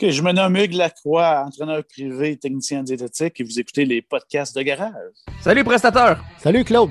Ok, je me nomme Hugues Lacroix, entraîneur privé, technicien en diététique, et vous écoutez les podcasts de garage. Salut prestateur! Salut Claude!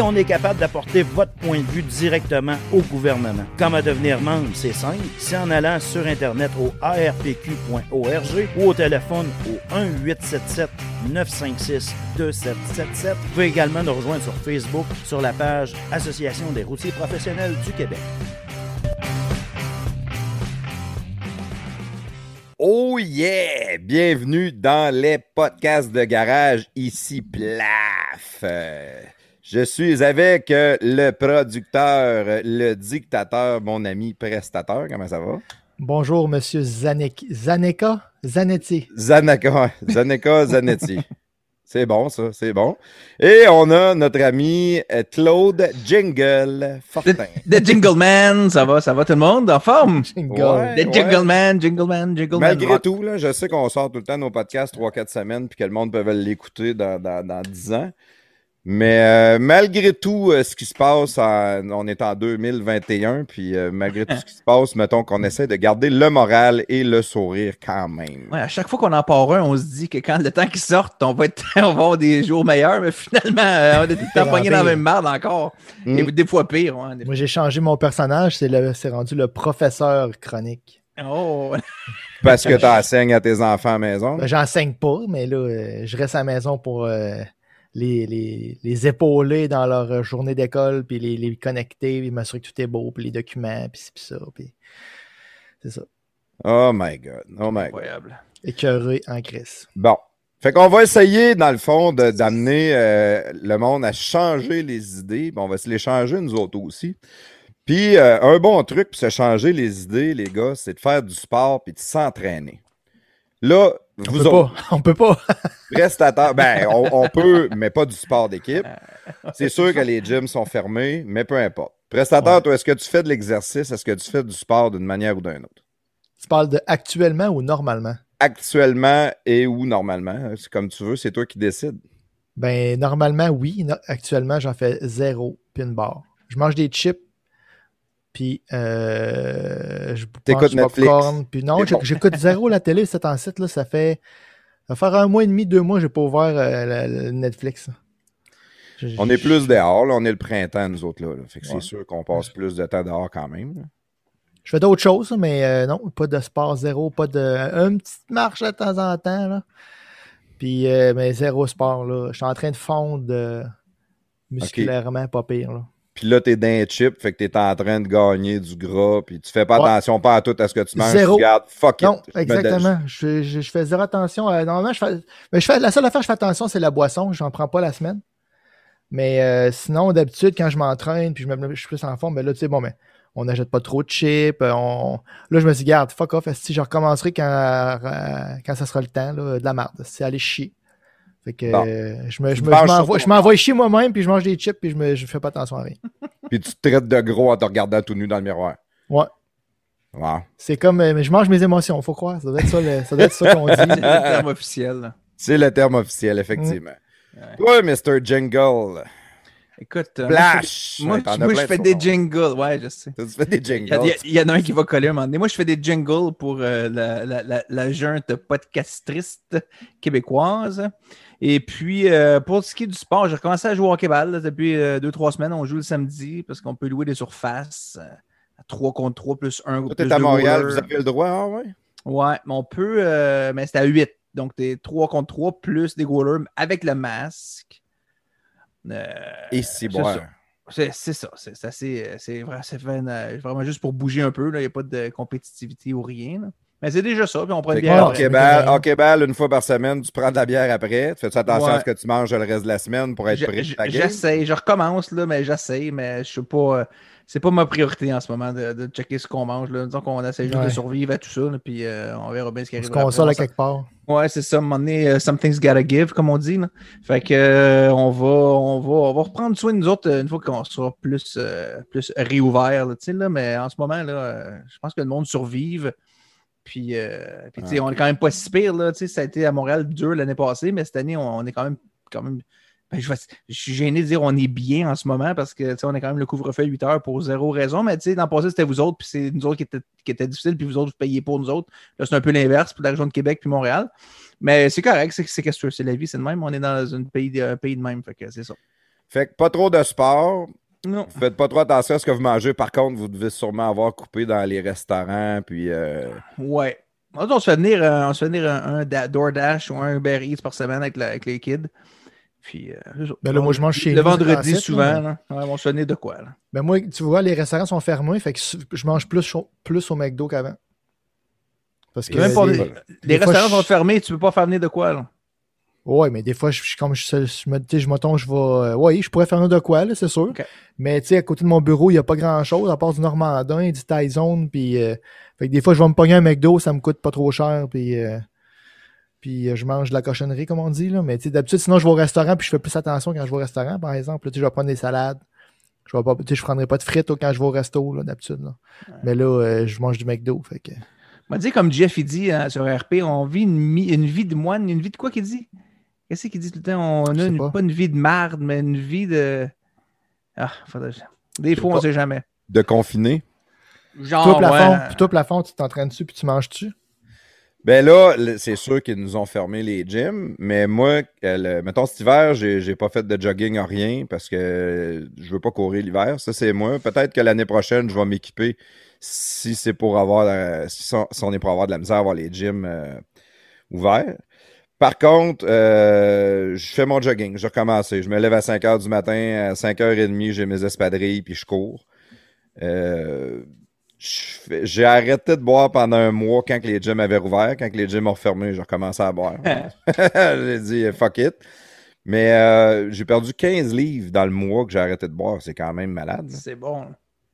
on est capable d'apporter votre point de vue directement au gouvernement. Comment devenir membre, c'est simple. C'est en allant sur Internet au arpq.org ou au téléphone au 1-877 956 2777. Vous pouvez également nous rejoindre sur Facebook sur la page Association des routiers professionnels du Québec. Oh yeah! Bienvenue dans les podcasts de garage, ici Plaf. Je suis avec euh, le producteur, le dictateur, mon ami prestateur. Comment ça va? Bonjour Monsieur Zanek... Zaneka? Zanetti. Zanaka, Zaneka Zanetti. C'est bon, ça, c'est bon. Et on a notre ami euh, Claude Jingle Fortin. The Jingle Man, ça va, ça va tout le monde? En forme? Jingle. Ouais. The Jingle Man, Jingle Man, Jingle Malgré Man. tout, là, je sais qu'on sort tout le temps nos podcasts 3-4 semaines puis que le monde peut l'écouter dans, dans, dans 10 ans. Mais euh, malgré tout euh, ce qui se passe, en- on est en 2021, puis euh, malgré tout ce qui se passe, mettons qu'on essaie de garder le moral et le sourire quand même. Ouais, à chaque fois qu'on en part un, on se dit que quand le temps qui sort, on va, être, on va avoir des jours meilleurs, mais finalement, euh, on est tout le temps Pire en pogné dans la même merde encore. Mm. Et des fois pire. ouais, des Moi j'ai changé mon personnage, c'est le... c'est rendu le professeur chronique. fois. Oh, Parce que tu enseignes à tes enfants à la maison? Ben, J'enseigne pas, mais là, euh, je reste à la maison pour euh, les, les, les épauler dans leur euh, journée d'école, puis les, les connecter, puis m'assurer que tout est beau, puis les documents, puis puis ça, puis c'est ça. Oh my God. Oh my God. incroyable. Écœuré en crise. Bon. Fait qu'on va essayer, dans le fond, de- d'amener euh, le monde à changer les idées. Bon, on va se les changer, nous autres aussi. Puis, euh, un bon truc pour se changer les idées, les gars, c'est de faire du sport puis de s'entraîner. Là, On vous peut autres, pas. On peut pas. ben, on, on peut, mais pas du sport d'équipe. C'est sûr que les gyms sont fermés, mais peu importe. Prestataire, Ouais. toi, est-ce que tu fais de l'exercice? Est-ce que tu fais du sport d'une manière ou d'une autre? tu parles de actuellement ou normalement? Actuellement et ou normalement, c'est comme tu veux, c'est toi qui décides. Ben, normalement, oui. Actuellement, j'en fais zéro pin bar. Je mange des chips, puis euh, je T'écoutes Netflix. popcorn, Puis non, bon. j'écoute zéro la télé, c'est en site, là, ça fait... Ça va faire un mois et demi, deux mois, j'ai pas ouvert euh, le, le Netflix. Je- On est plus dehors, là. On est le printemps, nous autres, là. là. Fait que Ouais. c'est sûr qu'on passe plus de temps dehors quand même. là. Je fais d'autres choses, mais euh, non, pas de sport zéro, pas de. Une petite marche de temps en temps, là. Puis, euh, mais zéro sport, là. Je suis en train de fondre musculairement, pas pire, là. Puis là, t'es d'un chip, fait que t'es en train de gagner du gras, puis tu fais pas Ouais. attention pas à tout à ce que tu manges. Zéro. Tu regardes, fuck Non, it. Me exactement. Je, je- je fais zéro attention. à- normalement, je fais, mais je fais. La seule affaire que je fais attention, c'est la boisson. J'en prends pas la semaine. Mais euh, sinon, d'habitude, quand je m'entraîne puis je, me, je suis plus en forme, ben là, tu sais, bon, ben, on n'achète pas trop de chips. euh, On... Là, je me dis, garde, fuck off. Si je recommencerai quand, euh, quand ça sera le temps, là, de la merde. C'est aller chier. Fait que Bon. euh, je me- me- sur m'envoie je m'envoie chier moi-même, puis je mange des chips, puis je me je fais pas attention à rien. Puis tu te traites de gros en te regardant tout nu dans le miroir. Ouais. Wow. C'est comme, euh, mais je mange mes émotions, faut croire. Ça doit être ça, le- ça, doit être ça qu'on C'est dit. le terme officiel. C'est le terme officiel, effectivement. Ouais. Toi, Mr. Jingle. Écoute, euh, Flash! moi, je- moi, je fais des jingles. Ouais, je sais. Tu fais des Il y, a- jingles. il y en a un qui va coller un moment donné. Moi, je fais des jingles pour euh, la, la, la, la junte podcastriste québécoise. Et puis, euh, pour ce qui est du sport, j'ai recommencé à jouer au hockey-ball depuis euh, deux, trois semaines. On joue le samedi parce qu'on peut louer des surfaces euh, à 3 contre 3 plus 1 Toi, t'es à Montréal, goalers. vous avez le droit, ah ouais? Ouais, mais on peut, euh, mais c'est à 8. Donc, t'es 3 contre 3 plus des goalers avec le masque. Euh, Et si, c'est bon. ça. c'est ça. C'est c'est assez- c'est vrai- c'est fait, euh, vraiment juste pour bouger un peu. Il n'y a pas de compétitivité ou rien. là. Mais c'est déjà ça. Puis on prend une bière. Hockey-ball, ouais. hockey-ball, une fois par semaine, tu prends de la bière après. Tu fais attention Ouais. à ce que tu manges le reste de la semaine pour être prêt? J'essaie, je recommence, là, mais j'essaie, mais je suis pas. euh, c'est pas ma priorité en ce moment de, de checker ce qu'on mange. Là. Disons qu'on essaie juste de survivre à tout ça, là, puis euh, on verra bien ce qui On arrive. se console à quelque part. Ouais, c'est ça. À un moment donné, euh, something's gotta give, comme on dit. Là. Fait que euh, on, va, on, va, on va reprendre soin de nous autres une fois qu'on sera plus, euh, plus réouvert. Là, tu sais, là, mais en ce moment, là, euh, je pense que le monde survive. Puis, euh, puis sais, on est quand même pas si pire. Là, tu sais, ça a été à Montréal dur l'année passée, mais cette année, on, on est quand même. Quand même ben, je, suis gêné de dire on est bien en ce moment parce que on est quand même le couvre-feu à 8 heures pour zéro raison. Mais tu sais, dans le passé, c'était vous autres, puis c'est nous autres qui étaient, qui étaient difficiles, puis vous autres, vous payez pour nous autres. Là, c'est un peu l'inverse pour la région de Québec puis Montréal. Mais c'est correct, c'est c'est qu'est-ce que c'est la vie, c'est de même. On est dans un pays un pays de même, fait que c'est ça. Fait que pas trop de sport. Non. Faites pas trop attention à ce que vous mangez. Par contre, vous devez sûrement avoir coupé dans les restaurants. Puis, euh, Ouais. On se fait venir, euh, on se fait venir un, un Da- DoorDash ou un Uber Eats par semaine avec, la- avec les kids. Puis, euh. Ben là, moi, je mange chez Le vendredi, souvent, là. Ouais, on se fait venir de quoi, là? Ben moi, tu vois, les restaurants sont fermés, fait que je mange plus, plus au McDo qu'avant. Parce que Même pas- les- restaurants sont fermés, tu peux pas faire venir de quoi, là? Ouais, mais des fois, je, je- comme je, je me dis, je mettons, je vais. euh, oui, je pourrais faire un de quoi, là, c'est sûr. Mais tu sais, à côté de mon bureau, il n'y a pas grand chose à part du Normandin, du Tyson. Puis, euh, fait que des fois, je vais me pogner un McDo, ça me coûte pas trop cher. Puis, euh, puis euh, je mange de la cochonnerie, comme on dit. Là. Mais tu sais, d'habitude, sinon, je vais au restaurant, puis je fais plus attention quand je vais au restaurant, par exemple. Tu sais, je vais prendre des salades. Je vais pas, tu sais, je prendrai pas de frites quand je vais au resto, là, d'habitude. là. Mais là, euh, je mange du McDo. Fait que... On dit comme Jeff il dit hein, sur RP, on vit une vie de moine, une vie de quoi qu'il dit? Qu'est-ce qu'il dit tout le temps? On a une- pas. pas. une vie de marde, mais une vie de. Ah, faudrait... Des fois, on pas. sait jamais. de confiner. Genre, toi, plafond, ouais. puis toi, plafond, tu t'entraînes dessus, puis tu manges dessus. Ben là, c'est sûr qu'ils nous ont fermé les gyms, mais moi, euh, le- mettons cet hiver, j'ai j'ai pas fait de jogging en rien parce que je veux pas courir l'hiver. Ça, c'est moi. Peut-être que l'année prochaine, je vais m'équiper si c'est pour avoir, si, on, si on est pour avoir de la misère à avoir les gyms euh, ouverts. Par contre, euh, je fais mon jogging. J'ai recommencé. Je me lève à 5 h du matin. À 5 h 30, j'ai mes espadrilles puis je cours. Euh, je j'ai arrêté de boire pendant un mois quand que les gyms avaient rouvert. Quand que les gyms ont fermé, j'ai recommencé à boire. j'ai dit fuck it. Mais euh, j'ai perdu 15 livres dans le mois que j'ai arrêté de boire. C'est quand même malade. C'est bon.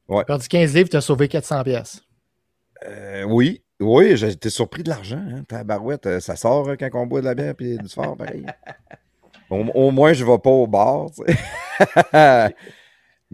Tu perdu 15 livres, tu as sauvé 400 pièces. Euh, oui, oui, j'ai été surpris de l'argent. Hein, tabarouette, euh, ça sort hein, quand on boit de la bière et du fort, pareil. au, au moins, je ne vais pas au bar.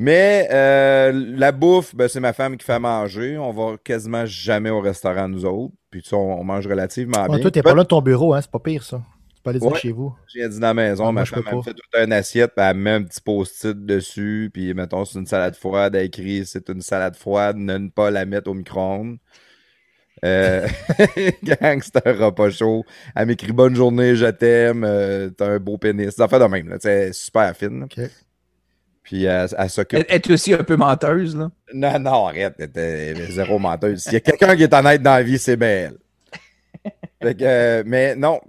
Mais euh, la bouffe, ben, c'est ma femme qui fait manger. On va quasiment jamais au restaurant, nous autres. Puis tu sais, on, on mange relativement Ouais, bien. toi, t'es pas là de ton bureau, hein, c'est pas pire, ça. Tu peux aller dîner Ouais. chez vous. Je viens dîner à la maison, Ah, ma moi, femme me fait toute une assiette, puis elle met un petit post-it dessus, puis mettons, c'est une salade froide, elle écrit c'est une salade froide, ne pas la mettre au micro-ondes. Euh, gang, c'est un repas chaud. Elle m'écrit bonne journée, je t'aime, euh, t'as un beau pénis. Ça fait de même, là, tu sais, elle est super fine. Puis elle, elle s'occupe. Elle est aussi un peu menteuse, là. Non, non, arrête, elle est zéro menteuse. S'il y a quelqu'un qui est honnête dans la vie, c'est bien elle. Fait que, euh, mais non,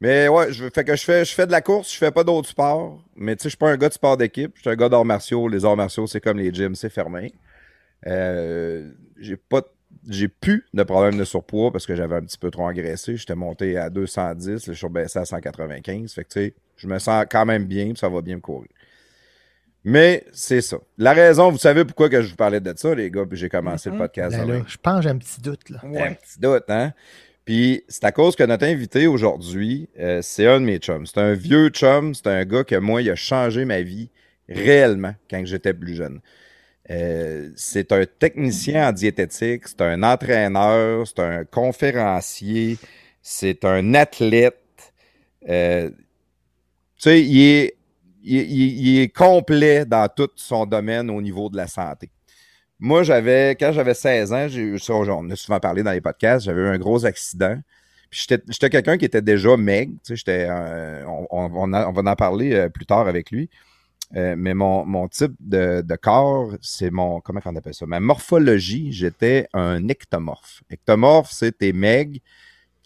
mais, ouais, je, fait que je fais, je fais de la course, je fais pas d'autres sports, mais tu sais, je suis pas un gars de sport d'équipe, je suis un gars d'arts martiaux. Les arts martiaux, c'est comme les gyms, c'est fermé. Euh, j'ai pas, j'ai plus de problème de surpoids parce que j'avais un petit peu trop engraissé. J'étais monté à 210, là, je suis baissé à 195. Fait que tu sais, je me sens quand même bien, puis ça va bien me courir. Mais c'est ça. La raison, vous savez pourquoi que je vous parlais de ça, les gars, puis j'ai commencé le podcast. Ben là, je pense que j'ai un petit doute. Là. Un petit doute, hein? Puis c'est à cause que notre invité aujourd'hui, euh, c'est un de mes chums. C'est un vieux chum, c'est un gars que moi, il a changé ma vie réellement quand j'étais plus jeune. Euh, c'est un technicien en diététique, c'est un entraîneur, c'est un conférencier, c'est un athlète. Euh, tu sais, il est complet dans tout son domaine au niveau de la santé. Moi, j'avais, quand j'avais 16 ans, j'ai on a souvent parlé dans les podcasts, j'avais eu un gros accident. Puis j'étais, quelqu'un qui était déjà maigre, tu sais, j'étais, on va en parler euh, plus tard avec lui. Euh, mais mon, mon type de, de corps, c'est mon, comment on appelle ça? Ma morphologie, j'étais un ectomorphe. Ectomorphe, c'est t'es maigre,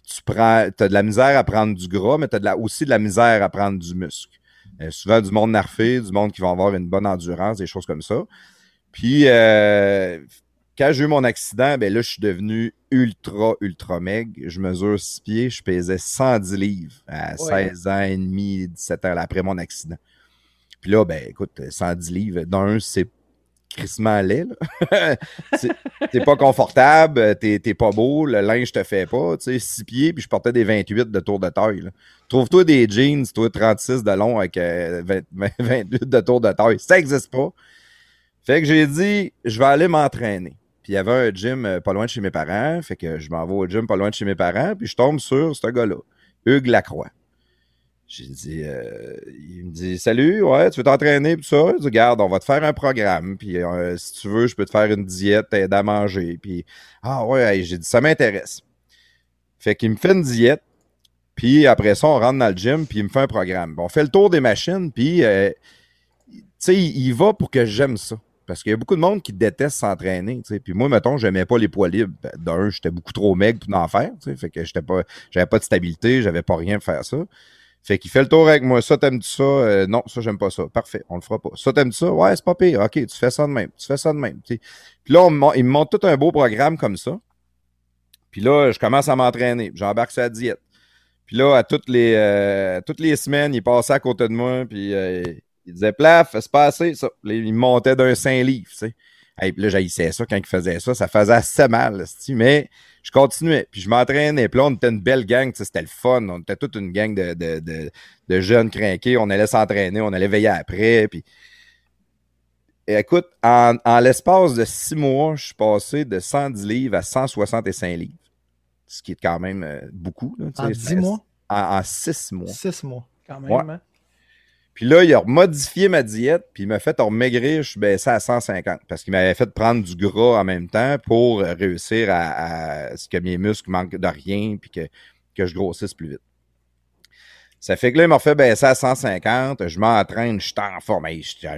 tu prends, t'as de la misère à prendre du gras, mais t'as de la, aussi de la misère à prendre du muscle. Euh, souvent du monde narfé, du monde qui va avoir une bonne endurance, des choses comme ça. Puis, euh, quand j'ai eu mon accident, ben là, je suis devenu ultra, ultra maigre. Je mesure 6 pieds, je pesais 110 livres à Ouais. 16 ans et demi, 17 ans après mon accident. Puis là, ben écoute, 110 livres, d'un, c'est crissement laid. t'es pas confortable, t'es pas beau, le linge te fait pas. Tu sais, 6 pieds, puis je portais des 28 de tour de taille. Trouve-toi des jeans, toi, 36 de long avec euh, 20 20 28 de tour de taille. Ça existe pas. Fait que j'ai dit, je vais aller m'entraîner. Puis il y avait un gym euh, pas loin de chez mes parents. Fait que je m'en vais au gym pas loin de chez mes parents. Puis je tombe sur ce gars-là, Hugues Lacroix. J'ai dit, euh, il me dit, salut, ouais, tu veux t'entraîner, puis ça? Il dit, regarde, on va te faire un programme, puis euh, si tu veux, je peux te faire une diète, t'aider à manger. Puis, ah ouais, j'ai dit, ça m'intéresse. Fait qu'il me fait une diète, puis après ça, on rentre dans le gym, puis il me fait un programme. On fait le tour des machines, puis, euh, tu sais, il, va pour que j'aime ça. Parce qu'il y a beaucoup de monde qui déteste s'entraîner. Puis moi, mettons, j'aimais pas les poids libres. Ben, D'un, j'étais beaucoup trop maigre pour en faire. Fait que j'étais pas, j'avais pas de stabilité, j'avais pas rien pour faire ça. Fait qu'il fait le tour avec moi. Ça, t'aimes-tu ça? Euh, non, ça, j'aime pas ça. Parfait, on le fera pas. Ça, t'aimes-tu ça? Ouais, c'est pas pire. OK, tu fais ça de même. Tu fais ça de même. Puis là, il me montre tout un beau programme comme ça. Puis là, je commence à m'entraîner. J'embarque sur la diète. Puis là, à toutes les, euh, toutes les semaines, il passait à côté de moi. Puis euh, il disait, plaf, c'est pas assez, ça. Il montait d'un 5 livres, sais. Hey, puis là, j'haïssais ça quand il faisait ça. Ça faisait assez mal, mais je continuais. Puis je m'entraînais. Puis là, on était une belle gang. C'était le fun. On était toute une gang de, de, de, de jeunes crinqués. On allait s'entraîner. On allait veiller après. Puis Et écoute, en, en l'espace de six mois, je suis passé de 110 livres à 165 livres. Ce qui est quand même euh, beaucoup. Là, En sais, 10 c'est- mois? En, en six mois. 6 mois. Quand même, Ouais. hein? Puis là, il a modifié ma diète, puis il m'a fait remaigrir, je suis baissé à 150 parce qu'il m'avait fait prendre du gras en même temps pour euh, réussir à, ce que mes muscles manquent de rien, puis que, que je grossisse plus vite. Ça fait que là, il m'a fait baisser à 150, je m'entraîne, je suis en forme.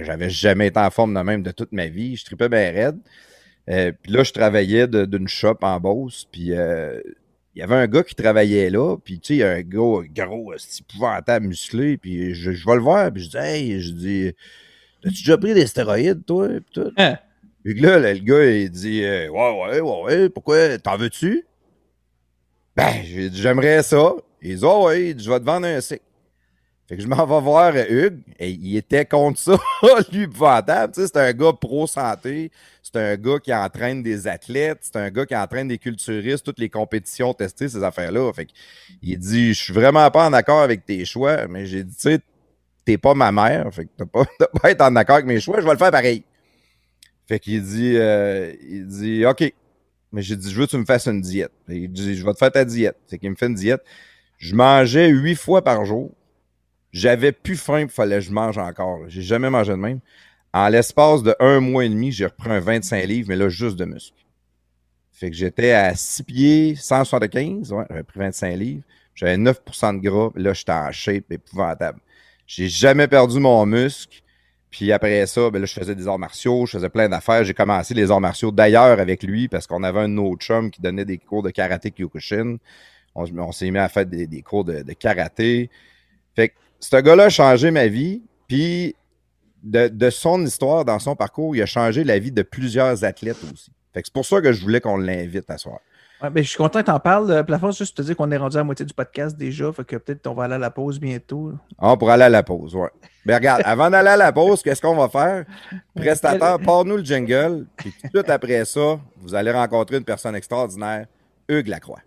J'avais jamais été en forme de même de toute ma vie, je tripais bien raide. Euh, puis là, je travaillais d'une shop en Beauce, puis euh, il y avait un gars qui travaillait là, puis tu sais, il y a un gros, c'est épouvantable, musclé, puis je, je vais le voir, puis je dis, hey, je dis, t'as-tu déjà pris des stéroïdes, toi? Puis tout? Hein? Puis là, le, gars, il dit, euh, ouais, ouais, ouais, ouais, pourquoi, t'en veux-tu? Ben, j'ai dit, j'aimerais ça. Il dit, oh, ouais, je vais te vendre un cycle. Fait que je m'en vais voir Hugues, et il était contre ça, lui, épouvantable. Tu sais, c'est un gars pro-santé, c'est un gars qui entraîne des athlètes, c'est un gars qui entraîne des culturistes, toutes les compétitions testées, ces affaires-là. Fait il dit, je suis vraiment pas en accord avec tes choix, mais j'ai dit, tu sais, t'es pas ma mère, fait que t'as pas, pas être en accord avec mes choix, je vais le faire pareil. Fait qu'il dit, euh, il dit, OK. Mais j'ai dit, je veux que tu me fasses une diète. Il dit, je vais te faire ta diète. Fait qu'il me fait une diète. Je mangeais huit fois par jour. J'avais plus faim, il fallait que je mange encore. J'ai jamais mangé de même. En l'espace de un mois et demi, j'ai repris un 25 livres, mais là, juste de muscles. Fait que j'étais à 6 pieds, 175. Ouais, j'avais pris 25 livres. J'avais 9% de gras. Là, j'étais en shape épouvantable. J'ai jamais perdu mon muscle. Puis après ça, ben je faisais des arts martiaux, je faisais plein d'affaires. J'ai commencé les arts martiaux d'ailleurs avec lui parce qu'on avait un autre chum qui donnait des cours de karaté Kyokushin. On, on s'est mis à faire des, des cours de, de karaté. Fait que ce gars-là a changé ma vie. Puis de, de son histoire, dans son parcours, il a changé la vie de plusieurs athlètes aussi. Fait que c'est pour ça que je voulais qu'on l'invite à soir. Ouais, je suis content que tu en parles. Euh, Plafond, juste te dire qu'on est rendu à la moitié du podcast déjà. Fait que peut-être qu'on va aller à la pause bientôt. Ah, pour aller à la pause, ouais. Ben regarde, avant d'aller à la pause, qu'est-ce qu'on va faire? Prestateur, pars-nous le jingle, puis tout après ça, vous allez rencontrer une personne extraordinaire, Hugues Lacroix.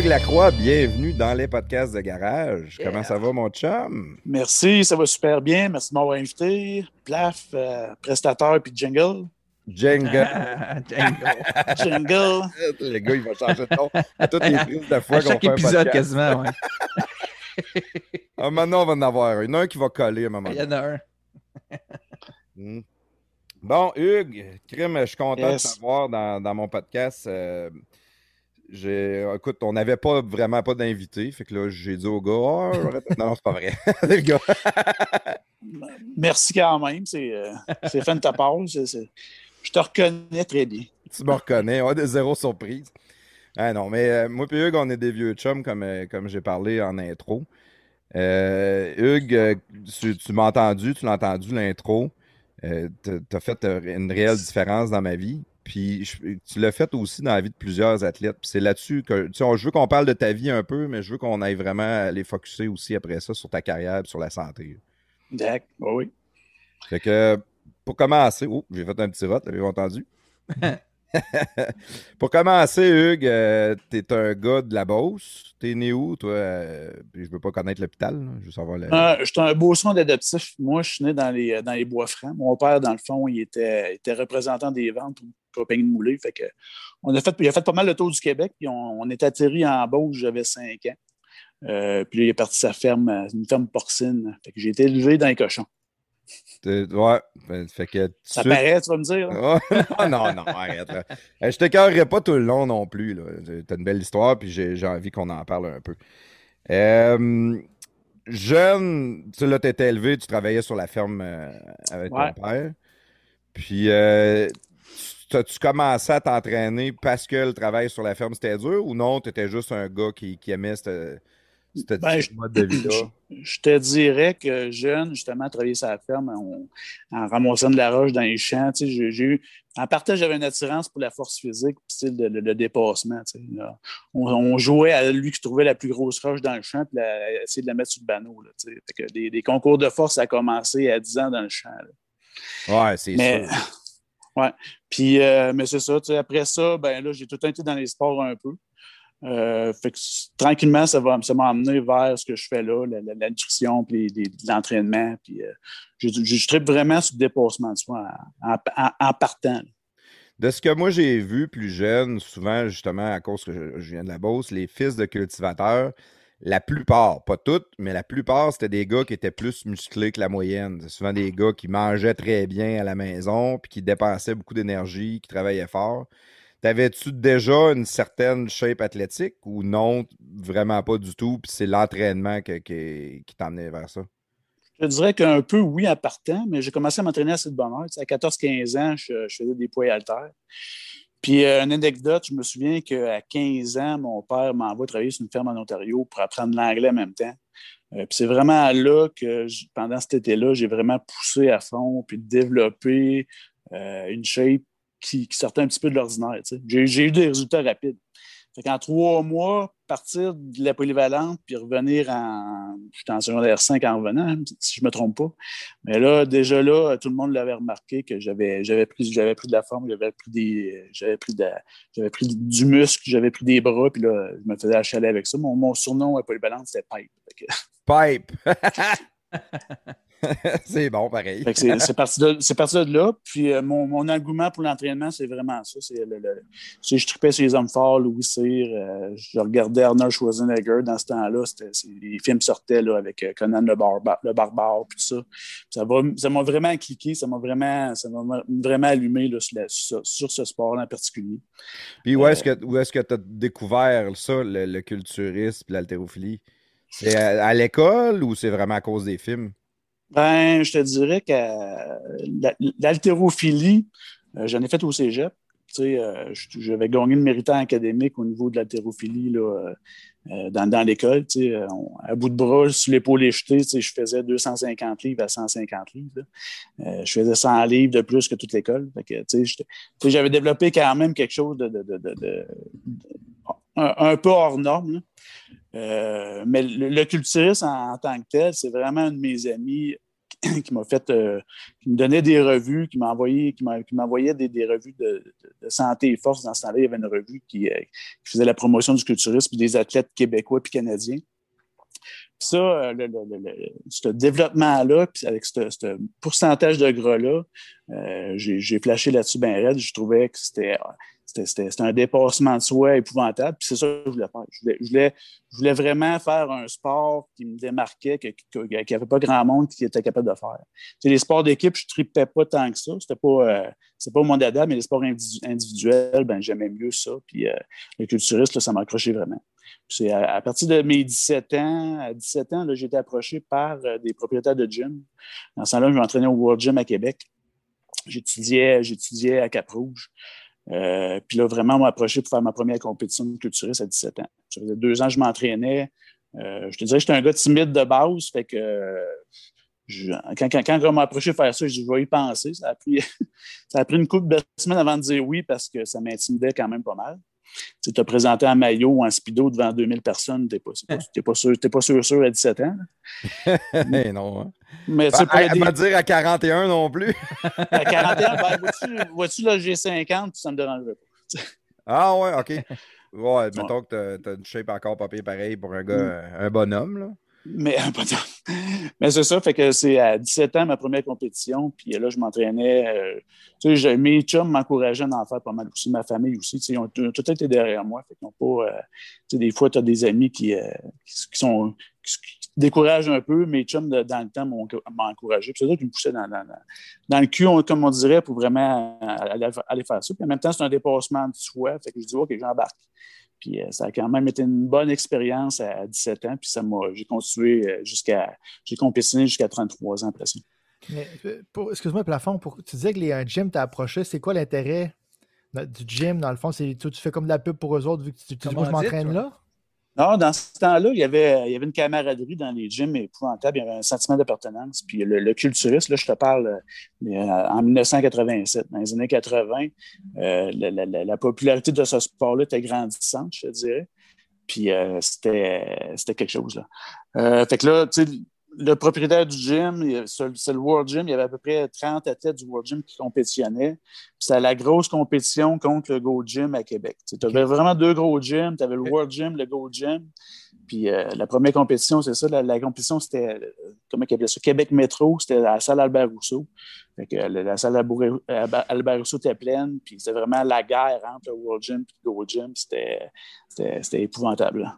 Hugues Lacroix, bienvenue dans les podcasts de garage. Comment ça va, mon chum? Merci, ça va super bien. Merci de m'avoir invité. Plaf, euh, prestateur puis jingle. Jingle. Django. Jingle. le gars, il va changer de nom à toutes les prises de fois qu'on chaque fait un épisode, podcast. quasiment, ouais. Ah, maintenant, on va en avoir un. Il y en a un qui va coller à un moment Il y en a un. Mm. Bon, Hugues, Crime, je suis content Yes. de t'avoir dans, dans mon podcast. Euh, écoute, on n'avait pas vraiment pas d'invité. Fait que là, j'ai dit au gars, Ah, non, non, c'est pas vrai. le gars. Merci quand même. C'est euh, fin de ta part. Je te reconnais très bien. tu me reconnais, on a des zéro surprise. Ah non, mais euh, moi et Hugues, on est des vieux chums, comme, euh, comme j'ai parlé en intro. Euh, Hugues, tu, tu m'as entendu, tu l'as entendu l'intro. Tu as fait une réelle différence dans ma vie. Puis je- tu l'as fait aussi dans la vie de plusieurs athlètes. Puis c'est là-dessus que tu sais, on- je veux qu'on parle de ta vie un peu, mais je veux qu'on aille vraiment aller focuser aussi après ça sur ta carrière et sur la santé. D'accord. Oui, oui. Fait que pour commencer, oh, j'ai fait un petit rot, avez-vous entendu? pour commencer, Hugues, euh, t'es un gars de la Beauce. T'es né où, toi? Euh, puis je veux pas connaître l'hôpital, là, je veux savoir le. Euh, J'étais un beau son d'adoptif. Moi, je suis né dans les, dans les bois francs. Mon père, dans le fond, il était, il était représentant des ventes compagnie de moulée. Fait que on a fait, il a fait pas mal le tour du Québec. Puis on, on est atterri en Beauce, j'avais 5 ans. Euh, puis là, il est parti sa ferme, une ferme porcine. Fait que j'ai été élevé dans les cochons. Ouais, ben, fait que. Ça suite- paraît, tu vas me dire. Oh, non, non, arrête. là. Euh, Je t'écœurerai pas tout le long non plus. T'as une belle histoire, puis j'ai envie qu'on en parle un peu. Euh, jeune, tu sais, là, t'étais élevé, tu travaillais sur la ferme euh, avec Ouais. ton père. Puis, euh, as-tu commencé à t'entraîner parce que le travail sur la ferme, c'était dur ou non, t'étais juste un gars qui, qui aimait ce Ben, je- mode de vie-là? Je te dirais que jeune, justement, travailler sur la ferme, on- en ramassant de la roche dans les champs, tu sais, j'ai eu. En partage, j'avais une attirance pour la force physique, puis tu le, le- le dépassement. tu sais, là. On, on jouait à lui qui trouvait la plus grosse roche dans le champ, puis la- essayer de la mettre sur le banneau. Là, tu sais. Fait que des, des concours de force, ça a commencé à 10 ans dans le champ. là. Ouais, c'est Mais, sûr. Ouais. Puis, euh, mais c'est ça. Après ça, ben là, j'ai tout été dans les sports un peu. Euh, fait que tranquillement, ça va ça vers ce que je fais là, la, nutrition, puis l'entraînement. Puis, je, je, tripe vraiment sur le dépassement de soi en, partant. De ce que moi j'ai vu plus jeune, souvent justement à cause que je, je viens de la Beauce, les fils de cultivateurs, la plupart, pas toutes, mais la plupart, c'était des gars qui étaient plus musclés que la moyenne. C'est souvent des gars qui mangeaient très bien à la maison, puis qui dépensaient beaucoup d'énergie, qui travaillaient fort. T'avais-tu déjà une certaine shape athlétique ou non, vraiment pas du tout, puis c'est l'entraînement qui t'emmenait vers ça? Je dirais qu'un peu, oui, en partant, mais j'ai commencé à m'entraîner assez de bonne heure. À 14-15 ans, je, je faisais des poids haltères. Puis, euh, une anecdote, je me souviens qu'à 15 ans, mon père m'envoie travailler sur une ferme en Ontario pour apprendre l'anglais en même temps. Euh, puis c'est vraiment là que, pendant cet été-là, j'ai vraiment poussé à fond, puis développé euh, une shape qui, qui sortait un petit peu de l'ordinaire. j'ai eu des résultats rapides. Fait qu'en trois mois, partir de la polyvalente, puis revenir en. J'étais en secondaire 5 en revenant, hein, si je ne me trompe pas. Mais là, déjà là, tout le monde l'avait remarqué que j'avais j'avais pris, j'avais pris de la forme, j'avais pris des. J'avais pris, de j'avais pris du muscle, j'avais pris des bras, puis là, je me faisais achaler avec ça. Mon, mon surnom à polyvalente, c'était Pipe. Pipe! c'est bon, pareil. C'est parti, parti de là. Puis euh, mon, mon engouement pour l'entraînement, c'est vraiment ça. C'est le, le- c'est- je tripais sur les hommes forts, Louis Cyr. euh, je regardais Arnold Schwarzenegger dans ce temps-là. Les films sortaient là, avec euh, Conan le, Barba- le barbare, puis tout ça. Ça m'a vraiment cliqué, ça m'a vraiment, ça vraiment allumé là, sur, la- sur- sur ce sport-là en particulier. Puis où est-ce que où est-ce que tu as découvert ça, le, le culturisme et l'haltérophilie? C'est à, à l'école ou c'est vraiment à cause des films? Ben, je te dirais que euh, l'haltérophilie, euh, j'en ai fait au cégep. Euh, j'avais gagné le méritant académique au niveau de l'haltérophilie dans, dans l'école. À bout de bras, sur l'épaule éjetée, je faisais 250 livres à 150 livres. je faisais 100 livres de plus que toute l'école. J'avais développé quand même quelque chose de, de- un, peu hors norme. Euh, mais le, le culturisme en, tant que tel, c'est vraiment un de mes amis qui m'a fait, euh, qui me donnait des revues, qui m'envoyait, qui des, des, revues de, santé et force. Dans ce temps-là, il y avait une revue qui, qui faisait la promotion du culturisme des athlètes québécois puis canadiens. Puis ça, ce développement-là, puis avec ce, pourcentage de gras-là, j'ai flashé là-dessus bien raide. Je trouvais que c'était c'était un dépassement de soi épouvantable. Puis c'est ça que je voulais faire. Je voulais, je voulais, vraiment faire un sport qui me démarquait, qu'il n'y avait pas grand monde qui était capable de faire. les sports d'équipe, je ne tripais pas tant que ça. C'était pas, euh, pas mon dada, mais les sports individuels, ben, j'aimais mieux ça. Puis euh, le culturiste, ça m'accrochait vraiment. À, partir de mes 17 ans, à 17 ans, j'ai été approché par euh, des propriétaires de gym. Dans ce temps-là, je m'entraînais au World Gym à Québec. J'étudiais, j'étudiais à Cap-Rouge. Euh, puis là, vraiment, m'a approché pour faire ma première compétition de culturiste à 17 ans. Ça faisait deux ans que je m'entraînais. Euh, je te dirais j'étais un gars timide de base, fait que quand, quand, quand on m'a approché pour faire ça, je dit, je vais y penser. Ça a pris, ça a pris une couple de semaines avant de dire oui parce que ça m'intimidait quand même pas mal. Tu te présenter en maillot ou en speedo devant 2000 personnes, tu n'es pas, pas, sûr, pas sûr, sûr à 17 ans. mais non. Hein. Mais tu pas bah, dire à 41 non plus. à 41, ben, vois-tu, là, j'ai 50, ça ne me dérangerait pas. ah ouais, OK. Ouais, mettons que tu as une shape encore pas pareil pour un gars, mm. un bonhomme. Là. Mais, mais c'est ça, fait que c'est à 17 ans ma première compétition, puis là, je m'entraînais. Euh, mes chums m'encourageaient à en faire pas mal aussi, ma famille aussi. ils ont, tout été derrière moi. Fait pas. Euh, des fois, tu as des amis qui, euh, qui, sont. Découragent un peu. Mes chums, dans le temps, m'ont encouragé. C'est ça qui me poussait dans, dans, le cul, comme on dirait, pour vraiment aller, faire ça. Puis en même temps, c'est un dépassement de soi. Fait que je dis, OK, j'embarque. Puis euh, ça a quand même été une bonne expérience à 17 ans. Puis ça m'a, j'ai continué euh, jusqu'à, j'ai compétitionné jusqu'à 33 ans après ça. Euh, excuse-moi, Plafond, pour, tu disais que les gym t'a approché. C'est quoi l'intérêt du gym, dans le fond? C'est, tu, fais comme de la pub pour eux autres vu que tu, dis, moi, je m'entraîne là? Non, dans ce temps-là, il y, avait, une camaraderie dans les gyms épouvantable. Il y avait un sentiment d'appartenance. Puis le, le, culturiste, là, je te parle euh, en 1987, dans les années 80, euh, la, popularité de ce sport-là était grandissante, je te dirais. Puis euh, c'était quelque chose. Là. fait que là, tu sais, le propriétaire du gym, c'est le World Gym, il y avait à peu près 30 athlètes du World Gym qui compétitionnaient. C'était la grosse compétition contre le Go Gym à Québec. Tu avais vraiment deux gros gyms. Tu avais le World Gym, le Go Gym. Puis euh, la première compétition, c'est ça. La, compétition, c'était, euh, comment ils appelaient ça? Québec Métro. C'était la salle Albert Rousseau. Fait que, la, salle Albert Rousseau était pleine. Puis c'était vraiment la guerre entre le World Gym et le Go Gym. C'était épouvantable.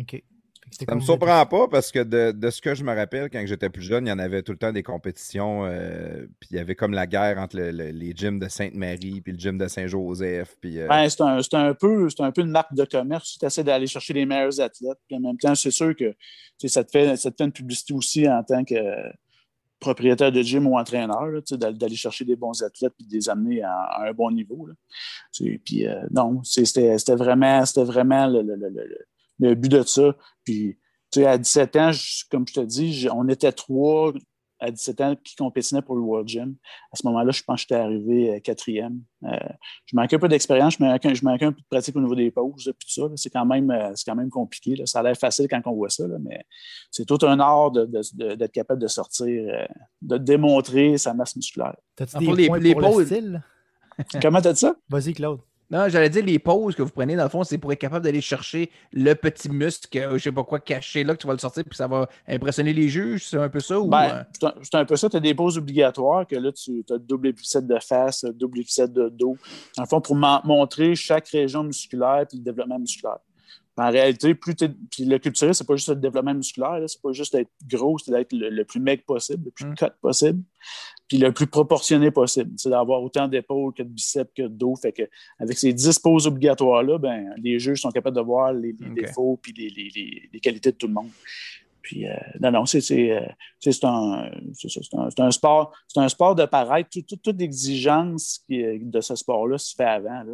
OK. Ça me surprend pas parce que de, ce que je me rappelle, quand j'étais plus jeune, il y en avait tout le temps des compétitions. Euh, puis il y avait comme la guerre entre les gyms de Sainte-Marie puis le gym de Saint-Joseph. Puis, euh, ben, c'est, un, peu, un peu une marque de commerce. Tu essaies d'aller chercher les meilleurs athlètes. Puis en même temps, c'est sûr que ça te, fait, ça te fait une publicité aussi en tant que propriétaire de gym ou entraîneur, d'aller chercher des bons athlètes et de les amener à, un bon niveau. Puis euh, non, c'était, vraiment, vraiment le le but de ça. Puis, tu sais, à 17 ans, comme je te dis, on était trois à 17 ans qui compétitionnait pour le World Gym. À ce moment-là, je pense que j'étais arrivé euh, quatrième. Euh, je manquais un peu d'expérience, je manquais, un peu de pratique au niveau des pauses, puis tout ça. C'est quand, même, euh, quand même compliqué. Ça a l'air facile quand on voit ça, mais c'est tout un art d'être capable de sortir, de démontrer sa masse musculaire. T'as-tu des les, points les pour pauses. Le Comment t'as dit ça? Vas-y, Claude. Non, j'allais dire les pauses que vous prenez, dans le fond, c'est pour être capable d'aller chercher le petit muscle, euh, je sais pas quoi, caché là, que tu vas le sortir, puis ça va impressionner les juges. C'est un peu ça? Ou... Ben, euh? c'est un peu ça. Tu as des pauses obligatoires, que là, tu as double épisode de face, double épisode de dos. Dans le fond, pour montrer chaque région musculaire et le développement musculaire. En réalité, plus puis le culturiste, c'est pas juste le développement musculaire, c'est pas juste d'être gros, c'est d'être le, plus mec possible, le plus mm. cut possible, puis le plus proportionné possible. C'est d'avoir autant d'épaules que de biceps que de dos. Fait que avec ces 10 poses obligatoires-là, ben, les juges sont capables de voir les, défauts puis les, les, qualités de tout le monde. Puis, euh, non, non, c'est euh, un, un, sport, c'est un sport de paraître. toute l'exigence de ce sport-là se fait avant.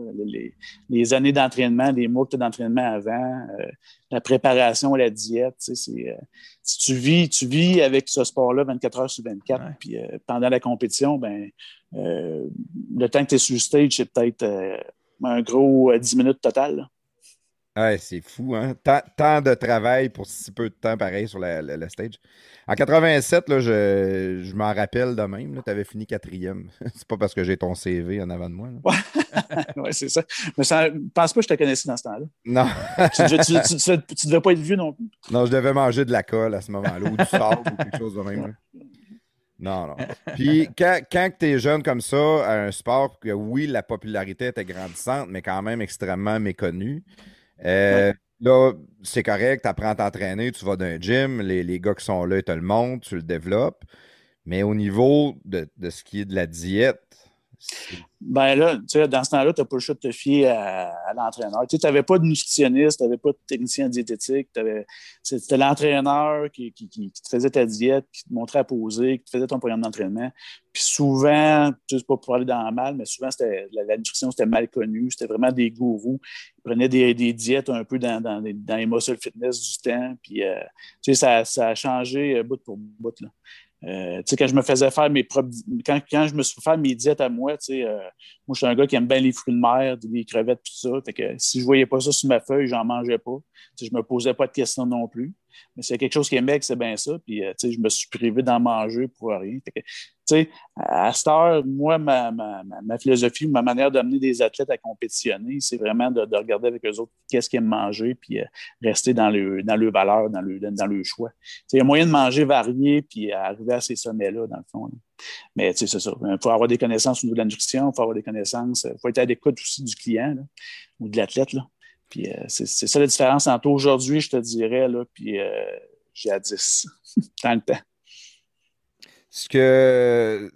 Les, années d'entraînement, les mois d'entraînement avant, euh, la préparation, la diète. si tu vis, tu vis avec ce sport-là 24 heures sur 24, puis pendant la compétition, ben, le temps que tu es sur le stage, c'est peut-être un gros 10 minutes total. Ouais, c'est fou, hein? Tant, tant de travail pour si peu de temps, pareil, sur la, la- la stage. En 87, là, je, je m'en rappelle de même. Tu avais fini quatrième. c'est pas parce que j'ai ton CV en avant de moi. là. oui, c'est ça. Mais ça, je pense pas que je te connaissais dans ce temps-là. Non. tu, tu, tu- tu- tu devais pas être vieux non plus. non, je devais manger de la colle à ce moment-là, ou du sable, ou quelque chose de même. là. Non, non. Puis quand, quand tu es jeune comme ça, à un sport que oui, la popularité était grandissante, mais quand même extrêmement méconnue, euh, là, c'est correct, tu apprends à t'entraîner, tu vas d'un gym, les, les gars qui sont là, ils te le montrent, tu le développes. Mais au niveau de, de ce qui est de la diète, Ben là, tu dans ce temps-là, tu n'as pas le choix de te fier à, l'entraîneur. Tu n'avais pas de nutritionniste, tu n'avais pas de technicien en diététique. C'était l'entraîneur qui, te faisait ta diète, qui te montrait à poser, qui te faisait ton programme d'entraînement. Puis souvent, tu sais, pas pour aller dans le mal, mais souvent, la, la nutrition, c'était mal connu. C'était vraiment des gourous. Ils prenaient des, diètes un peu dans, dans, les- dans les muscle fitness du temps. Puis, euh, tu sais, ça, ça a changé euh, bout pour bout. Là. Euh, quand je me faisais faire mes propres. Quand, quand je me suis fait mes diètes à moi, euh, moi, je suis un gars qui aime bien les fruits de mer, les crevettes, tout ça. Fait que si je voyais pas ça sur ma feuille, j'en mangeais pas. Tu sais, je me posais pas de questions non plus. Mais c'est quelque chose qui aimait, que c'est bien ça. Puis, euh, tu sais, je me suis privé d'en manger pour rien. Tu sais, à cette heure, moi, ma, ma, ma, philosophie, ma manière d'amener des athlètes à compétitionner, c'est vraiment de, de regarder avec eux autres qu'est-ce qu'ils aiment manger, puis euh, rester dans le, dans le valeur, dans le, dans le choix. Tu sais, Il y a moyen de manger varié, puis arriver à ces sommets-là, dans le fond. Mais tu sais, c'est ça. Il faut avoir des connaissances au niveau de la nutrition, il faut avoir des connaissances, il faut être à l'écoute aussi du client ou de l'athlète. là. Puis euh, c'est ça la différence entre aujourd'hui, je te dirais, là, puis euh, j'ai à 10 dans le temps. ce que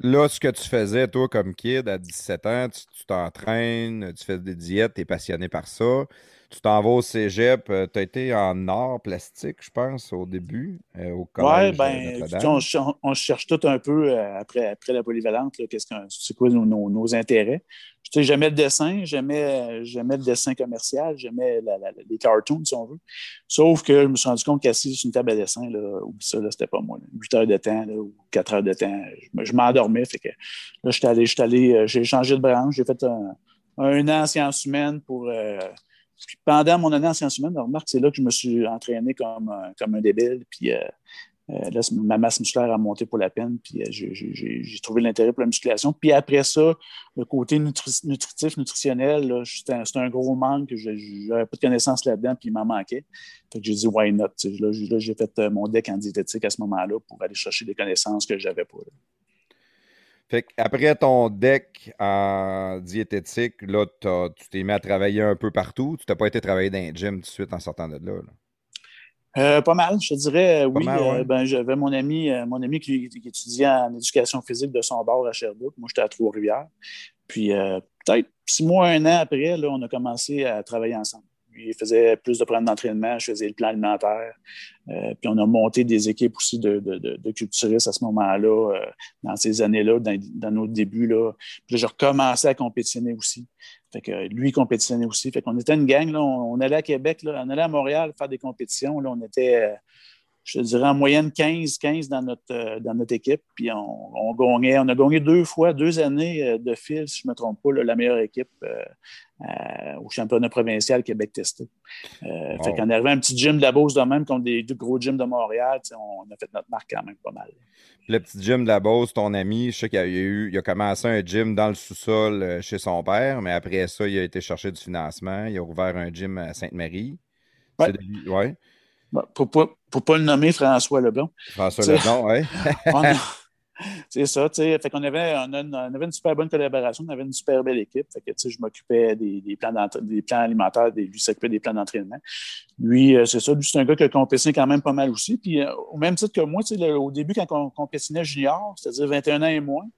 là, ce que tu faisais, toi, comme kid, à 17 ans, tu t'entraînes, tu fais des diètes, tu es passionné par ça. Tu t'en vas au cégep, tu as été en art plastique, je pense, au début, euh, au Oui, collège euh, ben, tu sais, on, ch- on cherche tout un peu euh, après, après la polyvalente, qu'est-ce qu'on- c'est quoi nos, nos- nos intérêts. Sais, j'aimais le dessin, j'aimais, j'aimais le dessin commercial, j'aimais les cartoons, si on veut. Sauf que je me suis rendu compte qu'assis sur une table à dessin, là, ça, là, c'était pas moi. là. 8 heures de temps là, ou 4 heures de temps, je, me- je m'endormais. Fait que là, j'étais allé, j'étais allé, euh, j'ai changé de branche, j'ai fait un, un an en sciences humaines pour. euh, pendant mon année en sciences humaines, remarque, c'est là que je me suis entraîné comme, comme un débile. Puis euh, là, c'est- ma masse musculaire a monté pour la peine. Puis euh, j'ai- trouvé l'intérêt pour la musculation. Puis après ça, le côté nutri- nutritif, nutritionnel, là, c'était un, gros manque. Je n'avais pas de connaissances là-dedans, puis il m'en manquait. Fait que j'ai dit, why not? Là, j'ai- là, fait euh, mon deck en diététique à ce moment-là pour aller chercher des connaissances que je n'avais pas. là. Fait après ton deck en diététique, là, tu t'es mis à travailler un peu partout? Tu t'as pas été travailler dans un gym tout de suite en sortant de là. là? Euh, pas mal, je dirais, euh, oui. ouais. euh, ben, j'avais mon ami, euh, mon ami qui, qui étudiait en éducation physique de son bord à Sherbrooke. Moi, j'étais à Trois-Rivières. Puis, euh, peut-être six mois, un an après, là, on a commencé à travailler ensemble. Il faisait plus de plans d'entraînement, je faisais le plan alimentaire. Euh, puis, on a monté des équipes aussi de, de, de, de culturistes à ce moment-là, euh, dans ces années-là, dans, dans nos débuts. Là. Puis là, j'ai recommencé à compétitionner aussi. Fait que lui, compétitionnait aussi. Fait qu'on était une gang, là, on, on allait à Québec, on allait à Montréal faire des compétitions. On était, euh, je te dirais, en moyenne 15, 15 dans notre, euh, dans notre équipe. Puis on, on gagnait, on a gagné deux fois, deux années euh, de fil, si je ne me trompe pas, là, la meilleure équipe euh, euh, au championnat provincial Québec testé. Euh, Wow. Fait qu'on arrivait à un petit gym de la Beauce de même, contre des, deux gros gyms de Montréal. On a fait notre marque quand même pas mal. Le petit gym de la Beauce, ton ami, je sais qu'il a, a eu, il a commencé un gym dans le sous-sol chez son père, mais après ça, il a été chercher du financement. Il a ouvert un gym à Sainte-Marie. Lui- ouais. Pour ne pas, pour pas le nommer François Leblanc. François Leblanc, a- C'est ça, tu sais. Fait qu'on avait, on, avait une super bonne collaboration, on avait une super belle équipe. Fait que, tu sais, je m'occupais des, des plans des plans alimentaires, des, lui s'occupait des plans d'entraînement. Lui, euh, c'est ça, lui, c'est un gars qui a compétitionné quand même pas mal aussi. Puis, euh, au même titre que moi, tu sais, au début, quand on compétitionait junior, c'est-à-dire 21 ans et moins,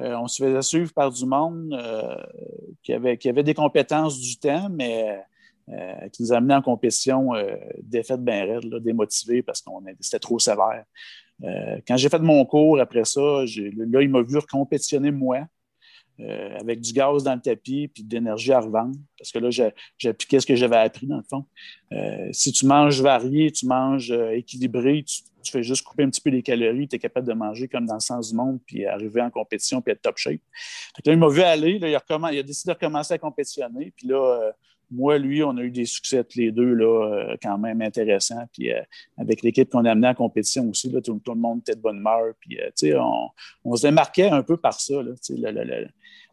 euh, on se faisait suivre par du monde qui, avait, qui avait des compétences du temps, mais euh, qui nous amenait en compétition euh, défaite bien raide, là, parce qu'on était- c'était trop sévère. Euh, quand j'ai fait mon cours après ça, là, il m'a vu recompétitionner moi. euh, avec du gaz dans le tapis puis de l'énergie à revendre. Parce que là, appliqué ce que j'avais appris, dans le fond. Si tu manges varié, tu manges équilibré, tu, fais juste couper un petit peu les calories, tu es capable de manger comme dans le sens du monde, puis arriver en compétition, puis être top shape. Là, il m'a vu aller, il, a il a décidé de recommencer à compétitionner, puis là, moi, lui, on a eu des succès tous les deux, là, quand même intéressants. Puis avec l'équipe qu'on a amenée en compétition aussi, là, tout, le monde était de bonne humeur. Puis, on, on, se démarquait un peu par ça. Là, le,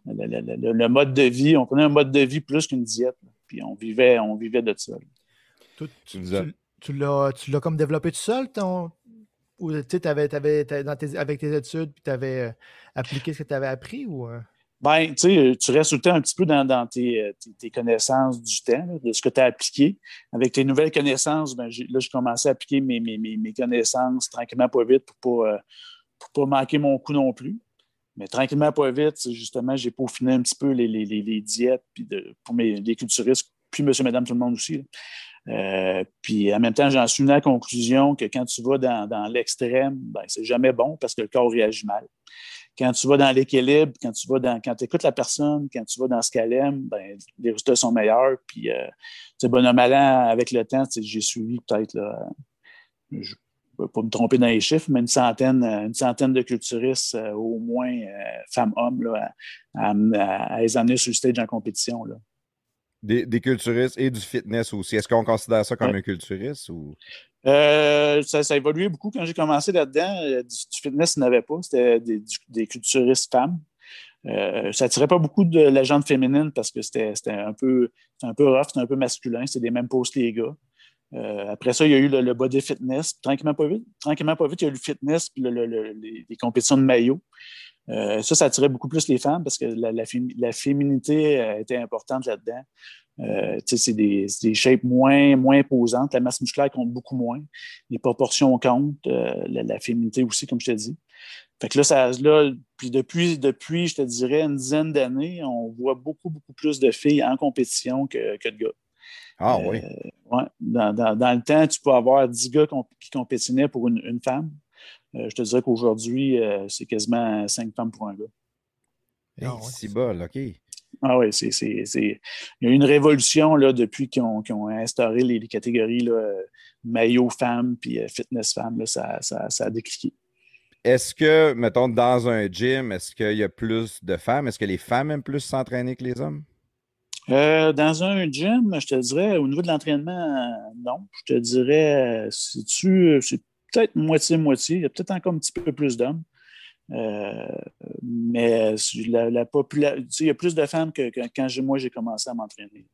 le, mode de vie, on prenait un mode de vie plus qu'une diète. puis on vivait, on vivait de ça. tu, l'as comme développé tout seul, ton, ou tu avais, avec tes études, puis tu avais euh, appliqué ce que tu avais appris? Ou, euh? Ben, tu restes tout le temps un petit peu dans, euh, tes, connaissances du temps, de ce que tu as appliqué. Avec tes nouvelles connaissances, ben, là, je commençais à appliquer mes, connaissances tranquillement, pas vite, pour ne pas, pas manquer mon coup non plus. Mais tranquillement, pas vite, justement, j'ai peaufiné un petit peu les, diètes puis pour mes, les culturistes, puis monsieur, madame, tout le monde aussi. Euh, puis en même temps, j'en suis venu à la conclusion que quand tu vas dans, l'extrême, ben, c'est jamais bon parce que le corps réagit mal. Quand tu vas dans l'équilibre, quand tu vas dans, quand tu écoutes la personne, quand tu vas dans ce qu'elle aime, ben, les résultats sont meilleurs. Puis, euh, bonhomme malin, avec le temps, j'ai suivi peut-être, je ne pas me tromper dans les chiffres, mais une centaine, une centaine de culturistes, euh, au moins femmes-hommes, à, à, les amener sur le stage en compétition. Là. Des, culturistes et du fitness aussi. Est-ce qu'on considère ça comme un culturiste ou? Euh, ça, a évolué beaucoup quand j'ai commencé là-dedans. Euh, du, fitness, il n'y avait pas. C'était des, culturistes femmes. Euh, ça attirait pas beaucoup de la gente féminine parce que c'était un peu, un peu rough, c'était un peu masculin. C'était des mêmes poses que les gars. Après ça, il y a eu le, body fitness. Tranquillement pas vite, tranquillement pas vite, il y a eu le fitness puis les, compétitions de maillot. Euh, ça, ça attirait beaucoup plus les femmes parce que la, féminité euh, était importante là-dedans. Euh, c'est des, shapes moins, imposantes. La masse musculaire compte beaucoup moins. Les proportions comptent. la, féminité aussi, comme je te dis. Fait que là, ça, puis depuis, depuis, je te dirais, une dizaine d'années, on voit beaucoup, beaucoup plus de filles en compétition que de gars. Ah oui. Ouais. Dans, dans, le temps, tu peux avoir 10 gars qui compétinaient pour une, une femme. Euh, je te dirais qu'aujourd'hui, euh, c'est quasiment cinq femmes pour un gars. c'est ah bol, OK. Ah oui, c'est, Il y a eu une révolution là, depuis qu'ils ont, ont, instauré les, catégories là, maillot femme puis euh, fitness femme. ça, ça, ça, a décliqué. Est-ce que, mettons, dans un gym, est-ce qu'il y a plus de femmes? Est-ce que les femmes aiment plus s'entraîner que les hommes? Dans un gym, je te dirais, au niveau de l'entraînement, non. Je te dirais, si tu, peut-être moitié-moitié. Il y a peut-être encore un petit peu plus d'hommes. Euh, mais la, la il y a plus de femmes que, quand moi j'ai commencé à m'entraîner.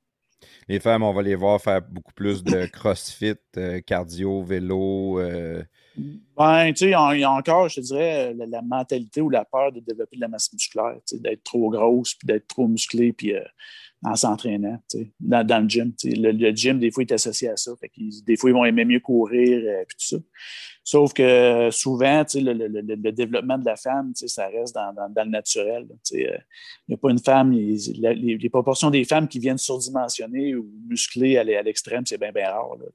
Les femmes, on va les voir faire beaucoup plus de crossfit, euh, cardio, vélo. Euh. Ben, tu sais, il y a encore, je te dirais, la, mentalité ou la peur de développer de la masse musculaire, d'être trop grosse, puis d'être trop musclé, puis en s'entraînant dans, dans, le gym. Le, gym, des fois, est associé à ça. des fois, ils vont aimer mieux courir et tout ça. Sauf que souvent, le, le, développement de la femme, ça reste dans, le naturel. Il n'y a pas une femme, les, proportions des femmes qui viennent surdimensionnées ou musclées à l'extrême, c'est bien, bien rare. Là,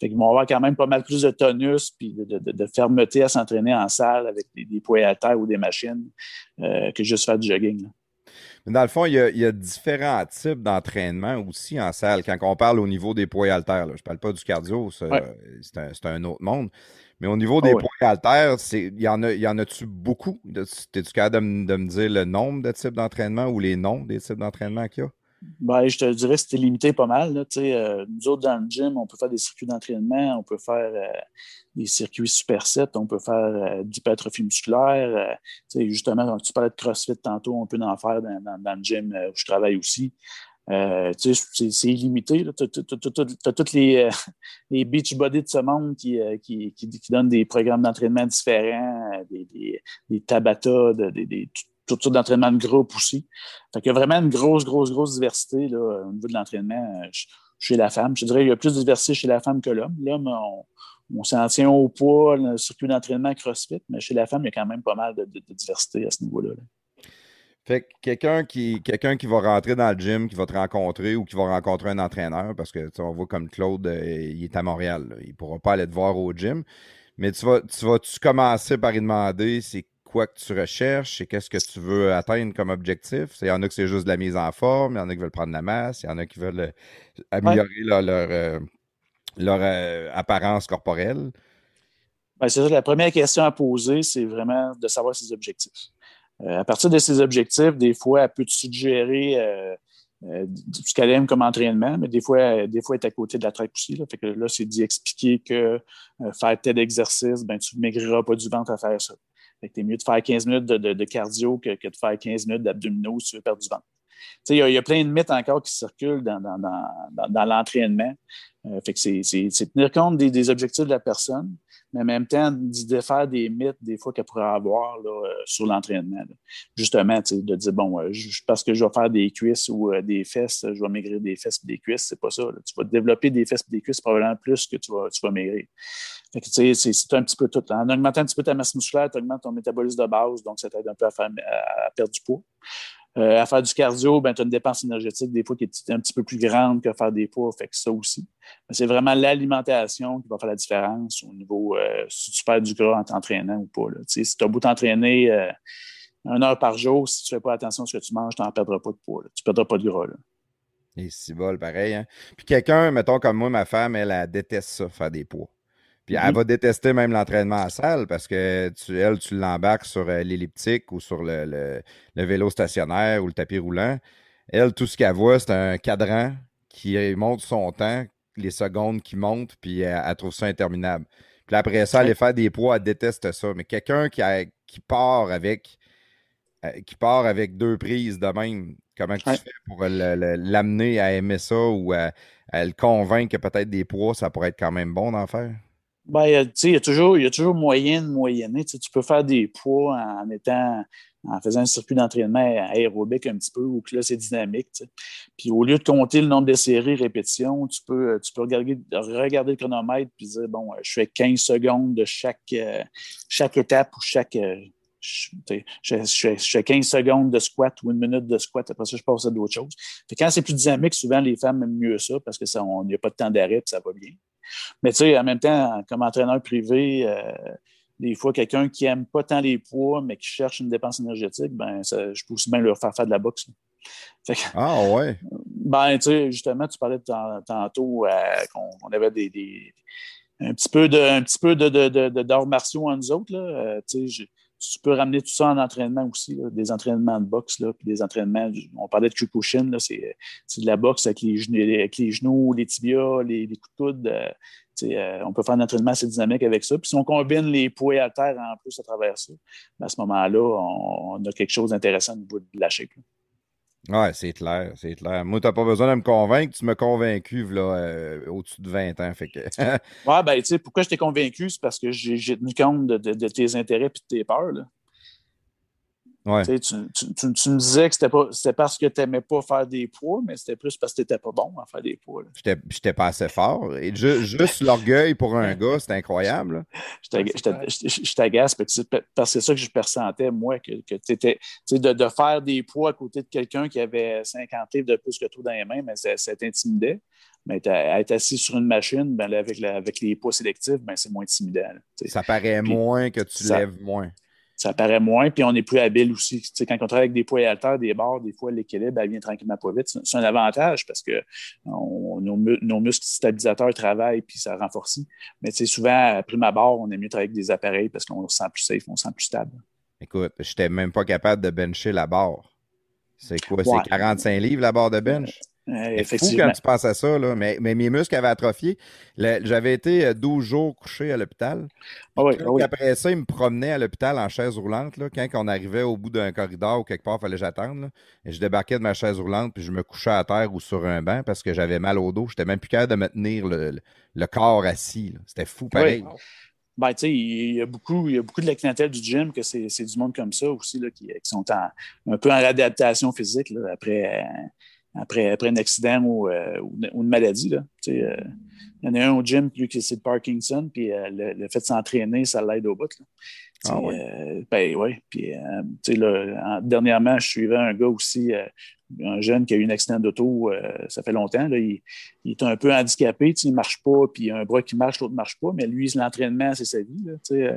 fait vont avoir quand même pas mal plus de tonus puis de, fermeté à s'entraîner en salle avec des, poids à terre ou des machines euh, que juste faire du jogging. Mais dans le fond, il y a, différents types d'entraînement aussi en salle. Quand on parle au niveau des poids haltères, je ne parle pas du cardio, c'est un, autre monde. Mais au niveau des ah poids haltères, il y en a, y en a-tu beaucoup? Es-tu capable de, me dire le nombre de types d'entraînement ou les noms des types d'entraînement qu'il y a? Ben, je te dirais c'était limité pas mal. Euh, nous autres, dans le gym, on peut faire des circuits d'entraînement, on peut faire euh, des circuits supersets, on peut faire euh, d'hypertrophie musculaire. justement, tu parlais de CrossFit tantôt, on peut en faire dans, le gym où je travaille aussi. c'est illimité. Tu as, tous les, les beach de ce monde qui, qui, qui, donnent des programmes d'entraînement différents, des, des, des Tabata, des, des, toutes sortes d'entraînement de groupe aussi. Fait y a vraiment une grosse, grosse, grosse diversité là, au niveau de l'entraînement euh, chez la femme. Je dirais qu'il y a plus de diversité chez la femme que l'homme. L'homme, on, s'en tient au poids, le circuit d'entraînement CrossFit, mais chez la femme, il y a quand même pas mal de, diversité à ce niveau-là. Fait que quelqu'un qui, qui va rentrer dans le gym, qui va te rencontrer ou qui va rencontrer un entraîneur, parce que on voit comme Claude, euh, il est à Montréal, il ne pourra pas aller te voir au gym. Mais tu vas, tu vas commencer par lui demander c'est quoi que tu recherches et qu'est-ce que tu veux atteindre comme objectif. Il y en a que c'est juste de la mise en forme, il y en a qui veulent prendre la masse, il y en a qui veulent euh, améliorer leur, leur, euh, euh, apparence corporelle. Ben, c'est ça, la première question à poser, c'est vraiment de savoir ses objectifs. à partir de ses objectifs, des fois, elle peut te suggérer ce qu'elle aime comme entraînement, mais des fois, des fois, elle est à côté de la traque aussi. Là. Fait que là, c'est d'y expliquer que faire tel exercice, ben, tu ne maigriras pas du ventre à faire ça. Fait que es mieux de faire 15 minutes de, cardio que, de faire 15 minutes d'abdominaux si tu veux perdre du ventre. Il y, a plein de mythes encore qui circulent dans, dans, l'entraînement. fait que c'est tenir compte des, objectifs de la personne, mais en même temps, d'y défaire des mythes des fois qu'elle pourrait avoir là, euh, sur l'entraînement. Justement, de dire, bon, euh, parce que je vais faire des cuisses ou euh, des fesses, je vais maigrir des fesses et des cuisses, c'est pas ça. Tu vas développer des fesses et des cuisses probablement plus que tu vas, tu vas maigrir. c'est un petit peu tout. En augmentant un petit peu ta masse musculaire, tu augmentes ton métabolisme de base, donc ça t'aide un peu à, faire, à perdre du poids. Euh, à faire du cardio, ben, tu as une dépense énergétique des fois qui est un petit peu plus grande que faire des poids, fait que ça aussi. c'est vraiment l'alimentation qui va faire la différence au niveau euh, si tu perds du gras en t'entraînant ou pas. Si tu as beau t'entraîner euh, une heure par jour, si tu ne fais pas attention à ce que tu manges, tu n'en perdras pas de poids. Tu ne perdras pas de gras. Là. Et si bol, pareil. Hein? Puis quelqu'un, mettons comme moi, ma femme, elle, elle déteste ça, faire des poids. Puis elle mhm. va détester même l'entraînement à salle parce que tu, elle, tu l'embarques sur euh, l'elliptique ou sur le, vélo stationnaire ou le tapis roulant. Elle, tout ce qu'elle voit, c'est un cadran qui montre son temps, les secondes qui montent, puis elle, trouve ça interminable. Puis après ça, aller faire des poids, elle déteste ça. Mais quelqu'un qui, qui part avec euh, qui part avec deux prises de même, comment tu fais pour l'amener à aimer ça ou à, à le convaincre que peut-être des poids, ça pourrait être quand même bon d'en faire? Ben, il y a toujours, y a toujours moyen de moyenner. Tu peux faire des poids en étant en faisant un circuit d'entraînement aérobique un petit peu, ou que là, c'est dynamique. Puis au lieu de compter le nombre de séries, répétitions, tu peux, tu peux regarder, regarder le chronomètre puis dire, bon, je fais 15 secondes de chaque, euh, chaque étape ou chaque. Euh, je, je, fais 15 secondes de squat ou une minute de squat, après ça, je passe à d'autres choses. quand c'est plus dynamique, souvent, les femmes aiment mieux ça parce qu'il n'y a pas de temps d'arrêt et ça va bien. Mais tu sais, en même temps, comme entraîneur privé, euh, des fois, quelqu'un qui n'aime pas tant les poids, mais qui cherche une dépense énergétique, ben, ça, je peux aussi bien leur faire faire de la boxe. ah ouais. Ben, tu sais, justement, tu parlais tantôt euh, qu'on avait des, un petit peu de, un petit peu de, martiaux en nous autres. Là. Euh, tu sais, tu peux ramener tout ça en entraînement aussi, des entraînements de boxe, là, puis des entraînements, on parlait de Kyokushin, c'est, de la boxe avec les, genoux, les tibias, les, coups de coude. On peut faire un entraînement assez dynamique avec ça. Puis si on combine les poids à terre en plus à travers ça, ben, à ce moment-là, on, a quelque chose d'intéressant au niveau de la. Ouais, c'est clair, c'est clair. Moi, t'as pas besoin de me convaincre, tu m'as convaincu là, euh, au-dessus de 20 ans. Fait que... ouais, ben, tu sais, pourquoi je t'ai convaincu? C'est parce que j'ai tenu compte de, tes intérêts et de tes peurs. Là. Tu, tu, tu, me disais que c'était parce que tu n'aimais pas faire des poids, mais c'était plus parce que tu n'étais pas bon à faire des poids. Je n'étais pas assez fort. Et juste l'orgueil pour un gars, c'est incroyable. Je t'agace parce que c'est ça que je pressentais, moi, que, que étais, de, de faire des poids à côté de quelqu'un qui avait 50 livres de plus que toi dans les mains, mais ça, t'intimidait. Mais être assis sur une machine, ben, avec, avec les poids sélectifs, ben, c'est moins intimidant. ça paraît moins que tu lèves moins ça paraît moins, puis on est plus habile aussi. quand on travaille avec des poids haltères, des barres, des fois, l'équilibre, elle vient tranquillement pas vite. C'est un avantage parce que nos, muscles stabilisateurs travaillent, puis ça renforce. Mais souvent, après ma barre, on est mieux travailler avec des appareils parce qu'on se sent plus safe, on se sent plus stable. Écoute, je n'étais même pas capable de bencher la barre. C'est quoi? C'est 45 livres la barre de bench? C'est fou quand tu penses à ça, là. Mais, mes muscles avaient atrophié. J'avais été 12 euh, jours couché à l'hôpital. Ah ah après ça, ils me promenaient à l'hôpital en chaise roulante. Là, quand on arrivait au bout d'un corridor ou quelque part, il fallait que j'attende. Je débarquais de ma chaise roulante, puis je me couchais à terre ou sur un banc parce que j'avais mal au dos. J'étais même plus capable de me tenir le, corps assis. C'était fou, pareil. Ben, il y, a beaucoup, il y a beaucoup de la clientèle du gym que c'est du monde comme ça aussi, là, qui, sont un peu en réadaptation physique là, après, après, après un accident ou, euh, une maladie. Là. Euh, il y en a un au gym, lui, qui c'est le Parkinson, puis euh, le, fait de s'entraîner, ça l'aide au bout. Là. Ah, ouais. ben oui. Puis, là, dernièrement, je suivais un gars aussi, un jeune qui a eu un accident d'auto, euh, ça fait longtemps. Là, il, est un peu handicapé, il ne marche pas, puis un bras qui marche, l'autre ne marche pas, mais lui, l'entraînement, c'est sa vie. Euh,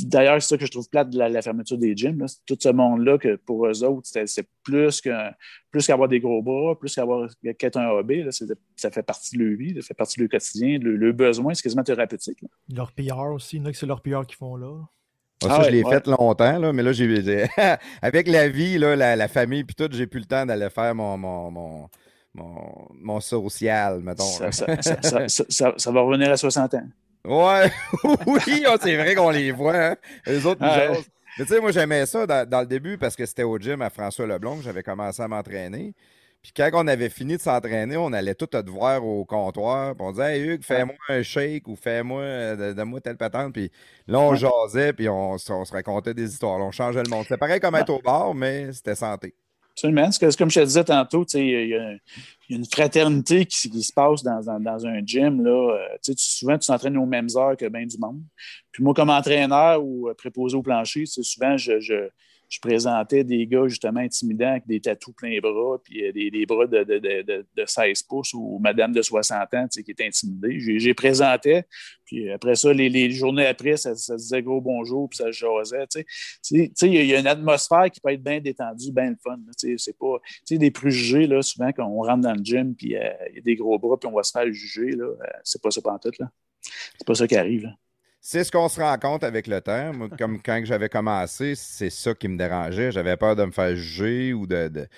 d'ailleurs, c'est ça que je trouve plate de la, fermeture des gyms. Tout ce monde-là, que pour eux autres, c'est plus qu'avoir des gros bras, plus qu'avoir qu'être un hobby. ça fait partie de leur vie, ça fait partie de leur quotidien, le, le besoin, c'est quasiment thérapeutique. Leur PR aussi, il y en a que c'est leur PR qu'ils font là. Ah, Ah ça, je l'ai ouais. fait longtemps, là, mais là, j'ai avec la vie, là, la, la famille, puis tout, j'ai plus le temps d'aller faire mon, mon, mon, mon, mon social, mettons. Ça, ça- va revenir à 60 ans. Ouais, oui, oh, c'est vrai qu'on les voit, hein. Les autres. Mais tu sais, moi, j'aimais ça dans, dans le début parce que c'était au gym à François Leblond que j'avais commencé à m'entraîner. Puis quand on avait fini de s'entraîner, on allait tout te voir au comptoir. Puis on disait, hey Hugues, fais-moi un shake ou fais-moi, euh, donne-moi telle patente. Puis là, on jasait, puis on, se racontait des histoires. Là, on changeait le monde. C'était pareil comme être au bar, mais c'était santé. Absolument. Que- comme je te disais tantôt, il y, a- une fraternité qui, qui se passe dans, dans- dans un gym. Là. Euh, tu souvent, tu t'entraînes aux mêmes heures que bien du monde. Puis moi, comme entraîneur ou euh, préposé au plancher, souvent, je, je, je présentais des gars justement intimidants avec des tatous plein bras, puis euh, des, bras de, de, de, de, de 16 pouces ou madame de 60 ans qui est intimidée. J'ai présenté, puis après ça, les, journées après, ça, ça disait gros bonjour, puis ça jasait. il y, a- une atmosphère qui peut être bien détendue, bien le fun. C'est pas, des préjugés, là, souvent, quand on rentre dans le gym, puis euh, il y a des gros bras, puis on va se faire juger, euh, c'est pas ça pantoute. C'est pas ça qui arrive. C'est ce qu'on se rend compte avec le temps. Moi, comme quand j'avais commencé, c'est ça qui me dérangeait. J'avais peur de me faire juger ou de, de,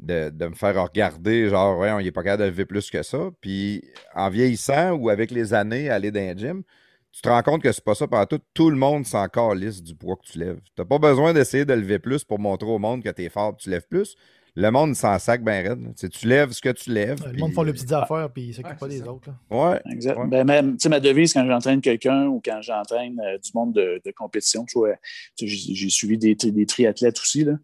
de, de me faire regarder, genre, ouais, on n'est pas capable de lever plus que ça. Puis en vieillissant ou avec les années, aller dans un gym, tu te rends compte que c'est pas ça pendant tout. Tout le monde s'en calisse du poids que tu lèves. Tu n'as pas besoin d'essayer de lever plus pour montrer au monde que tu es fort, tu lèves plus. Le monde s'en sac bien raide. Tu lèves ce que tu lèves. Le monde font les petites affaires puis ils s'occupent Ouais, pas des ça. autres. là. Ouais. Exact. Ouais. Ben, même, tu sais, ma devise quand j'entraîne quelqu'un ou quand j'entraîne euh, du monde de, de compétition, j'ai suivi des, tri- des triathlètes aussi, là,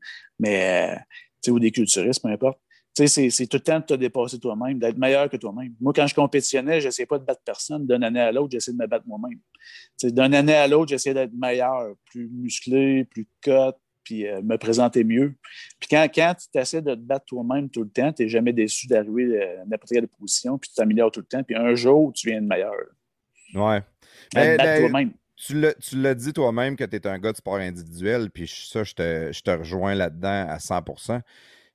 mais, euh, tu sais, ou des culturistes, peu importe. Tu sais, c'est- tout le temps de te dépasser toi-même, d'être meilleur que toi-même. Moi, quand je compétitionnais, je n'essayais pas de battre personne. D'une année à l'autre, j'essayais de me battre moi-même. D'une année à l'autre, j'essayais d'être meilleur, plus musclé, plus cut, puis euh, me présenter mieux. Puis quand, quand tu essaies de te battre toi-même tout le temps, tu n'es jamais déçu d'arriver à n'importe quelle position, puis tu t'améliores tout le temps, puis un jour, tu viens de meilleur. Ouais. Ben, te battre ben, toi-même. Tu l'as, dit toi-même que tu es un gars de sport individuel, puis ça, je te, je te rejoins là-dedans à 100%.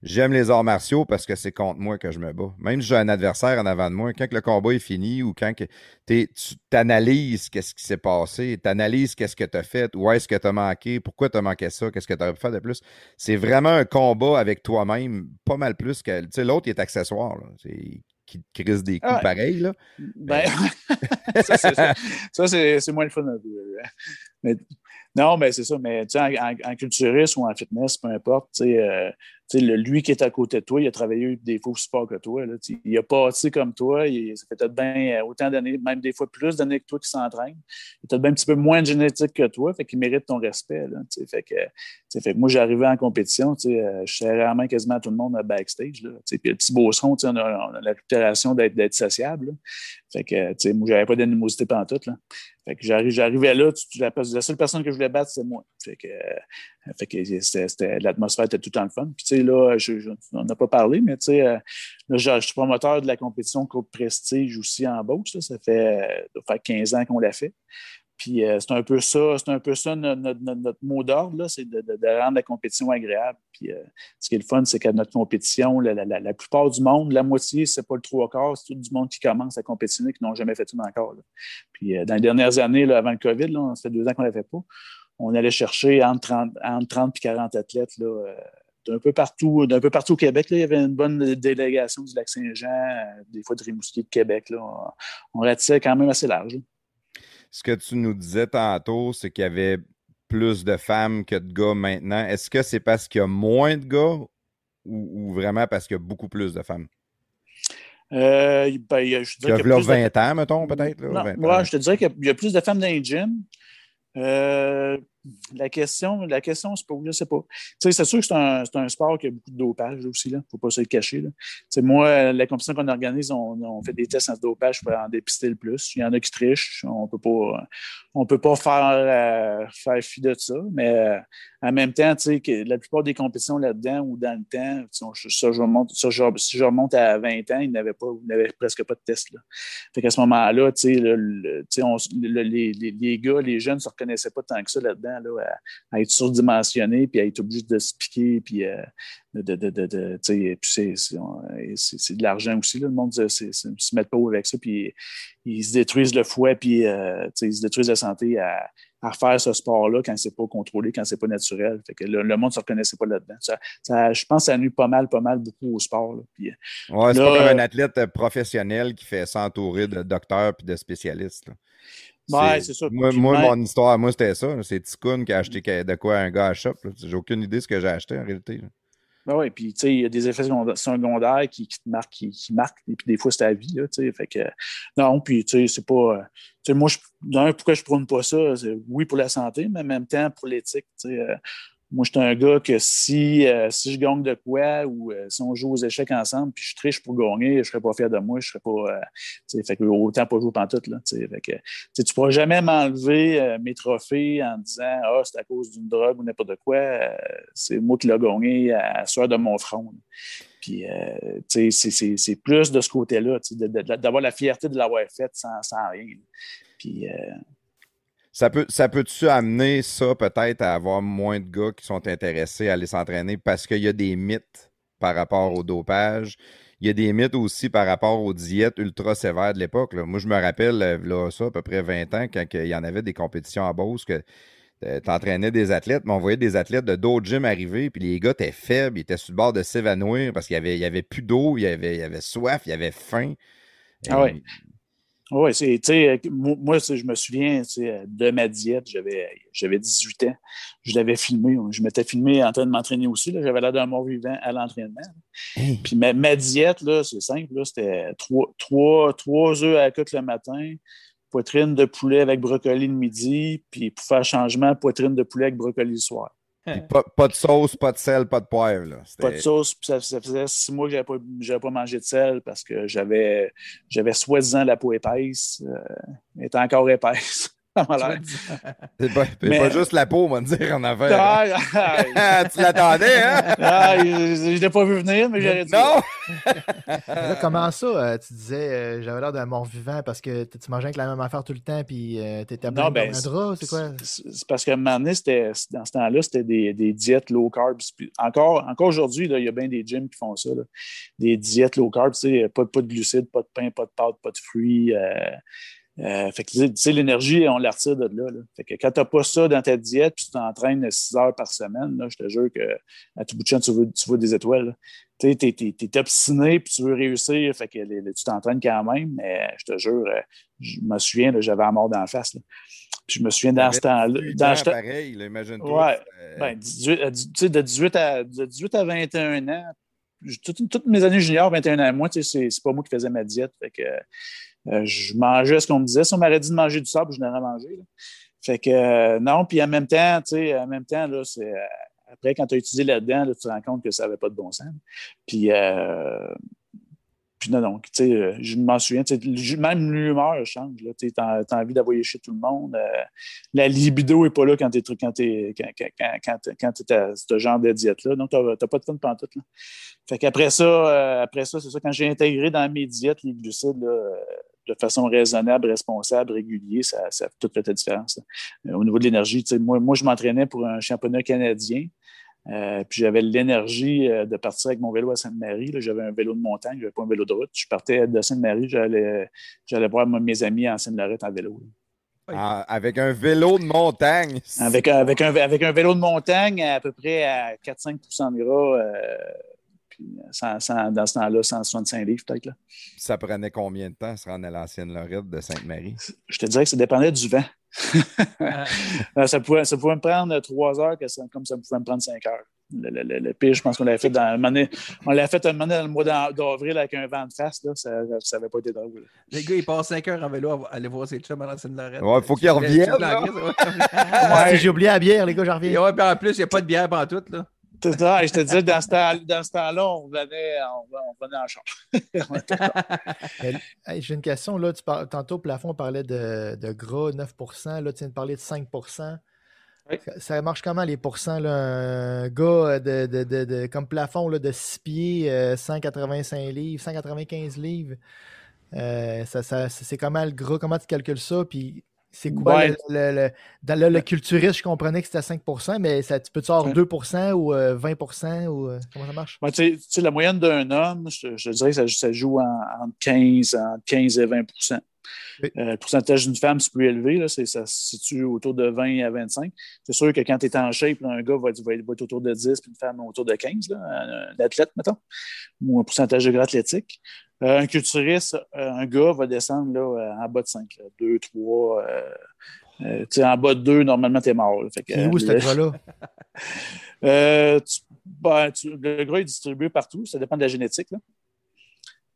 J'aime les arts martiaux parce que c'est contre moi que je me bats. Même si j'ai un adversaire en avant de moi, quand le combat est fini ou quand que tu t'analyses qu'est-ce qui s'est passé, tu analyses qu'est-ce que tu as fait, où est-ce que tu as manqué, pourquoi tu as manqué ça, qu'est-ce que tu aurais pu faire de plus. C'est vraiment un combat avec toi-même, pas mal plus que. Tu sais, l'autre, il est accessoire. Là. C'est, qui te crise des coups Ah pareils. Là. Ben, ça, c'est, ça, ça, c'est, c'est moins le fun. Mais, non, mais c'est ça. Mais tu sais, en, en- en culturiste ou en fitness, peu importe, tu sais, euh, tu sais, le- lui qui est à côté de toi, il a travaillé des fois aussi fort que toi. Là, il a passé comme toi. Il, ça fait peut-être bien euh, autant d'années, même des fois plus d'années que toi qui s'entraîne. Il a peut-être bien un petit peu moins de génétique que toi, fait qu'il mérite ton respect. Là, fait, que, fait que moi, j'arrivais en compétition, euh, je serrais la main quasiment à tout le monde à backstage. Là, puis le petit tu sais, on a, a la réputation d'être, sociable. là. Fait que, moi, j'avais pas d'animosité pantoute, là. Fait que j'arri- j'arrivais là, tu, la, seule personne que je voulais battre, c'était moi. Fait que, euh, fait que l'atmosphère était tout le fun. Là, je, on n'a pas parlé, mais tu sais, euh, je, suis promoteur de la compétition Coupe Prestige aussi en là. Ça fait, euh, ça fait 15 ans qu'on l'a fait. Puis euh, c'est un peu ça, c'est un peu ça notre, mot d'ordre, c'est de, rendre la compétition agréable. Puis euh, ce qui est le fun, c'est qu'à notre compétition, la, la- la- plupart du monde, la moitié, c'est pas le trois quarts, c'est tout du monde qui commence à compétitionner, qui n'ont jamais fait ça encore. Puis euh, dans les dernières années, avant le COVID, là, ça fait deux ans qu'on ne l'a fait pas, on allait chercher entre 30, entre 30 et 40 athlètes là, euh, d'un peu partout, d'un peu partout au Québec. Là. Il y avait une bonne délégation du Lac-Saint-Jean, euh, des fois de Rimouski de Québec. Là. On, on ratissait quand même assez large. là. Ce que tu nous disais tantôt, c'est qu'il y avait plus de femmes que de gars maintenant. Est-ce que c'est parce qu'il y a moins de gars ou, ou vraiment parce qu'il y a beaucoup plus de femmes? Euh, ben, il y a- je y dirais a qu'il y a là plus de- 20 ans, mettons, peut-être? là, Non, 20 moi, je te dirais qu'il y a- il y a plus de femmes dans les gyms. Euh, la question, la question, c'est pas, je sais pas. C'est sûr que c'est un, un sport qui a beaucoup de dopage aussi, là. Faut pas se le cacher, là. Moi, la compétition qu'on organise, on, on fait des tests en dopage pour en dépister le plus. Il y en a qui trichent. On peut pas, on peut pas faire, euh, faire fi de ça. Mais euh, en même temps, que la plupart des compétitions là-dedans ou dans le temps, je remonte, si je remonte à 20 ans, ils n'avaient pas, ils presque pas de test, là. Fait qu'à ce moment-là, le- le- les, les- gars, les jeunes ne se reconnaissaient pas tant que ça là-dedans, là, à, à être surdimensionnés, puis à être obligés de se piquer, puis euh, de, de, de, de- de- tu sais, puis c'est- de l'argent aussi, là, le monde ne se met pas avec ça, puis ils se détruisent le fouet, puis euh, ils se détruisent la santé à, à faire ce sport-là quand c'est pas contrôlé, quand c'est pas naturel. Fait que le, le monde ne se reconnaissait pas là-dedans. Ça, ça- je pense que ça nuit pas mal, pas mal beaucoup au sport. euh, Ouais, c'est pas comme un athlète euh, professionnel qui fait s'entourer de docteurs et de spécialistes. là. Ouais, c'est ça. Moi, Puis moi, même- mon histoire, moi, c'était ça. C'est Ticoun qui a acheté de quoi un gars à shop. J'ai aucune idée de ce que j'ai acheté en réalité. là. Ben oui, puis tu sais, il y a des effets seconda- secondaires qui, te marquent, qui, marquent, et puis des fois, c'est ta vie, là. Fait que, non, puis tu sais, c'est pas. euh, moi, je, pourquoi je prône pas ça? Oui, pour la santé, mais en même temps, pour l'éthique, euh, moi, je suis un gars que si, euh, si je gagne de quoi ou euh, si on joue aux échecs ensemble puis je triche pour gagner, je serais pas fier de moi, je serais pas. euh, fait que autant pas jouer pantoute, là. Fait que, tu tu pourras jamais m'enlever euh, mes trophées en disant Ah, c'est à cause d'une drogue ou n'importe quoi. C'est moi qui l'ai gagné à la sueur de mon front. Puis, c'est- plus de ce côté-là, d'avoir la fierté de l'avoir fait sans, sans rien. Puis, Ça peut, ça peut-tu amener ça peut-être à avoir moins de gars qui sont intéressés à aller s'entraîner parce qu'il y a des mythes par rapport au dopage? Il y a des mythes aussi par rapport aux diètes ultra sévères de l'époque. Moi, je me rappelle, euh, là, ça, à peu près 20 ans, quand il y en avait des compétitions à Beauce, que tu entraînais des athlètes, mais on voyait des athlètes de d'autres gyms arriver, puis les gars étaient faibles, ils étaient sur le bord de s'évanouir parce qu'il y avait, il y avait plus d'eau, il y avait, il y avait soif, il y avait faim. Ah ouais. Oui, c'est, tu sais, moi, moi, je me souviens sais, de ma diète, j'avais, j'avais 18 ans, je l'avais filmé, je m'étais filmé en train de m'entraîner aussi, j'avais l'air d'un mort vivant à l'entraînement. Puis ma, ma diète, c'est simple, c'était trois, trois, trois œufs à la coque le matin, poitrine de poulet avec brocoli le midi, puis pour faire changement, poitrine de poulet avec brocoli le soir. Puis pas, pas de sauce, pas de sel, pas de poivre. Là. Pas de sauce, puis ça, ça faisait six mois que j'avais pas, pas mangé de sel parce que j'avais, j'avais soi-disant la peau épaisse, euh, elle était encore épaisse. C'est pas, c'est Mais- pas juste la peau, on va dire, en affaire. Ah, ah, Ah, tu l'attendais, hein? ah, je je l'ai pas vu venir, mais j'aurais dit. Non! Là, comment ça, euh, tu disais, euh, j'avais l'air d'un mort-vivant parce que tu mangeais avec la même affaire tout le temps, puis euh, t'étais Non, blanc ben, un drap, c'est quoi? C'est parce qu'à un moment donné, c'était- dans ce temps-là, c'était des, des diètes low carb. Encore, encore aujourd'hui, il y a bien des gyms qui font ça. là. Des diètes low carb, tu sais, pas, pas de glucides, pas de pain, pas de pâte, pas de fruits. Euh, euh, fait que tu sais, l'énergie, on la retire de là, là. Fait que quand tu n'as pas ça dans ta diète, puis tu t'entraînes 6 heures par semaine, là, je te jure que à tout bout de champ, tu vois, tu vois des étoiles. Tu t'es obstiné, puis tu veux réussir, fait que les- les- tu t'entraînes quand même, mais je te jure, euh, je me souviens, j'avais la mort d'en face. là. Puis je me souviens dans ce temps-là. Dans ce pareil, imagine-toi. Ouais. Euh, ben, 18, à dix- tu sais, de, 18 à, de 18 à 21 ans, toutes, toutes mes années juniors, 21 ans, moi, tu sais, c'est, c'est pas moi qui faisais ma diète. Fait que euh, je mangeais ce qu'on me disait. Si on m'aurait dit de manger du sable, je n'aurais mangé. Fait que euh, non, puis en même temps, tu sais, en même temps, là, c'est. euh, après, quand tu as étudié là-dedans, là, tu te rends compte que ça n'avait pas de bon sens. Puis, euh, puis non, non, tu sais, euh, je m'en souviens, même l'humeur change. Tu as, envie d'envoyer chez tout le monde. euh, la libido n'est pas là quand tu es, quand quand, quand, à ce genre de diète-là. Donc, tu n'as pas de fun pantoute. Là. Fait qu'après ça, euh, après ça, c'est ça, quand j'ai intégré dans mes diètes les glucides, là, euh, de façon raisonnable, responsable, régulier, ça, ça fait la différence. là. Euh, au niveau de l'énergie, moi, moi, je m'entraînais pour un championnat canadien. Euh, puis j'avais l'énergie euh, de partir avec mon vélo à Sainte-Marie. J'avais un vélo de montagne, j'avais pas un vélo de route. Je partais de Sainte-Marie, j'allais, voir mes amis en Seine-Lorette en vélo. là. en- avec un vélo de montagne. Avec, un- avec, un, avec un vélo de montagne à, peu près à 4-5% de gras, euh, puis sans- sans- dans ce temps-là, 165 livres peut-être. là. Ça prenait combien de temps à se rendre à l'ancienne Lorette de Sainte-Marie? Je te dirais que ça dépendait du vent. Euh, ça, pouvait, ça pouvait me prendre trois heures, que ça- comme ça pouvait me prendre cinq heures. Le, le- le- le pire, je pense qu'on l'avait fait dans donné- on l'a fait un moment donné dans le mois d'avril avec un vent de face. Là, ça n'avait pas été drôle. là. Les gars, ils passent 5 heures en vélo à aller voir ses chums à l'ancienne Lorette. Ouais, faut qu'ils reviennent. Ah, si j'ai oublié la bière, les gars, j'en Et reviens. ouais, puis en plus, il n'y a pas de bière pendant tout, là. C'est ça, et je te disais, dans ce temps- temps-là, on venait, on, on venait en charge. J'ai une question. Là, tu par- Tantôt, plafond parlait de, de gras, 9% Là, tu viens de parler de 5 Oui. ça, ça marche comment les pourcents? Là? Un gars de, de- de- de- comme plafond là, de 6 pieds, euh, 185 livres, 195 livres. euh, ça, ça- c'est comment le gras? Comment tu calcules ça? Puis c'est quoi Ouais. le, le- le- dans le, le culturiste, je comprenais que c'était 5% mais ça, tu peux-tu avoir Ouais. 2% ou euh, 20% ou euh, comment ça marche? Ouais, tu sais- tu sais, la moyenne d'un homme, je, te- je te dirais que ça, ça joue en- entre 15, entre 15 et 20 Oui. Euh, le pourcentage d'une femme, c'est plus élevé. Là, c'est- ça se situe autour de 20 à 25. C'est sûr que quand tu es en shape, là, un gars va, être- va autour de 10, puis une femme autour de 15, là, un, un athlète, mettons, ou un pourcentage de gras athlétique. Euh, un culturiste, euh, un gars va descendre là, en bas de 5, 2, 3. tu sais, en bas de 2, normalement, tu es mort. là. Fait que, Il est où, ce le- gars-là? euh, tu- ben, tu- le gras est distribué partout. Ça dépend de la génétique. là.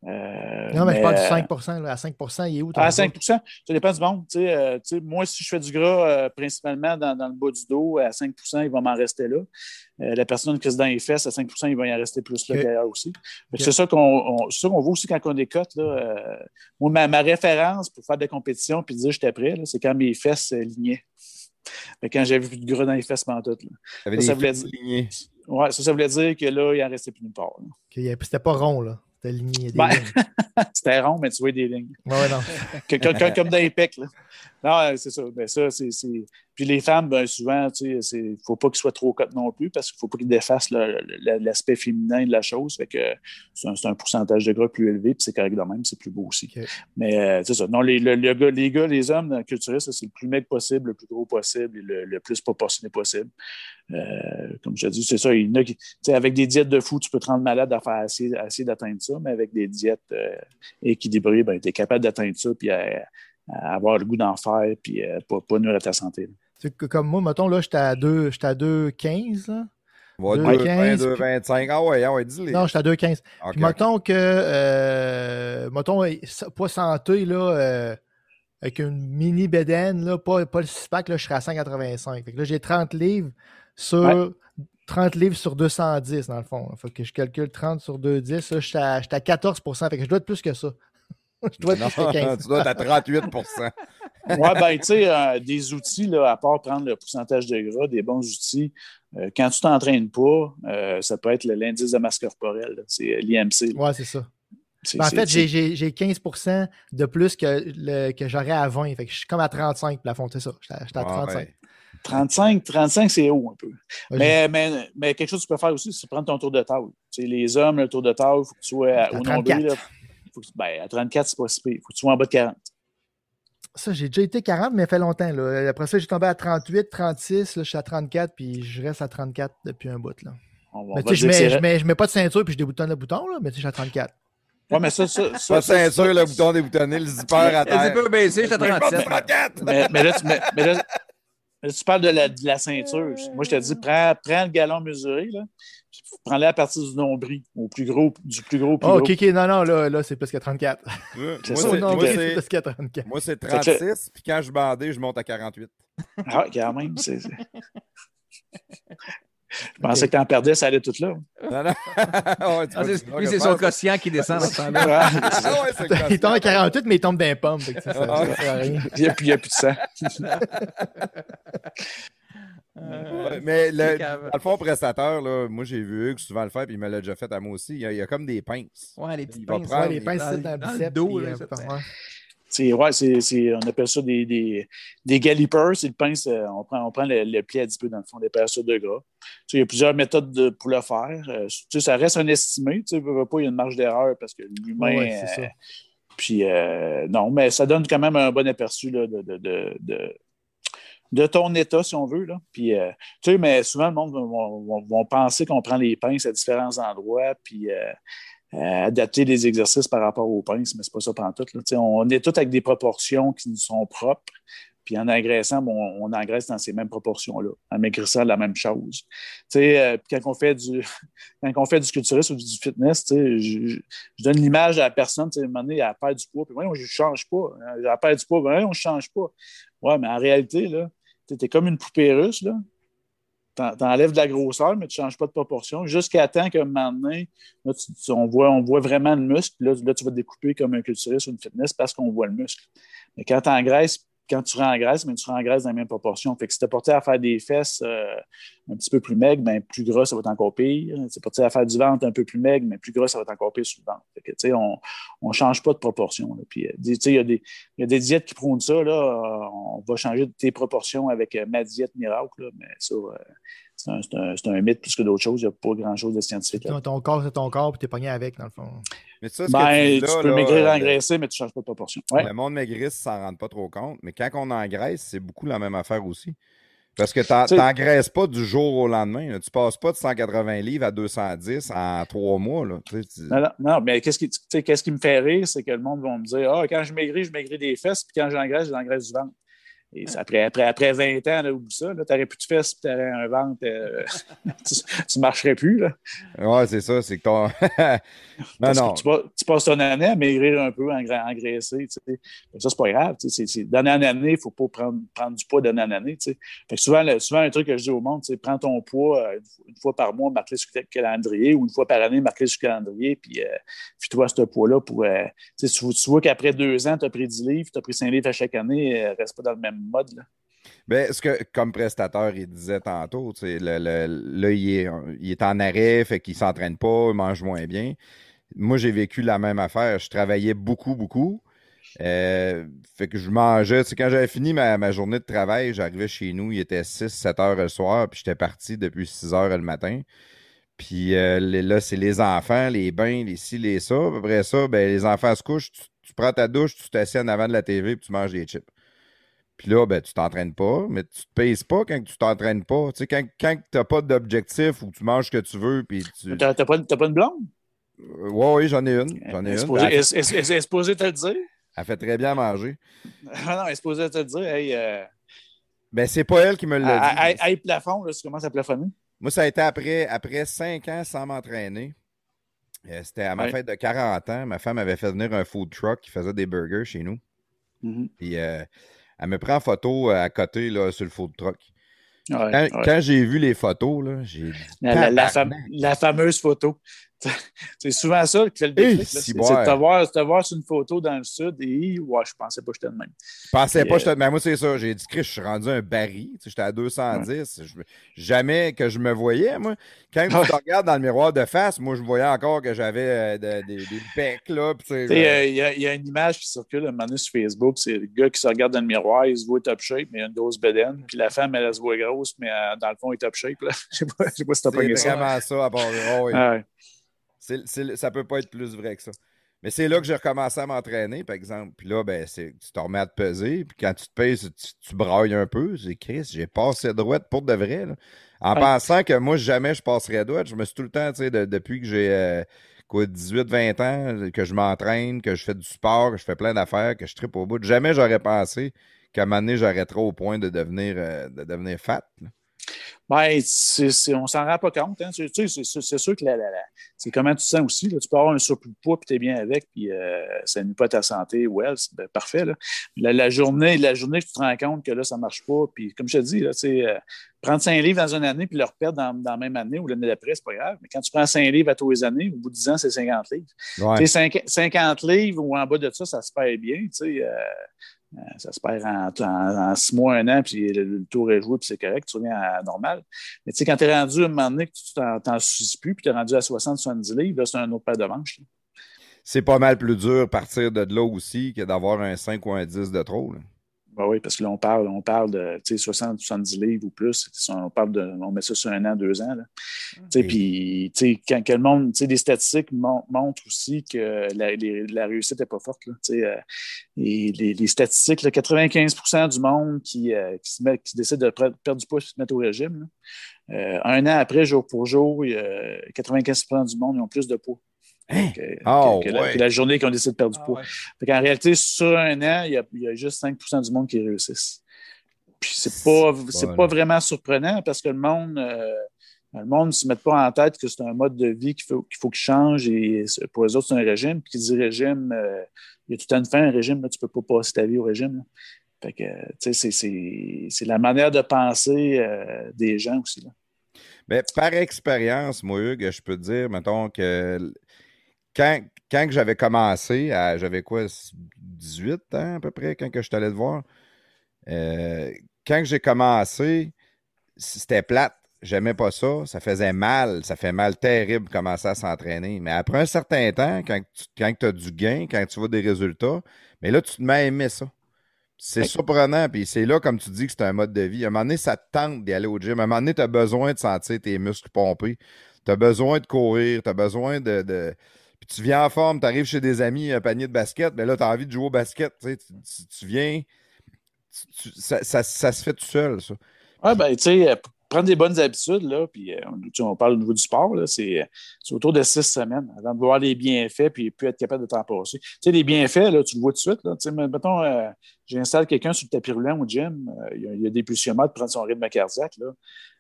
Euh, Non, mais, je parle du euh, 5 là. À 5% il est où? à gars? 5 ça dépend du monde. Tu sais, euh, moi, si je fais du gras euh, principalement dans, dans le bas du dos, à 5% il va m'en rester là. Euh, la personne qui est dans les fesses, à 5% il va y en rester plus là qu'ailleurs aussi. C'est ça qu'on voit aussi quand on décote. Là, euh, moi, ma, ma référence pour faire des compétitions puis dire j'étais prêt, c'est quand mes fesses euh, lignaient. Que quand j'avais plus de gras dans les fesses pendant tout. Ça, ça voulait dire-. Ouais, ça, ça voulait dire que là, il en restait plus nulle part. C'était pas rond, là. C'était ligné. il y a des Ben, lignes. C'était rond, mais tu vois des lignes. Ouais, non. Que- que- que- comme dans les pecs. Là. Non, euh, c'est ça. Ben, ça c'est- Puis les femmes, ben, souvent, il ne faut pas qu'ils soient trop cotes non plus parce qu'il ne faut pas qu'ils défassent l'aspect féminin de la chose. Fait que c'est un, pourcentage de gras plus élevé, puis c'est correct de même, c'est plus beau aussi. Mais euh, c'est ça. Non, les, le- le gars- les gars, les hommes dans le culturiste, c'est le plus mec possible, le plus gros possible et le, le plus proportionné possible. Euh, comme je te dis, c'est ça. Il y en a qui, tu sais, avec des diètes de fou, tu peux te rendre malade à faire essayer, essayer d'atteindre ça, mais avec des diètes euh, équilibrées, ben, tu es capable d'atteindre ça puis à, à avoir le goût d'en faire puis euh, pas, pas nuire à ta santé. là. Que comme moi, mettons, là, j'étais à 2, j'étais à 2,15, là. Ouais, Deux 2, quinze, 2, puis- 25. Ah ouais, ah ouais, dis-les. Non, j'étais à 2,15. Ok, Puis mettons que, euh, mettons, pas santé, là, euh, avec une mini bédaine, là, pas, pas le six-pack, là, je serais à 185. Fait que là, j'ai 30 livres sur Ouais. 30 livres sur 210, dans le fond. Il faut que je calcule 30 sur 210. Là, j'étais à, j'étais à 14 Fait que je dois être plus que ça. je dois Non, 15. tu dois être à 38% Ouais, ben, tu sais, euh, des outils, là, à part prendre le pourcentage de gras, des bons outils, euh, quand tu t'entraînes pas, euh, ça peut être le- l'indice de masse corporelle. C'est euh, l'IMC. Ouais, c'est ça. Ben, en fait, j'ai- j'ai j'ai 15 de plus que, le- que j'aurais à 20. Fait que je suis comme à 35 plafond, c'est ça. J'étais à, j'étais à 35. 35, 35 c'est haut un peu. Mais, mais, mais quelque chose que tu peux faire aussi, c'est prendre ton tour de table. Les hommes, le tour de table, il faut que tu sois au 34. nombril. Faut ben, à 34, c'est pas si pire. Il faut que tu sois en bas de 40. Ça, j'ai déjà été 40, mais ça fait longtemps. Là. Après ça, j'ai tombé à 38, 36. Là, je suis à 34, puis je reste à 34 depuis un bout. Là. On, va- on mais va tu sais, je que mets, mets, je mets pas de ceinture, puis je déboutonne le bouton, là, mais tu sais, je suis à 34. Ouais, mais ça, ça, ça, Pas ça- ceinture, le bouton déboutonné, le zipper à Le terre. zipper baissé, j'étais à 37. 34! mais, mais là, tu, mais, mais là, mais tu parles de la, de la ceinture. Moi, je te dis, prends, prends le galon mesuré, là, puis prends-le à partir du nombril, au plus gros, du plus gros plus Oh, gros. ok, ok, non, non, là, là c'est plus que 34. Moi, C'est plus que 34. moi, c'est Fait que- 36, puis quand je bandais, je monte à 48. Ah, quand même. c'est- c'est- Je pensais que tu en perdais, ça allait tout là. Non, non. Ah, lui, que c'est son pense- quotient qui descend dans ce temps-là. Ouais, c'est ça. Ah Il tombe à quotient. 48, mais il tombe d'un pomme. Fait que ça, ça, Ah, ça. Il n'y a, plus- il y a plus de sang. Ouais, Mais le, dans le fond, prestateur, là, moi j'ai vu Hugues souvent le faire, puis il me l'a déjà fait à moi aussi. Il y a, il y a comme des pinces. Ouais, les petites pinces. prendre- Ouais, les pinces c'est dans dans le biceps. dos, puis, là, euh, ouais. C'est, ouais, c'est, c'est- on appelle ça des, des, des gallipers. C'est le pince, euh, on prend, on prend le, le pli adipeux, dans le fond, des personnes de gras. Tu sais, il y a plusieurs méthodes de- pour le faire. Euh, tu sais, ça reste un estimé. Tu sais, pas, il y a une marge d'erreur parce que l'humain. Ouais, c'est euh, ça. puis, euh, non, mais ça donne quand même un bon aperçu là, de, de, de, de, ton état, si on veut. Là. Puis, euh, tu sais, mais souvent, le monde va, penser qu'on prend les pinces à différents endroits, puis euh, euh, adapter les exercices par rapport aux pinces, mais c'est pas ça tout. Là. Tu sais, On est tous avec des proportions qui nous sont propres. Puis en engraissant, bon, on engraisse dans ces mêmes proportions-là. En maigrissant, la même chose. Tu sais, quand on fait du quand on fait du culturisme ou du fitness, tu sais, je, donne l'image à la personne, tu sais, à un moment donné, elle perd du poids, puis voyons, je ne change pas. Elle perd du poids, voyons, je ne change pas. Ouais, mais en réalité, là, tu es comme une poupée russe, là. T'en- T'enlèves de la grosseur, mais tu ne changes pas de proportion, jusqu'à temps qu'à un moment donné, là, tu- on, voit, on voit vraiment le muscle, là, là, tu vas découper comme un culturiste ou une fitness parce qu'on voit le muscle. Mais quand tu engraisses, quand tu rengraisses, mais tu rengraisses dans la même proportion. Fait que si tu es porté à faire des fesses euh, un petit peu plus maigres, ben, plus gras, ça va être encore pire. Si tu es porté à faire du ventre un peu plus maigre, mais plus gras, ça va être encore pire sur le ventre. Fait que, tu sais, on ne change pas de proportion. Puis, euh, tu il y, a des- y a des diètes qui prônent ça. Là, Euh, on va changer tes proportions avec ma diète miracle, là, mais ça, euh, c'est un, mythe plus que d'autres choses. Il n'y a pas grand-chose de scientifique. Ton, ton corps, c'est ton corps, puis t'es pogné avec, dans le fond. Mais ça, ce Ben, que tu, dis là, peux là, maigrir euh, engraisser, mais tu ne changes pas de proportion. Ouais. Le monde maigrisse s'en rend pas trop compte, mais quand on engraisse, c'est beaucoup la même affaire aussi. Parce que Tu t'engraisses pas du jour au lendemain. là. Tu passes pas de 180 livres à 210 en trois mois. Là. Tu Non, non, non, mais qu'est-ce qui, me fait rire, c'est que le monde va me dire Ah, quand je maigris, je maigris des fesses, puis quand j'engraisse, j'engraisse du ventre. Et après, après, après 20 ans, là, oublie ça, tu n'aurais plus de fesses, puis tu aurais un ventre, euh, tu ne marcherais plus. Là. Ouais, c'est ça. C'est que ton. non, Parce non. que tu, pas- tu passes ton année à maigrir un peu, à engra- engraisser. tu sais. Ça, c'est pas grave. tu sais, D'année en année, il ne faut pas prendre, prendre du poids d'année en année. tu sais. Fait que souvent, le- souvent, un truc que je dis au monde, c'est prends ton poids euh, une fois- par mois, marque-le sur le calendrier, ou une fois par année, marque-le sur le calendrier, puis euh, à ce poids-là pour. euh, tu vois- qu'après deux ans, tu as pris 10 livres, tu as pris 5 livres à chaque année, reste pas dans le même mode. Là. Ben, ce que, comme prestateur, il disait tantôt, le, le- là, il est, il est en arrêt, fait qu'il s'entraîne pas, il mange moins bien. Moi, j'ai vécu la même affaire. Je travaillais beaucoup, beaucoup. Euh, fait que je mangeais. Quand j'avais fini ma, ma journée de travail, j'arrivais chez nous, il était 6-7 heures le soir, puis j'étais parti depuis 6 heures le matin. Puis euh, là, c'est les enfants, les bains, les ci, les ça. Après ça, ben, les enfants se couchent, tu, tu prends ta douche, tu t'assieds en avant de la TV, puis tu manges des chips. Puis là, ben, tu t'entraînes pas, mais tu te pèses pas quand tu t'entraînes pas. Tu sais, quand, quand tu n'as pas d'objectif ou tu manges ce que tu veux, puis tu. T'as pas, t'as pas une blonde? Euh, Ouais, oui, j'en ai une. J'en ai Elle une. Elle, elle- elle- elle- elle est supposée te le dire? elle fait très bien à manger. Ah non, elle est supposée te le dire. Hey, euh, Ben, c'est pas elle qui me l'a dit. Hey, hey, plafond, là, tu commences à plafonner. Moi, ça a été après, après cinq ans sans m'entraîner. Euh, C'était à ma Ouais. fête de 40 ans. Ma femme avait fait venir un food truck qui faisait des burgers chez nous. Mhm. Puis euh, elle me prend en photo euh, à côté là, sur le food truck. Ouais, Quand, ouais. quand j'ai vu les photos, là, j'ai la fameuse photo. c'est souvent ça qui fait le déclic. C'est c'est de te voir, de te voir sur une photo dans le sud et ouais, je pensais pas que j'étais de même. Je pensais pas, euh, j'étais- mais moi, c'est ça. J'ai dit, Chris, je suis rendu un baril. J'étais à 210. Je- jamais que je me voyais, moi. Quand Ouais. tu te regardes dans le miroir de face, moi, je voyais encore que j'avais euh, de- des- là. je- euh, Il y, y a une image qui circule un moment donné sur Facebook. C'est le gars qui se regarde dans le miroir, il se voit top shape, mais il a une grosse bedaine. Puis la femme, elle, elle se voit grosse, mais euh, dans le fond, il est top shape. Je sais pas, pas si t'as c'est pogné ça. vraiment ça. à part- oh, oui. Ah. C'est- c'est- ça peut pas être plus vrai que ça. Mais c'est là que j'ai recommencé à m'entraîner, par exemple. Puis là, ben, c'est- tu te remets à te peser. Puis quand tu te pèses, tu, tu brailles un peu. C'est Chris, j'ai passé droite pour de vrai. là. En Ouais. pensant que moi, jamais je passerais droite. Je me suis tout le temps, tu sais, de- depuis que j'ai euh, quoi, 18-20 ans, que je m'entraîne, que je fais du sport, que je fais plein d'affaires, que je tripe au bout. Jamais j'aurais pensé qu'à un moment donné, j'arrêterais au point de devenir, euh, de devenir fat. là. Ben, c'est- on s'en rend pas compte. Hein. Tu sais, c'est sûr que la, la- la- c'est comment tu te sens aussi. là. Tu peux avoir un surplus de poids puis tu es bien avec, puis euh, ça nuit pas ta santé. Well, c'est ben, parfait. Là. La, la journée, la journée que tu te rends compte que là, ça marche pas, puis comme je te dis, là, euh, prendre 5 livres dans une année puis le reperdre dans, dans la même année ou l'année d'après, c'est pas grave. Mais quand tu prends 5 livres à tous les années, au bout de 10 ans, c'est 50 livres. Ouais. Tu sais, 5 50 livres ou en bas de ça, ça se perd bien. Tu sais, euh, ça se perd en, six mois, un an, puis le, tour est joué, puis c'est correct, tu reviens à normal. Mais tu sais, quand tu es rendu à un moment donné que tu t'en suces plus, puis tu es rendu à 60-70 livres, c'est un autre paire de manches. C'est pas mal plus dur partir de là aussi que d'avoir un 5 ou un 10 de trop. là. Ben oui, parce que là, on parle, on parle de tu sais, 60-70 livres ou plus. On parle de, on met ça sur un an, deux ans. Là. Tu sais, Et- Puis, tu sais, quand que le monde, les statistiques mon- montrent aussi que la, les- la réussite n'est pas forte. Là, tu sais, euh, et les, les statistiques, là, 95% du monde qui, euh, qui, se met, qui décide de perdre du poids et se mettre au régime, là, euh, un an après, jour pour jour, il y a 95% du monde ils ont plus de poids. Hein? Que, Oh, que- que la, ouais. que la journée qu'on décide de perdre du Ah poids. ouais. Qu'en réalité, sur un an, il y a, il y a juste 5% du monde qui réussissent. Puis c'est pas, c'est pas vraiment surprenant parce que le monde, euh, le monde ne se met pas en tête que c'est un mode de vie qu'il faut qu'il faut change et pour les autres, c'est un régime. Puis qui dit régime, euh, il y a tout une fin, un régime, là, tu peux pas passer ta vie au régime. là. Fait que, tu sais, c'est- c'est c'est la manière de penser euh, des gens aussi. Là. Mais par expérience, moi, Hugues, je peux te dire, mettons, que quand, j'avais commencé, j'avais quoi, 18 ans à peu près, quand que je suis allé te voir, euh, quand que j'ai commencé, c'était plate. J'aimais pas ça. Ça faisait mal. Ça fait mal terrible de commencer à s'entraîner. Mais après un certain temps, quand tu quand as du gain, quand tu vois des résultats, mais là, tu te mets à aimer ça. C'est surprenant. Puis c'est là, comme tu dis, que c'est un mode de vie. À un moment donné, ça te tente d'y aller au gym. À un moment donné, tu as besoin de sentir tes muscles pomper. Tu as besoin de courir. Tu as besoin de. de... Tu viens en forme, tu arrives chez des amis, un panier de basket, mais là, tu as envie de jouer au basket. Tu, viens. ça, ça, se fait tout seul, ça. Ouais, ben, tu sais, prendre des bonnes habitudes, là, puis euh, on parle au niveau du sport, c'est autour de six semaines avant de voir les bienfaits puis, puis être capable de t'en passer. Tu sais, les bienfaits, là, tu le vois tout de suite. Là, tu sais, mettons, euh, j'installe quelqu'un sur le tapis roulant au gym, euh, il y, a des pulsiomètres pour prendre son rythme cardiaque. Là.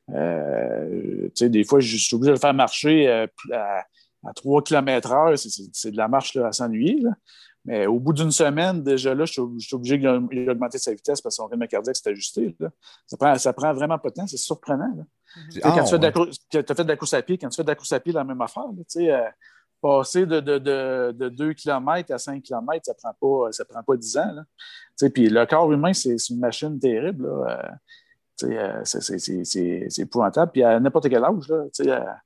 tu sais, des fois, je suis obligé de le faire marcher à, à 3 km heure, c'est de la marche là, à s'ennuyer. Mais au bout d'une semaine, déjà là, je suis, obligé d'augmenter sa vitesse parce que son rythme cardiaque s'est ajusté. Ça, prend, ça prend vraiment pas de temps, c'est surprenant. Quand tu, fais de la, as fait de la course à pied, quand tu fais de la course à pied, la même affaire. Euh, passer de, de, de, 2 km à 5 km, ça ne prend, pas, ça prend pas 10 ans. Puis le corps humain, c'est une machine terrible. Euh, euh, c'est épouvantable. Puis à n'importe quel âge, là,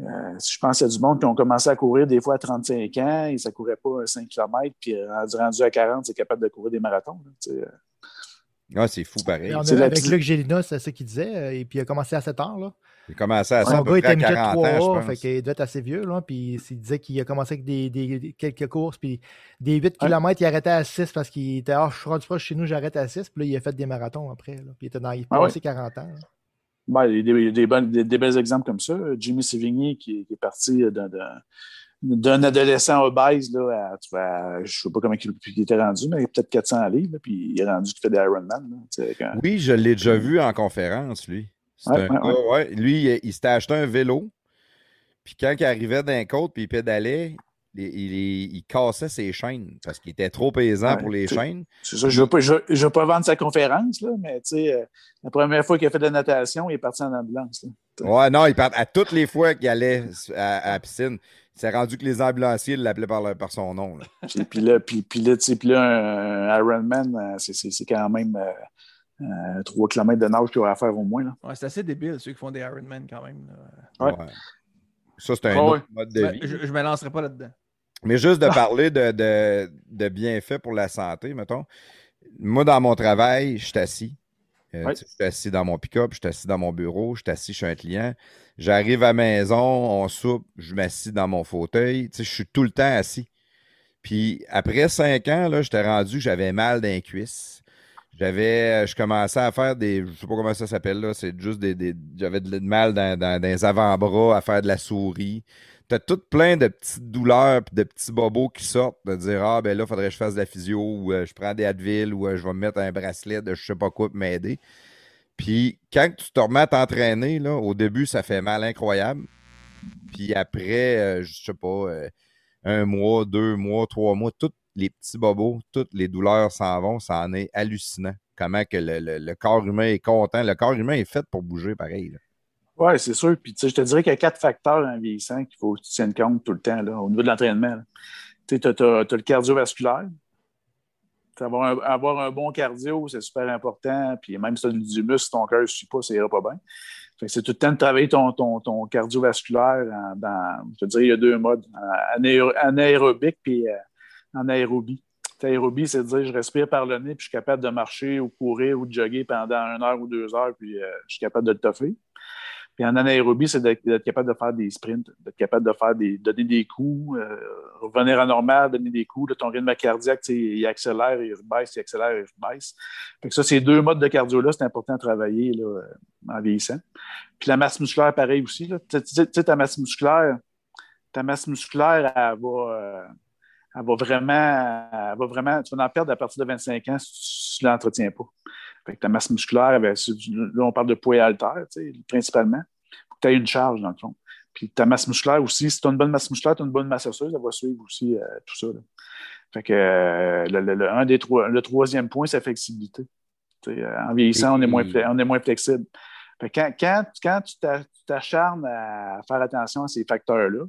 euh, je pense qu'il y a du monde qui ont commencé à courir des fois à 35 ans et ça ne courait pas 5 km, puis euh, rendu, à 40, c'est capable de courir des marathons. Euh. ah, c'est fou pareil. avec Luc Gélina, c'est ça qu'il disait, et puis il a commencé à 7 heures. Là. Il a commencé à 7 Son gars était 40 ans, fait qu'il doit être assez vieux, là, puis il disait qu'il a commencé avec des, quelques courses, puis des 8 km, il arrêtait à 6 parce qu'il était, ah, je suis rendu proche chez nous, j'arrête à 6, puis là, il a fait des marathons après, puis il était dans, il ah passé 40 ans. Ben, il y a des, des, bons exemples comme ça. Jimmy Sévigny qui, est parti d'un adolescent obèse, là, je ne sais pas comment il, était rendu, mais peut-être 400 livres, puis il est rendu qu'il fait des Ironman. Oui, je l'ai déjà vu en conférence, lui. Lui, il, s'était acheté un vélo, puis quand il arrivait d'un côte, puis il pédalait, il, cassait ses chaînes parce qu'il était trop pesant pour les chaînes. C'est ça, je ne veux, pas vendre sa conférence, là, mais euh, la première fois qu'il a fait de la natation, il est parti en ambulance. Ouais, non, il part à toutes les fois qu'il allait à, la piscine. C'est rendu que les ambulanciers l'appelaient par, par, son nom. Là. puis, là, puis, puis là, là, un Ironman, euh, c'est quand même euh, 3 km de nage qu'il va faire au moins. Ouais, c'est assez débile, ceux qui font des Ironman quand même. Ouais. Ça, c'est un autre mode de ben, vie. je ne me lancerai pas là-dedans. Mais juste de parler de, de, bienfaits pour la santé, mettons. Moi, dans mon travail, je suis assis. Euh, je suis assis dans mon pick-up, je suis assis dans mon bureau, je suis assis chez un client. J'arrive à la maison, on soupe, je m'assis dans mon fauteuil. je suis tout le temps assis. Puis après cinq ans, là, j'étais rendu, j'avais mal dans les cuisses. J'avais, euh, je commençais à faire des, je sais pas comment ça s'appelle là, c'est juste des, j'avais de, mal dans, dans, dans les avant-bras, à faire de la souris t'as tout plein de petites douleurs de petits bobos qui sortent de dire Ah, ben là, faudrait que je fasse de la physio ou euh, je prends des Advil ou euh, je vais me mettre un bracelet de je sais pas quoi pour m'aider. Puis quand tu te remets à t'entraîner, là, au début, ça fait mal incroyable. Puis après, euh, je sais pas, un mois, deux mois, trois mois, tous les petits bobos, toutes les douleurs s'en vont, ça en est hallucinant. Comment que le, le, corps humain est content. Le corps humain est fait pour bouger pareil. Là. Oui, c'est sûr. Puis, je te dirais qu'il y a quatre facteurs en vieillissant qu'il faut que tu tiennes compte tout le temps là, au niveau de l'entraînement. Tu as, le cardiovasculaire. Avoir un, bon cardio, c'est super important. Puis même si tu as du muscle, ton cœur ne suit pas, ça ira pas bien. c'est tout le temps de travailler ton, cardiovasculaire dans, je te dirais, il y a deux modes, en, aérobique puis euh, en aérobie. Aérobie, c'est de dire je respire par le nez puis je suis capable de marcher ou courir ou de jogger pendant une heure ou deux heures puis euh, je suis capable de le toffer. Puis en anaérobie, c'est d'être capable de faire des sprints, d'être capable de faire des, donner des coups, euh, revenir à normal, donner des coups. De ton rythme cardiaque, il accélère, il rebaisse, il accélère, il rebaisse. Fait que ça, ces deux modes de cardio-là, c'est important de travailler là, en vieillissant. Puis la masse musculaire, pareil aussi. Tu sais, ta masse musculaire, ta masse musculaire, elle va, euh, va vraiment, elle va vraiment, tu vas en perdre à partir de 25 ans si tu ne l'entretiens pas. Fait que ta masse musculaire, ben, là, on parle de poids alter, principalement. Faut que tu aies une charge, dans le fond. Puis ta masse musculaire aussi, si tu as une bonne masse musculaire, tu as une bonne masse osseuse, elle va suivre aussi euh, tout ça. Fait que euh, le, un des trois, le troisième point, c'est la flexibilité. Euh, en vieillissant, on est moins, on est moins flexible. Fait que quand, quand, tu t'acharnes à faire attention à ces facteurs-là,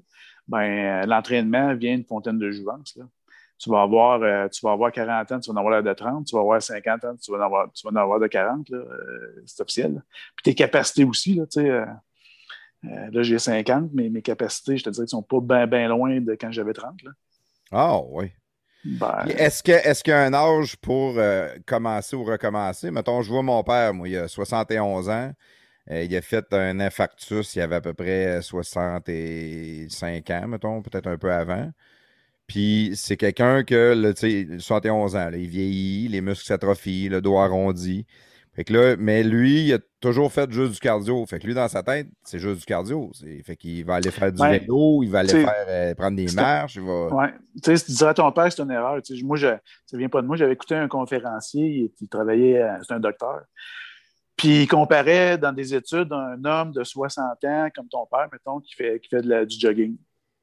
ben, l'entraînement vient de fontaine de jouvence. Là tu vas avoir, euh, tu vas avoir 40 ans, tu vas en avoir de 30, tu vas avoir 50 ans, tu vas en avoir, tu vas en avoir de 40, euh, c'est officiel. Puis tes capacités aussi, là, tu sais, euh, là j'ai 50, mais mes capacités, je te dirais, ne sont pas bien ben loin de quand j'avais 30. Là. Ah oui. Ben, est-ce qu'il est y a un âge pour commencer ou recommencer? Mettons, je vois mon père, moi, il a 71 ans. Il a fait un infarctus, il avait à peu près 65 ans, mettons, peut-être un peu avant. Puis c'est quelqu'un que, là, tu sais, 71 ans, là, il vieillit, les muscles s'atrophient, le dos arrondi. Fait que là, mais lui, il a toujours fait juste du cardio. Fait que lui, dans sa tête, c'est juste du cardio. Fait qu'il va aller faire du Ouais. vélo, il va aller faire euh, prendre des marches, il va. Ouais. Tu sais, si tu dirais à ton père c'est une erreur, moi, je, ça vient pas de moi. J'avais écouté un conférencier, il, il travaillait, euh, c'est un docteur. Puis il comparait dans des études un homme de 60 ans, comme ton père, mettons, qui fait, qui fait de la- du jogging,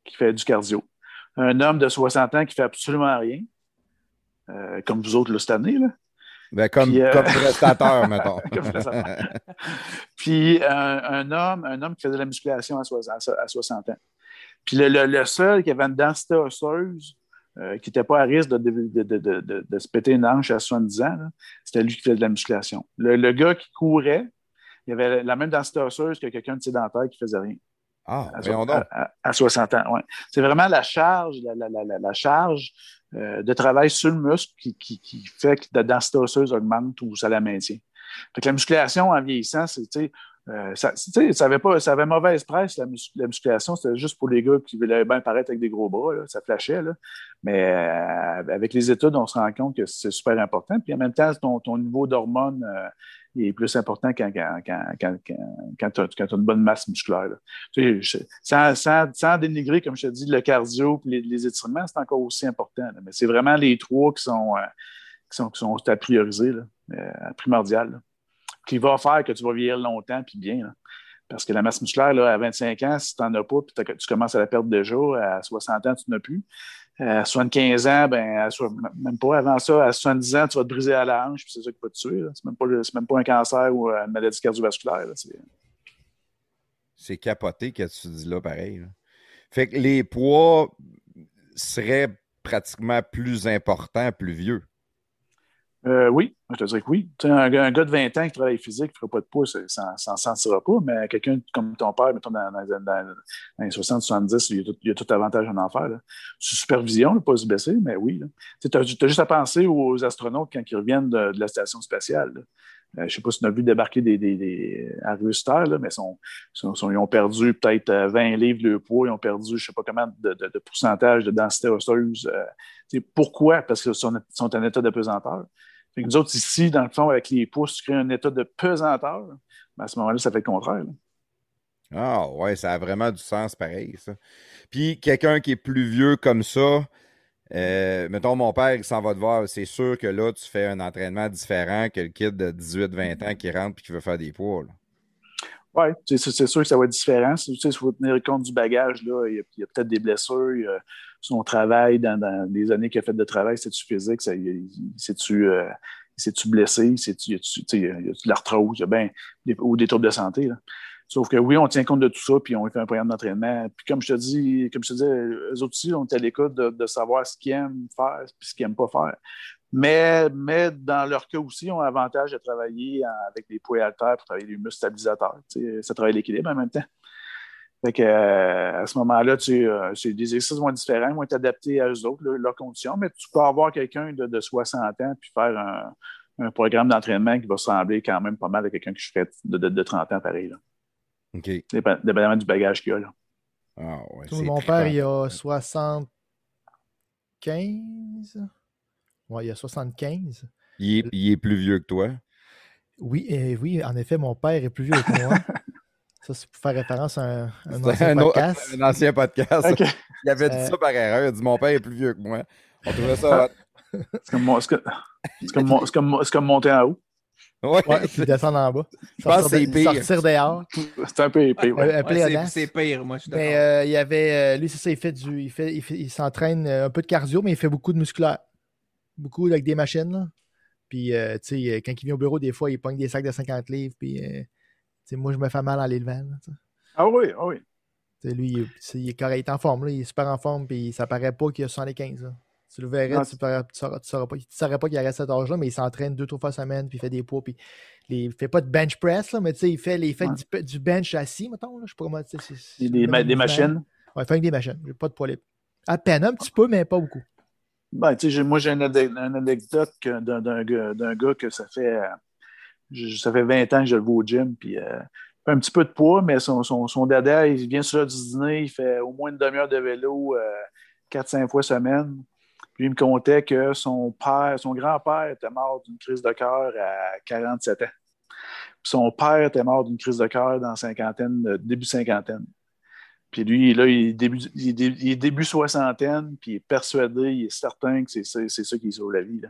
qui fait du cardio. Un homme de 60 ans qui fait absolument rien, euh, comme vous autres là, cette année. Là. Ben, comme, Puis, euh, comme prestateur, mettons. Comme prestateur. Puis un, un homme, un homme qui faisait de la musculation à, soix- à so- à 60 ans. Puis le, le- le seul qui avait une densité osseuse, euh, qui n'était pas à risque de, de, de, de, de- de se péter une hanche à 70 ans, c'était lui qui faisait de la musculation. Le, le gars qui courait, il avait la même densité osseuse que quelqu'un de sédentaire qui faisait rien Ah, à, so- donc. à- à- à 60 ans. ouais. C'est vraiment la charge, la, la- la- charge euh, de travail sur le muscle qui, qui- qui fait que la densité osseuse augmente ou ça la maintient. Fait que la musculation en vieillissant, c'est, euh, ça, ça avait pas, ça avait mauvaise presse, la, mus- la musculation. C'était juste pour les gars qui voulaient bien paraître avec des gros bras. là, ça flashait. Là. Mais euh, avec les études, on se rend compte que c'est super important. Puis en même temps, ton, ton niveau d'hormones euh, est plus important quand, quand, quand, quand, tu as, une bonne masse musculaire. sans, sans, dénigrer, comme je te dis, le cardio et les, étirements, c'est encore aussi important. Mais c'est vraiment les trois qui sont, qui sont, qui sont à prioriser, là, primordial. Qui va faire que tu vas vieillir longtemps puis bien. Parce que la masse musculaire, là, à 25 ans, si tu n'en as pas, puis tu commences à la perdre déjà, à 60 ans, tu n'en as plus. À 75 ans, ben, même pas avant ça, à 70 ans, tu vas te briser à la hanche, puis c'est ça qui va te tuer. C'est même, pas même pas un cancer ou une maladie cardiovasculaire. C'est- capoté que tu dis là, pareil. Fait que les poids seraient pratiquement plus importants, plus vieux. Euh, oui, je te dirais que oui. Un, gars- un gars de 20 ans qui travaille physique, ne fera pas de poids, ça ne s'en sentira pas, mais quelqu'un comme ton père, mettons, dans, dans- dans- les 60-70, il, y a tout- il a tout avantage en faire. Là. Sous supervision, là, pas se baisser, mais oui. Tu as, juste à penser aux astronautes quand ils reviennent de, la station spatiale. Euh, je ne sais pas si tu as vu débarquer des, des, des là, mais ils ont perdu peut-être euh, 20 livres de poids, ils ont perdu je ne sais pas combien de, pourcentage de densité osseuse. euh, pourquoi? Parce qu'ils sont, sont en état de pesanteur. Fait que nous autres, ici, dans le fond, avec les pouces, tu crées un état de pesanteur. Ben, à ce moment-là, ça fait le contraire. là. Ah ouais, ça a vraiment du sens pareil, ça. Puis quelqu'un qui est plus vieux comme ça, euh, mettons mon père, il s'en va te voir, c'est sûr que là, tu fais un entraînement différent que le kid de 18-20 ans qui rentre et qui veut faire des poids. Oui, c'est sûr que ça va être différent. Tu sais, il faut tenir compte du bagage. Là. Il y a, peut-être des blessures. il y a son travail dans, dans années qu'il a fait de travail, c'est-tu physique? C'est-tu euh, blessé? C'est-tu, de l'arthrose? A ben, ou des troubles de santé. là. Sauf que oui, on tient compte de tout ça, puis on fait un programme d'entraînement. Puis comme je te dis, comme je te dis, eux aussi, on est à l'écoute de, savoir ce qu'ils aiment faire puis ce qu'ils n'aiment pas faire. Mais, mais dans leur cas aussi, ils ont l'avantage de travailler avec des poids haltères pour travailler les muscles stabilisateurs. Ça travaille l'équilibre en même temps. Fait que, euh, à ce moment-là, euh, c'est des exercices vont être différents, vont être adaptés à eux autres, leur- leurs conditions, mais tu peux avoir quelqu'un de, de 60 ans puis faire un, un programme d'entraînement qui va ressembler quand même pas mal à quelqu'un qui ferait de, de, de 30 ans pareil, là. OK. Dépendamment du bagage qu'il y a. Là. Ah ouais, Tout, Mon père, il a 75. Ouais, il a 75. Il est, il est plus vieux que toi? Oui, euh, oui, en effet, mon père est plus vieux que moi. Ça, c'est pour faire référence à un, ancien un, autre- podcast. un ancien podcast. Il avait dit Euh, ça par erreur. Il a dit Mon père est plus vieux que moi. On trouvait ça. C'est comme, mon- comme, mon- monter en haut. Ouais. Ouais, puis descendre en bas. Je pense que c'est pire. Sortir dehors. C'est un peu épais. ouais. C'est- pire, moi, je suis d'accord. Mais euh, il y avait, euh, lui, c'est ça, il fait du, il fait, il fait- il s'entraîne un peu de cardio, mais il fait beaucoup de musculaire. Beaucoup avec des machines, là. Puis, euh, tu sais, quand il vient au bureau, des fois, il pogne des sacs de 50 livres, puis, euh, moi, je me fais mal en l'élevant. Ah oui, ah oui. Lui, il, il est correct, il est en forme, là, il est super en forme, puis ça paraît pas qu'il a 75, là. Tu le verrais, Non, tu, saurais, tu sauras pas, tu saurais pas qu'il a cet âge-là, mais il s'entraîne deux, trois fois semaine, puis il fait des poids, puis il fait pas de bench press, là, mais tu sais, il fait, il fait Ouais. du, du bench assis, mettons, là, je sais pas comment, Des, ma- des mouvement. machines? Ouais, il fait avec des machines, j'ai pas de poids libre. À peine, un petit peu, mais pas beaucoup. Ben, tu sais, j'ai- moi, j'ai une, anecdote que- d'un d'un gars, d'un gars que ça fait, euh, je- ça fait 20 ans que je le vois au gym, puis euh, fait un petit peu de poids, mais son, son, son dada, il vient sur du dîner, il fait au moins une demi-heure de vélo euh, 4-5 fois semaine. Puis il me contait que son père, son grand-père était mort d'une crise de cœur à 47 ans. Puis son père était mort d'une crise de cœur dans cinquantaine, euh, début cinquantaine. Puis lui, là, il est début, il il est début soixantaine, puis il est persuadé, il est certain que c'est ça, c'est ça qui sauve la vie. Là.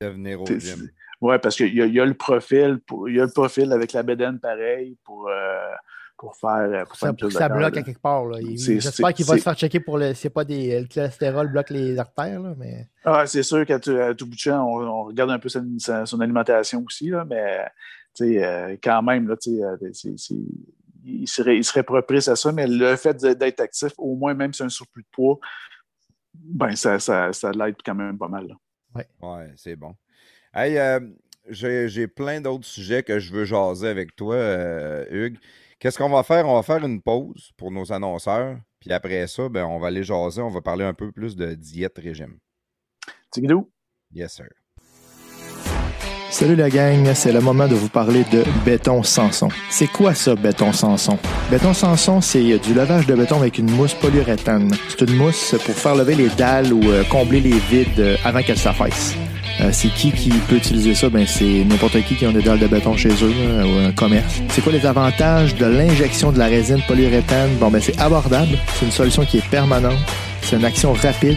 Devenir au gym. Oui, parce qu'il y, y a le profil, pour, il y a le profil avec la bédaine pareil pour, euh, pour faire, pour faire Ça, une pour ça cœur, bloque là. à quelque part. J'espère qu'il va se faire checker pour le. C'est pas des. Le cholestérol bloque les artères, là, mais. Ah, c'est sûr qu'à tout, bout de champ, on, on regarde un peu son alimentation aussi, là, mais tu sais, euh, quand même, là, euh, c'est- il, serait, il serait propice à ça, mais le fait d'être actif, au moins même si c'est un surplus de poids, ben, ça, ça, ça l'aide quand même pas mal. là. Ouais, c'est bon. Hey, euh, j'ai j'ai plein d'autres sujets que je veux jaser avec toi, euh, Hugues. Qu'est-ce qu'on va faire? On va faire une pause pour nos annonceurs. Puis après ça, ben, on va aller jaser. On va parler un peu plus de diète régime. Tigidou? Yes, sir. Salut la gang, c'est le moment de vous parler de béton Sanson. C'est quoi ça, béton Sanson? Béton Sanson, c'est du lavage de béton avec une mousse polyuréthane. C'est une mousse pour faire lever les dalles ou euh, combler les vides avant qu'elles s'affaissent. Euh, c'est qui qui peut utiliser ça? Ben, c'est n'importe qui qui a des dalles de béton chez eux ou un commerce. C'est quoi les avantages de l'injection de la résine polyuréthane? Bon, ben, c'est abordable. C'est une solution qui est permanente. C'est une action rapide.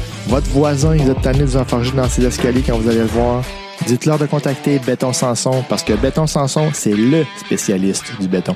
votre voisin, il est tanné de vous enfarger dans ses escaliers quand vous allez le voir. Dites-leur de contacter Béton Sanson parce que Béton Sanson, c'est le spécialiste du béton.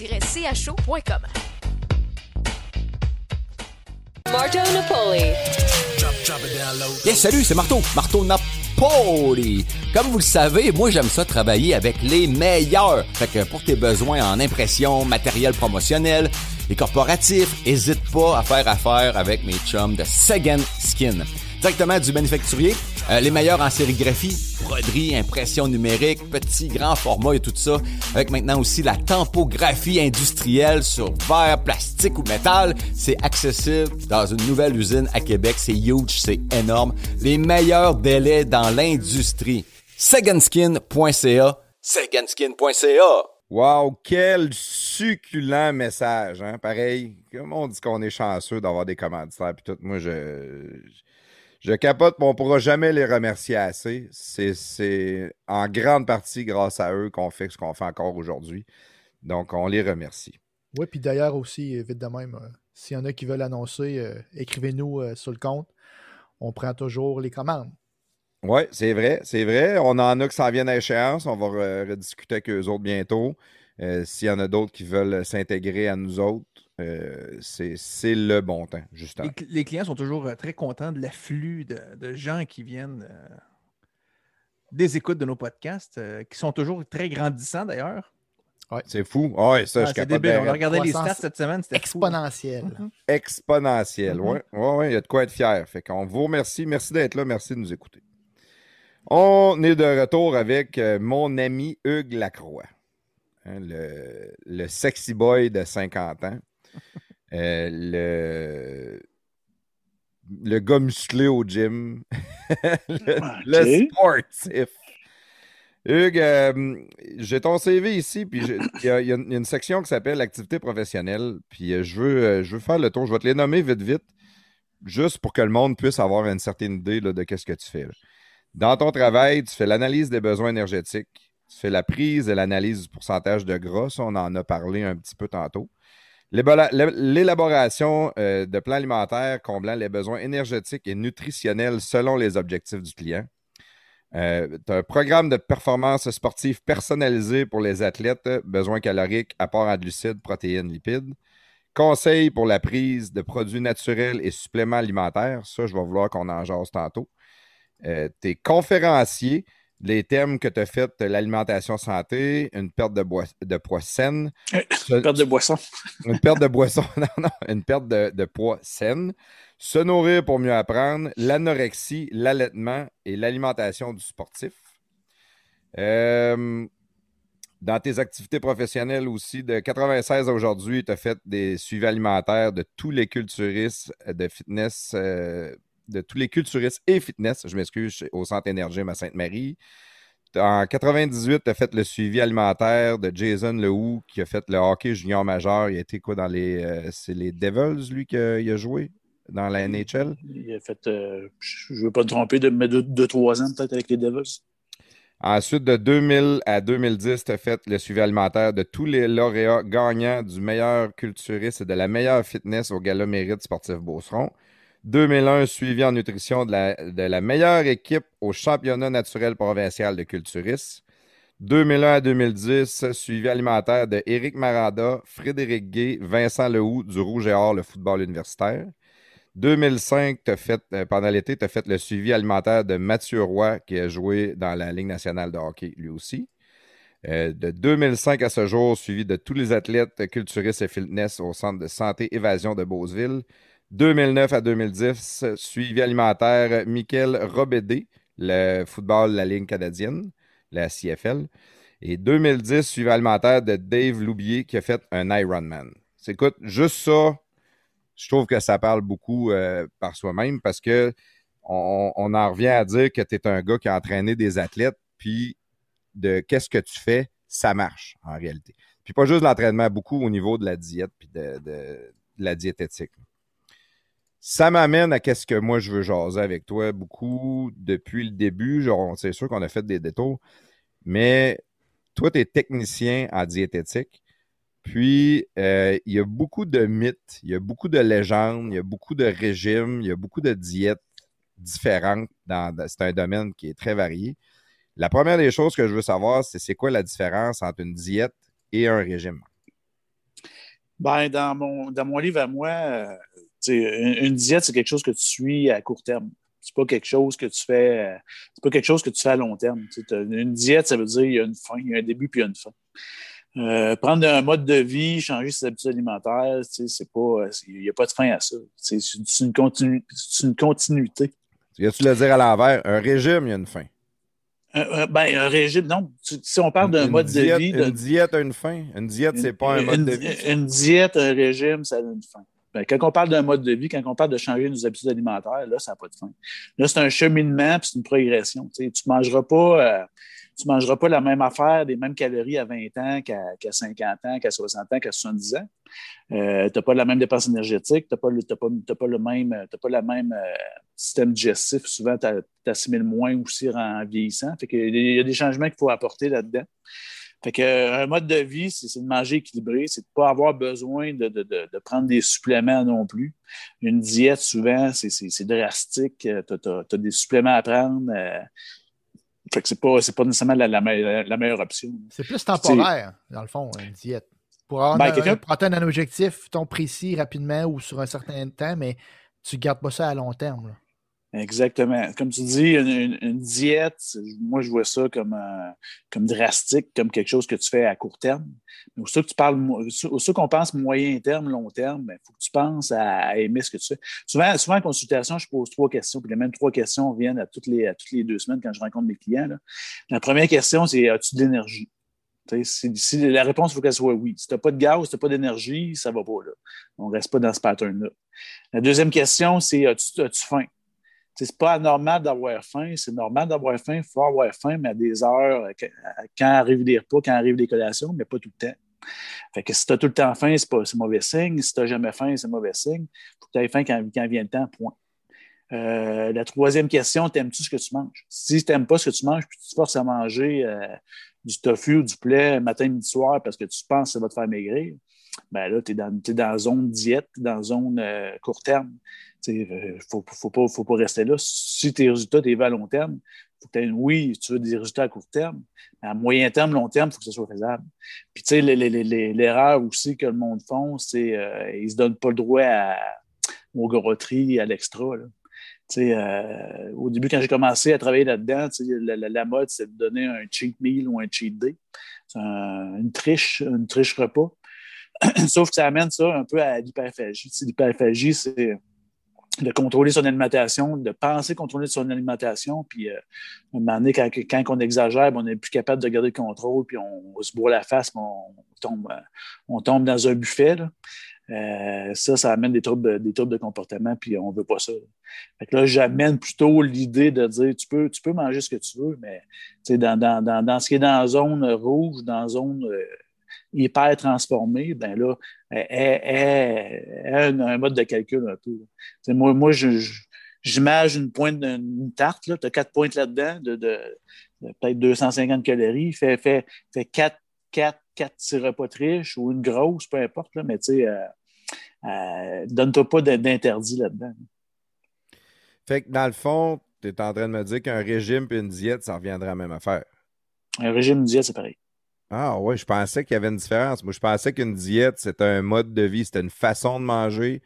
so-cho.com. Marto Napoli. Yes, salut, c'est Marteau. Marteau Napoli. Comme vous le savez, moi, j'aime ça travailler avec les meilleurs. Fait que pour tes besoins en impression, matériel promotionnel et corporatif, hésite pas à faire affaire avec mes chums de Second Skin. Directement du manufacturier, euh, les meilleurs en sérigraphie, broderie, impression numérique, petit, grand format et tout ça. Avec maintenant aussi la tempographie industrielle sur verre, plastique ou métal. C'est accessible dans une nouvelle usine à Québec. C'est huge, c'est énorme. Les meilleurs délais dans l'industrie. Segandskin.ca. Segandskin.ca. Wow, quel succulent message, hein? Pareil, comme on dit qu'on est chanceux d'avoir des commanditaires, puis tout, moi, je capote, mais on pourra jamais les remercier assez. C'est, en grande partie grâce à eux qu'on fait ce qu'on fait encore aujourd'hui. Donc, on les remercie. Oui, puis d'ailleurs aussi, vite de même, euh, s'il y en a qui veulent annoncer, euh, écrivez-nous euh, sur le compte. On prend toujours les commandes. Oui, c'est vrai, c'est vrai. On en a qui s'en viennent à échéance. On va re- rediscuter avec eux autres bientôt. S'il y en a d'autres qui veulent s'intégrer à nous autres, euh, c'est c'est le bon temps, justement. Les, cl- les clients sont toujours euh, très contents de l'afflux de, de gens qui viennent euh, des écoutes de nos podcasts, euh, qui sont toujours très grandissants d'ailleurs. C'est fou. Ah ouais, ça, Ah, je débile. On a regardé les stats cette semaine, c'était fou. Exponentiel. Exponentiel. Mhm. Ouais, ouais, ouais, il y a de quoi être fier. Fait qu'on vous remercie. Merci d'être là. Merci de nous écouter. On est de retour avec mon ami Hugues Lacroix, hein, le, le sexy boy de 50 ans, le, le gars musclé au gym, le, sportif. Hugues, euh, j'ai ton CV ici, puis il y, a- y une il y a une section qui s'appelle activité professionnelle, puis euh, je veux, euh, je veux faire le tour. Je vais te les nommer vite, vite, juste pour que le monde puisse avoir une certaine idée là, de qu'est-ce que tu fais. là. Dans ton travail, tu fais l'analyse des besoins énergétiques, Tu fais la prise et l'analyse du pourcentage de gras. Ça, on en a parlé un petit peu tantôt. L'élaboration euh, de plans alimentaires comblant les besoins énergétiques et nutritionnels selon les objectifs du client. as un programme de performance sportive personnalisé pour les athlètes, besoins caloriques, apport en glucides, protéines, lipides. Conseils pour la prise de produits naturels et suppléments alimentaires. Ça, je vais vouloir qu'on en jase tantôt. Euh, tu es conférencier. Les thèmes que tu as fait, l'alimentation santé, une perte de, de poids saine, Perte de boisson. une perte de boisson, non, non, une perte de, de poids saine, se nourrir pour mieux apprendre, l'anorexie, l'allaitement et l'alimentation du sportif. Euh, dans tes activités professionnelles aussi, de 96 à aujourd'hui, tu as fait des suivis alimentaires de tous les culturistes de fitness, euh, de tous les culturistes et fitness, je m'excuse, au Centre Énergie à Sainte-Marie. En 98, tu as fait le suivi alimentaire de Jason Lehoux, qui a fait le hockey junior majeur. Il a été quoi dans les. euh, c'est les Devils, lui, qu'il a joué dans la NHL? Il a fait, euh, je ne veux pas me tromper, de, mais deux, deux, trois ans peut-être avec les Devils. Ensuite, de 2000 à 2010, tu as fait le suivi alimentaire de tous les lauréats gagnants du meilleur culturiste et de la meilleure fitness au Gala Mérite Sportif Beauceron. 2001, suivi en nutrition de la, meilleure équipe au championnat naturel provincial de culturistes. 2001 à 2010, suivi alimentaire de Éric Maranda, Frédéric Gay, Vincent Lehoux du Rouge et Or, le football universitaire. 2005, t'as fait, euh, pendant l'été, tu as fait le suivi alimentaire de Mathieu Roy, qui a joué dans la Ligue nationale de hockey, lui aussi. Euh, de 2005 à ce jour, suivi de tous les athlètes culturistes et fitness au Centre de santé Évasion de Beauceville. 2009 à 2010, suivi alimentaire Michael Robédé, le football de la Ligue canadienne, la CFL. Et 2010, suivi alimentaire de Dave Loubier qui a fait un Ironman. Écoute, juste ça, je trouve que ça parle beaucoup euh, par soi-même parce que on, en revient à dire que tu es un gars qui a entraîné des athlètes, puis de qu'est-ce que tu fais, ça marche en réalité. Puis pas juste l'entraînement, beaucoup au niveau de la diète puis de la diététique. Ça m'amène à qu'est-ce que moi je veux jaser avec toi beaucoup depuis le début. Genre, c'est sûr qu'on a fait des détours, mais toi, tu es technicien en diététique. Puis, euh, il y a beaucoup de mythes, il y a beaucoup de légendes, il y a beaucoup de régimes, il y a beaucoup de diètes différentes. Dans, c'est un domaine qui est très varié. La première des choses que je veux savoir, c'est c'est quoi la différence entre une diète et un régime? Ben, dans, mon, dans mon livre à moi, euh, une, une diète, c'est quelque chose que tu suis à court terme. C'est pas quelque chose que tu fais. euh, C'est pas quelque chose que tu fais à long terme. Une diète, ça veut dire qu'il y a une fin, il y a un début puis il y a une fin. Euh, prendre un mode de vie, changer ses habitudes alimentaires, c'est pas. c'est- Il n'y a pas de fin à ça. C'est une, continu- c'est une continuité. Tu viens-tu le dire à l'envers? Un régime, il y a une fin. Ben, un régime, non. Si on parle d'un mode diète- de vie. de- Une diète a une fin. Une diète, c'est pas un une- mode de vie. Une diète, un régime, ça a une fin. Ben, quand on parle d'un mode de vie, quand on parle de changer nos habitudes alimentaires, là, ça n'a pas de fin. Là, c'est un cheminement puis c'est une progression. Tu ne mangeras pas. euh, tu mangeras pas la même affaire, des mêmes calories à 20 ans qu'à qu'à 50 ans, qu'à 60 ans, qu'à 70 ans. Euh, tu n'as pas la même dépense énergétique, tu n'as pas, le- même, pas même euh, système digestif. Souvent, tu assimiles moins aussi en vieillissant. Il y a des changements qu'il faut apporter là-dedans. Fait que, euh, un mode de vie, c'est de manger équilibré, c'est de ne pas avoir besoin de, de- de- de prendre des suppléments non plus. Une diète, souvent, c'est- drastique. Tu as, des suppléments à prendre. euh, fait que c'est pas, c'est pas nécessairement la, la me- la meilleure option. C'est plus temporaire, dans le fond, une diète. Pour, avoir Ben, un- pour atteindre un objectif, ton précis, rapidement ou sur un certain temps, mais tu ne gardes pas ça à long terme. là. Exactement. Comme tu dis, une, une- une diète, moi, je vois ça comme, euh, comme drastique, comme quelque chose que tu fais à court terme. Mais aussitôt que tu parles, aussitôt qu'on pense moyen terme, long terme, il faut que tu penses à, aimer ce que tu fais. Souvent, souvent, en consultation, je pose trois questions, puis les mêmes trois questions reviennent à toutes les, à toutes les deux semaines quand je rencontre mes clients. là. La première question, c'est as-tu de l'énergie? Si, la réponse, il faut qu'elle soit oui. Si tu n'as pas de gaz, si tu n'as pas d'énergie, ça ne va pas. Là. On ne reste pas dans ce pattern-là. La deuxième question, c'est as-tu as-tu faim? C'est pas anormal d'avoir faim, c'est normal d'avoir faim, il faut avoir faim, mais à des heures, quand arrivent les repas, quand arrivent les collations, mais pas tout le temps. Fait que si tu as tout le temps faim, c'est pas- mauvais signe. Si tu n'as jamais faim, c'est mauvais signe. Il faut que tu aies faim quand, quand vient le temps, point. Euh, la troisième question, t'aimes-tu ce que tu manges? Si tu n'aimes pas ce que tu manges, puis tu te forces à manger euh, du tofu ou du poulet matin, midi, soir parce que tu penses que ça va te faire maigrir, ben là, tu es dans, dans zone diète, dans zone euh, court terme. Il ne faut, faut, pas, faut pas rester là. Si tes résultats, tu à long terme, faut que oui, tu veux des résultats à court terme, mais à moyen terme, long terme, il faut que ce soit faisable. Puis, tu sais, l'erreur aussi que le monde font, c'est euh, ils ne se donnent pas le droit à, au grotterie, à l'extra. euh, au début, quand j'ai commencé à travailler là-dedans, la, la- la mode, c'est de donner un cheat meal ou un cheat day. C'est un- une triche, une triche repas. Sauf que ça amène ça un peu à l'hyperphagie. L'hyperphagie, c'est de contrôler son alimentation, de penser contrôler son alimentation, puis euh, à un moment donné, quand, quand on exagère, ben, on n'est plus capable de garder le contrôle, puis on, se boit la face, puis on, tombe, on tombe dans un buffet. là. Euh, ça, ça amène des troubles, des troubles de comportement, puis on ne veut pas ça. Fait que là, j'amène plutôt l'idée de dire tu peux, tu peux manger ce que tu veux, mais dans, dans, dans, dans ce qui est dans la zone rouge, dans la zone euh, hyper transformée, ben là, elle, elle- elle- a un, mode de calcul un peu. moi, moi je, je- j'imagine une pointe d'une tarte, tu as quatre pointes là-dedans, de, de, de peut-être 250 calories, fait, fait, fait quatre, quatre, quatre ou une grosse, peu importe, là, mais tu sais, euh, euh, donne-toi pas d'interdit là-dedans. Fait que dans le fond, tu es en train de me dire qu'un régime et une diète, ça reviendrait à la même affaire. Un régime diète, c'est pareil. Ah ouais, je pensais qu'il y avait une différence. Moi, je pensais qu'une diète, c'était un mode de vie, c'était une façon de manger.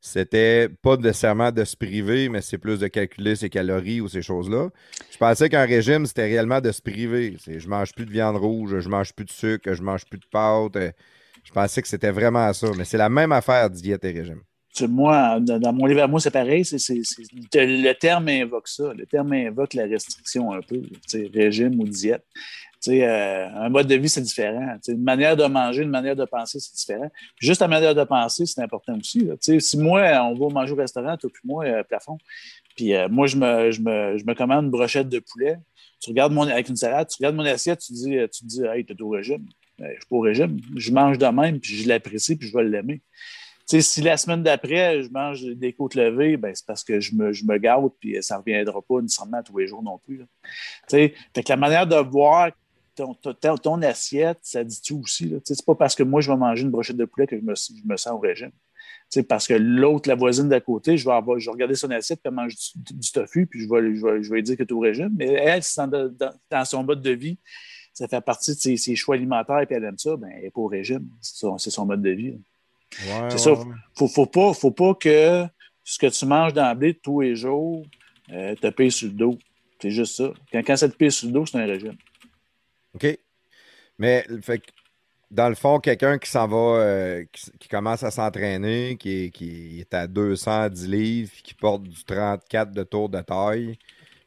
C'était pas nécessairement de se priver, mais c'est plus de calculer ses calories ou ces choses-là. Je pensais qu'un régime, c'était réellement de se priver. C'est je mange plus de viande rouge, je mange plus de sucre, je mange plus de pâtes. Je pensais que c'était vraiment ça. Mais c'est la même affaire, diète et régime. Moi, dans, mon livre à moi, c'est pareil. c'est- c'est- le terme invoque ça. Le terme invoque la restriction un peu. Régime ou diète. Euh, un mode de vie, c'est différent. Tu sais, Une manière de manger, une manière de penser, c'est différent. Juste la manière de penser, c'est important aussi. Si moi, on va manger au restaurant, toi puis moi, euh, plafond, puis euh, moi, je me, je, me, je me commande une brochette de poulet, tu regardes mon, avec une salade, tu regardes mon assiette, tu dis, tu te dis hey, t'es au régime. Ben, je suis pas au régime. Je mange de même, puis je l'apprécie, puis je vais l'aimer. Tu sais, si la semaine d'après, je mange des côtes levées, ben, c'est parce que je me, je me puis ça ne reviendra pas nécessairement tous les jours non plus. fait que la manière de voir ton, ton, ton assiette, ça dit tout aussi. C'est pas parce que moi, je vais manger une brochette de poulet que je me, je me sens au régime. Tu sais, parce que l'autre, la voisine d'à côté, je vais, avoir, je vais regarder son assiette, puis elle mange du, du tofu, puis je vais, je vais, je vais lui dire que tu es au régime. Mais elle, si dans, dans, dans son mode de vie, ça fait partie de ses, ses choix alimentaires, puis elle aime ça, ben, elle n'est pas au régime. C'est son, son mode de vie. Ouais, C'est ouais, ça. ouais. Faut, faut, pas, faut pas que ce que tu manges d'emblée tous les jours euh, te paye sur le dos. C'est juste ça. Quand, quand ça te paye sur le dos, c'est un régime. OK? Mais fait dans le fond, quelqu'un qui s'en va, euh, qui, qui commence à s'entraîner, qui est, qui est à 210 livres, puis qui porte du 34 de tour de taille,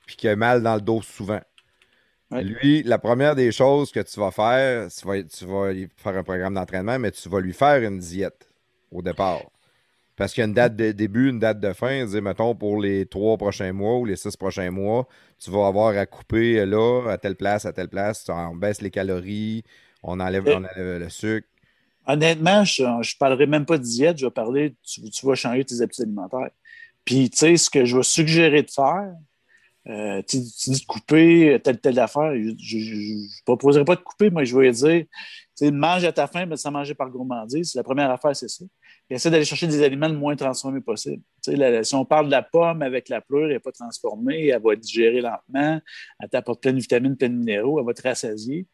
puis qui a mal dans le dos souvent. Ouais. Lui, la première des choses que tu vas faire, tu vas, tu vas faire un programme d'entraînement, mais tu vas lui faire une diète au départ. Parce qu'il y a une date de début, une date de fin. Dire, mettons, pour les trois prochains mois ou les six prochains mois, tu vas avoir à couper là, à telle place, à telle place. On baisse les calories, on enlève, on enlève le sucre. Honnêtement, je ne parlerai même pas de diète, je vais parler, tu, tu vas changer tes habitudes alimentaires. Puis, tu sais, ce que je vais suggérer de faire, euh, tu, tu dis de couper telle, telle affaire, je ne proposerai pas de couper, moi, je vais dire, tu sais, mange à ta faim, mais sans manger par gourmandise. La première affaire, c'est ça. Essaie d'aller chercher des aliments le moins transformés possible. Tu sais, la- si on parle de la pomme avec la pleure, elle n'est pas transformée, elle va être digérée lentement, elle t'apporte plein de vitamines, plein de minéraux, elle va te rassasier.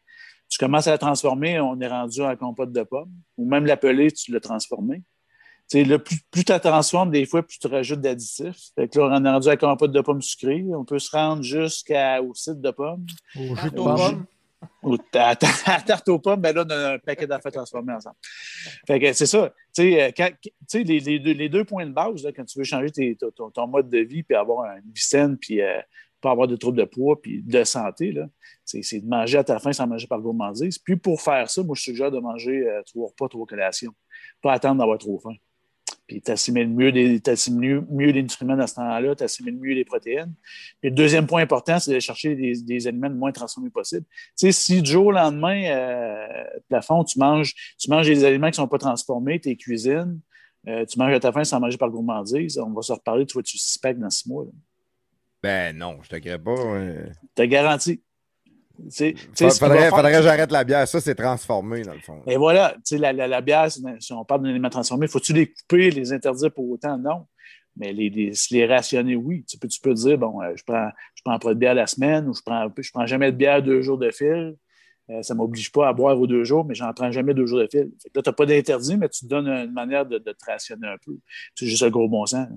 Tu commences à la transformer, on est rendu en compote de pommes, ou même l'appeler, tu l'as transformé. Tu sais, là, plus, plus tu la transformes, des fois, plus tu rajoutes d'additifs. Fait que là, on est rendu à la compote de pommes sucrées. On peut se rendre jusqu'au site de pommes. Au jus de Au pomme. jus- Ou à, à- à tarte aux pommes, ben là, on a un paquet d'affaires transformées ensemble. Fait que c'est ça. Tu sais, euh, les, deux, points de base, quand tu veux changer ton, mode de vie, puis avoir une vie saine, puis euh, pas avoir de troubles de poids, puis de santé, c'est de manger à ta faim sans manger par gourmandise. Puis pour faire ça, moi, je suggère de manger euh, trois repas, trois collations. Pas attendre d'avoir trop faim. Puis tu assimiles mieux, les- t'assimiles mieux, les nutriments dans ce temps-là, tu assimiles mieux les protéines. Puis le deuxième point important, c'est de chercher des, des aliments le moins transformés possible. Tu sais, si du jour au lendemain, euh, plafond, tu manges, tu manges des aliments qui ne sont pas transformés, tes cuisines, euh, tu manges à ta faim sans manger par gourmandise, on va se reparler, tu vois, tu packs dans six mois. là. Ben non, je te crée pas. euh. T'as garanti. Tu sais- tu sais, Fa- ce qu'on va Faudrait, que j'arrête la bière. Ça, c'est transformé, dans le fond. Et voilà, la, la, la bière, si on parle d'un élément transformé, faut-tu les couper, les interdire pour autant? Non. Mais les, les, rationner, oui. Tu peux, tu peux dire, bon, euh, je prends, je prends pas de bière la semaine ou je prends, je prends jamais de bière deux jours de fil. Euh, ça ne m'oblige pas à boire aux deux jours, mais j'en prends jamais deux jours de fil. Fait que là, tu n'as pas d'interdit, mais tu te donnes une manière de, de te rationner un peu. C'est juste un gros bon sens.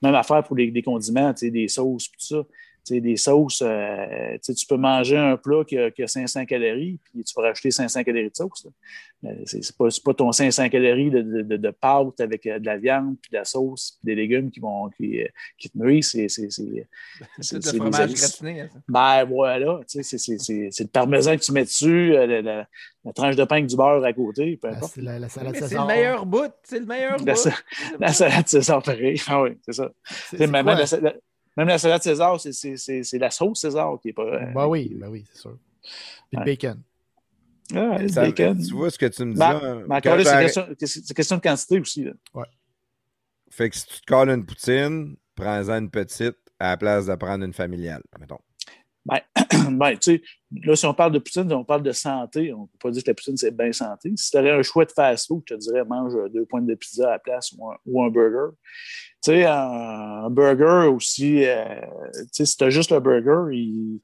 Même affaire pour les, des condiments, des sauces, tout ça. Des sauces, euh, tu sais, tu peux manger un plat qui a, qui a 500 calories, puis tu peux rajouter 500 calories de sauce. Euh, C'est pas, pas ton 500 calories de, de, de, de pâte avec euh, de la viande, puis de la sauce, puis des légumes qui, vont, qui, euh, qui te nourrissent. C'est c'est- c'est- C'est c'est- le fromage gratiné. hein, ben voilà, tu sais, c'est- c'est c'est- c'est le parmesan que tu mets dessus, euh, la, la- la tranche de pain avec du beurre à côté, peu Ah, importe. C'est la, la salade Mais C'est le meilleur bout. C'est le meilleur La, bout. sa- la salade César pareil. Ah oui, c'est ça. C'est Même, la, salade César, c'est- c'est c'est- c'est la sauce César qui est pas. euh, Ben oui, ben oui, c'est sûr. Puis le Ouais. bacon. ah, le Ça- bacon. tu vois ce que tu me dis Ben, là? mais Quand encore là, c'est question, de quantité aussi. Là. Fait que si tu te colles une poutine, prends-en une petite à la place de prendre une familiale, mettons. ben, tu sais, là, si on parle de poutine, on parle de santé. On ne peut pas dire que la poutine, c'est bien santé. Si tu aurais un choix de fast-food, je te dirais mange deux pointes de pizza à la place ou un, ou un burger. Tu sais, un, un burger aussi, euh, tu sais, si tu as juste le burger, il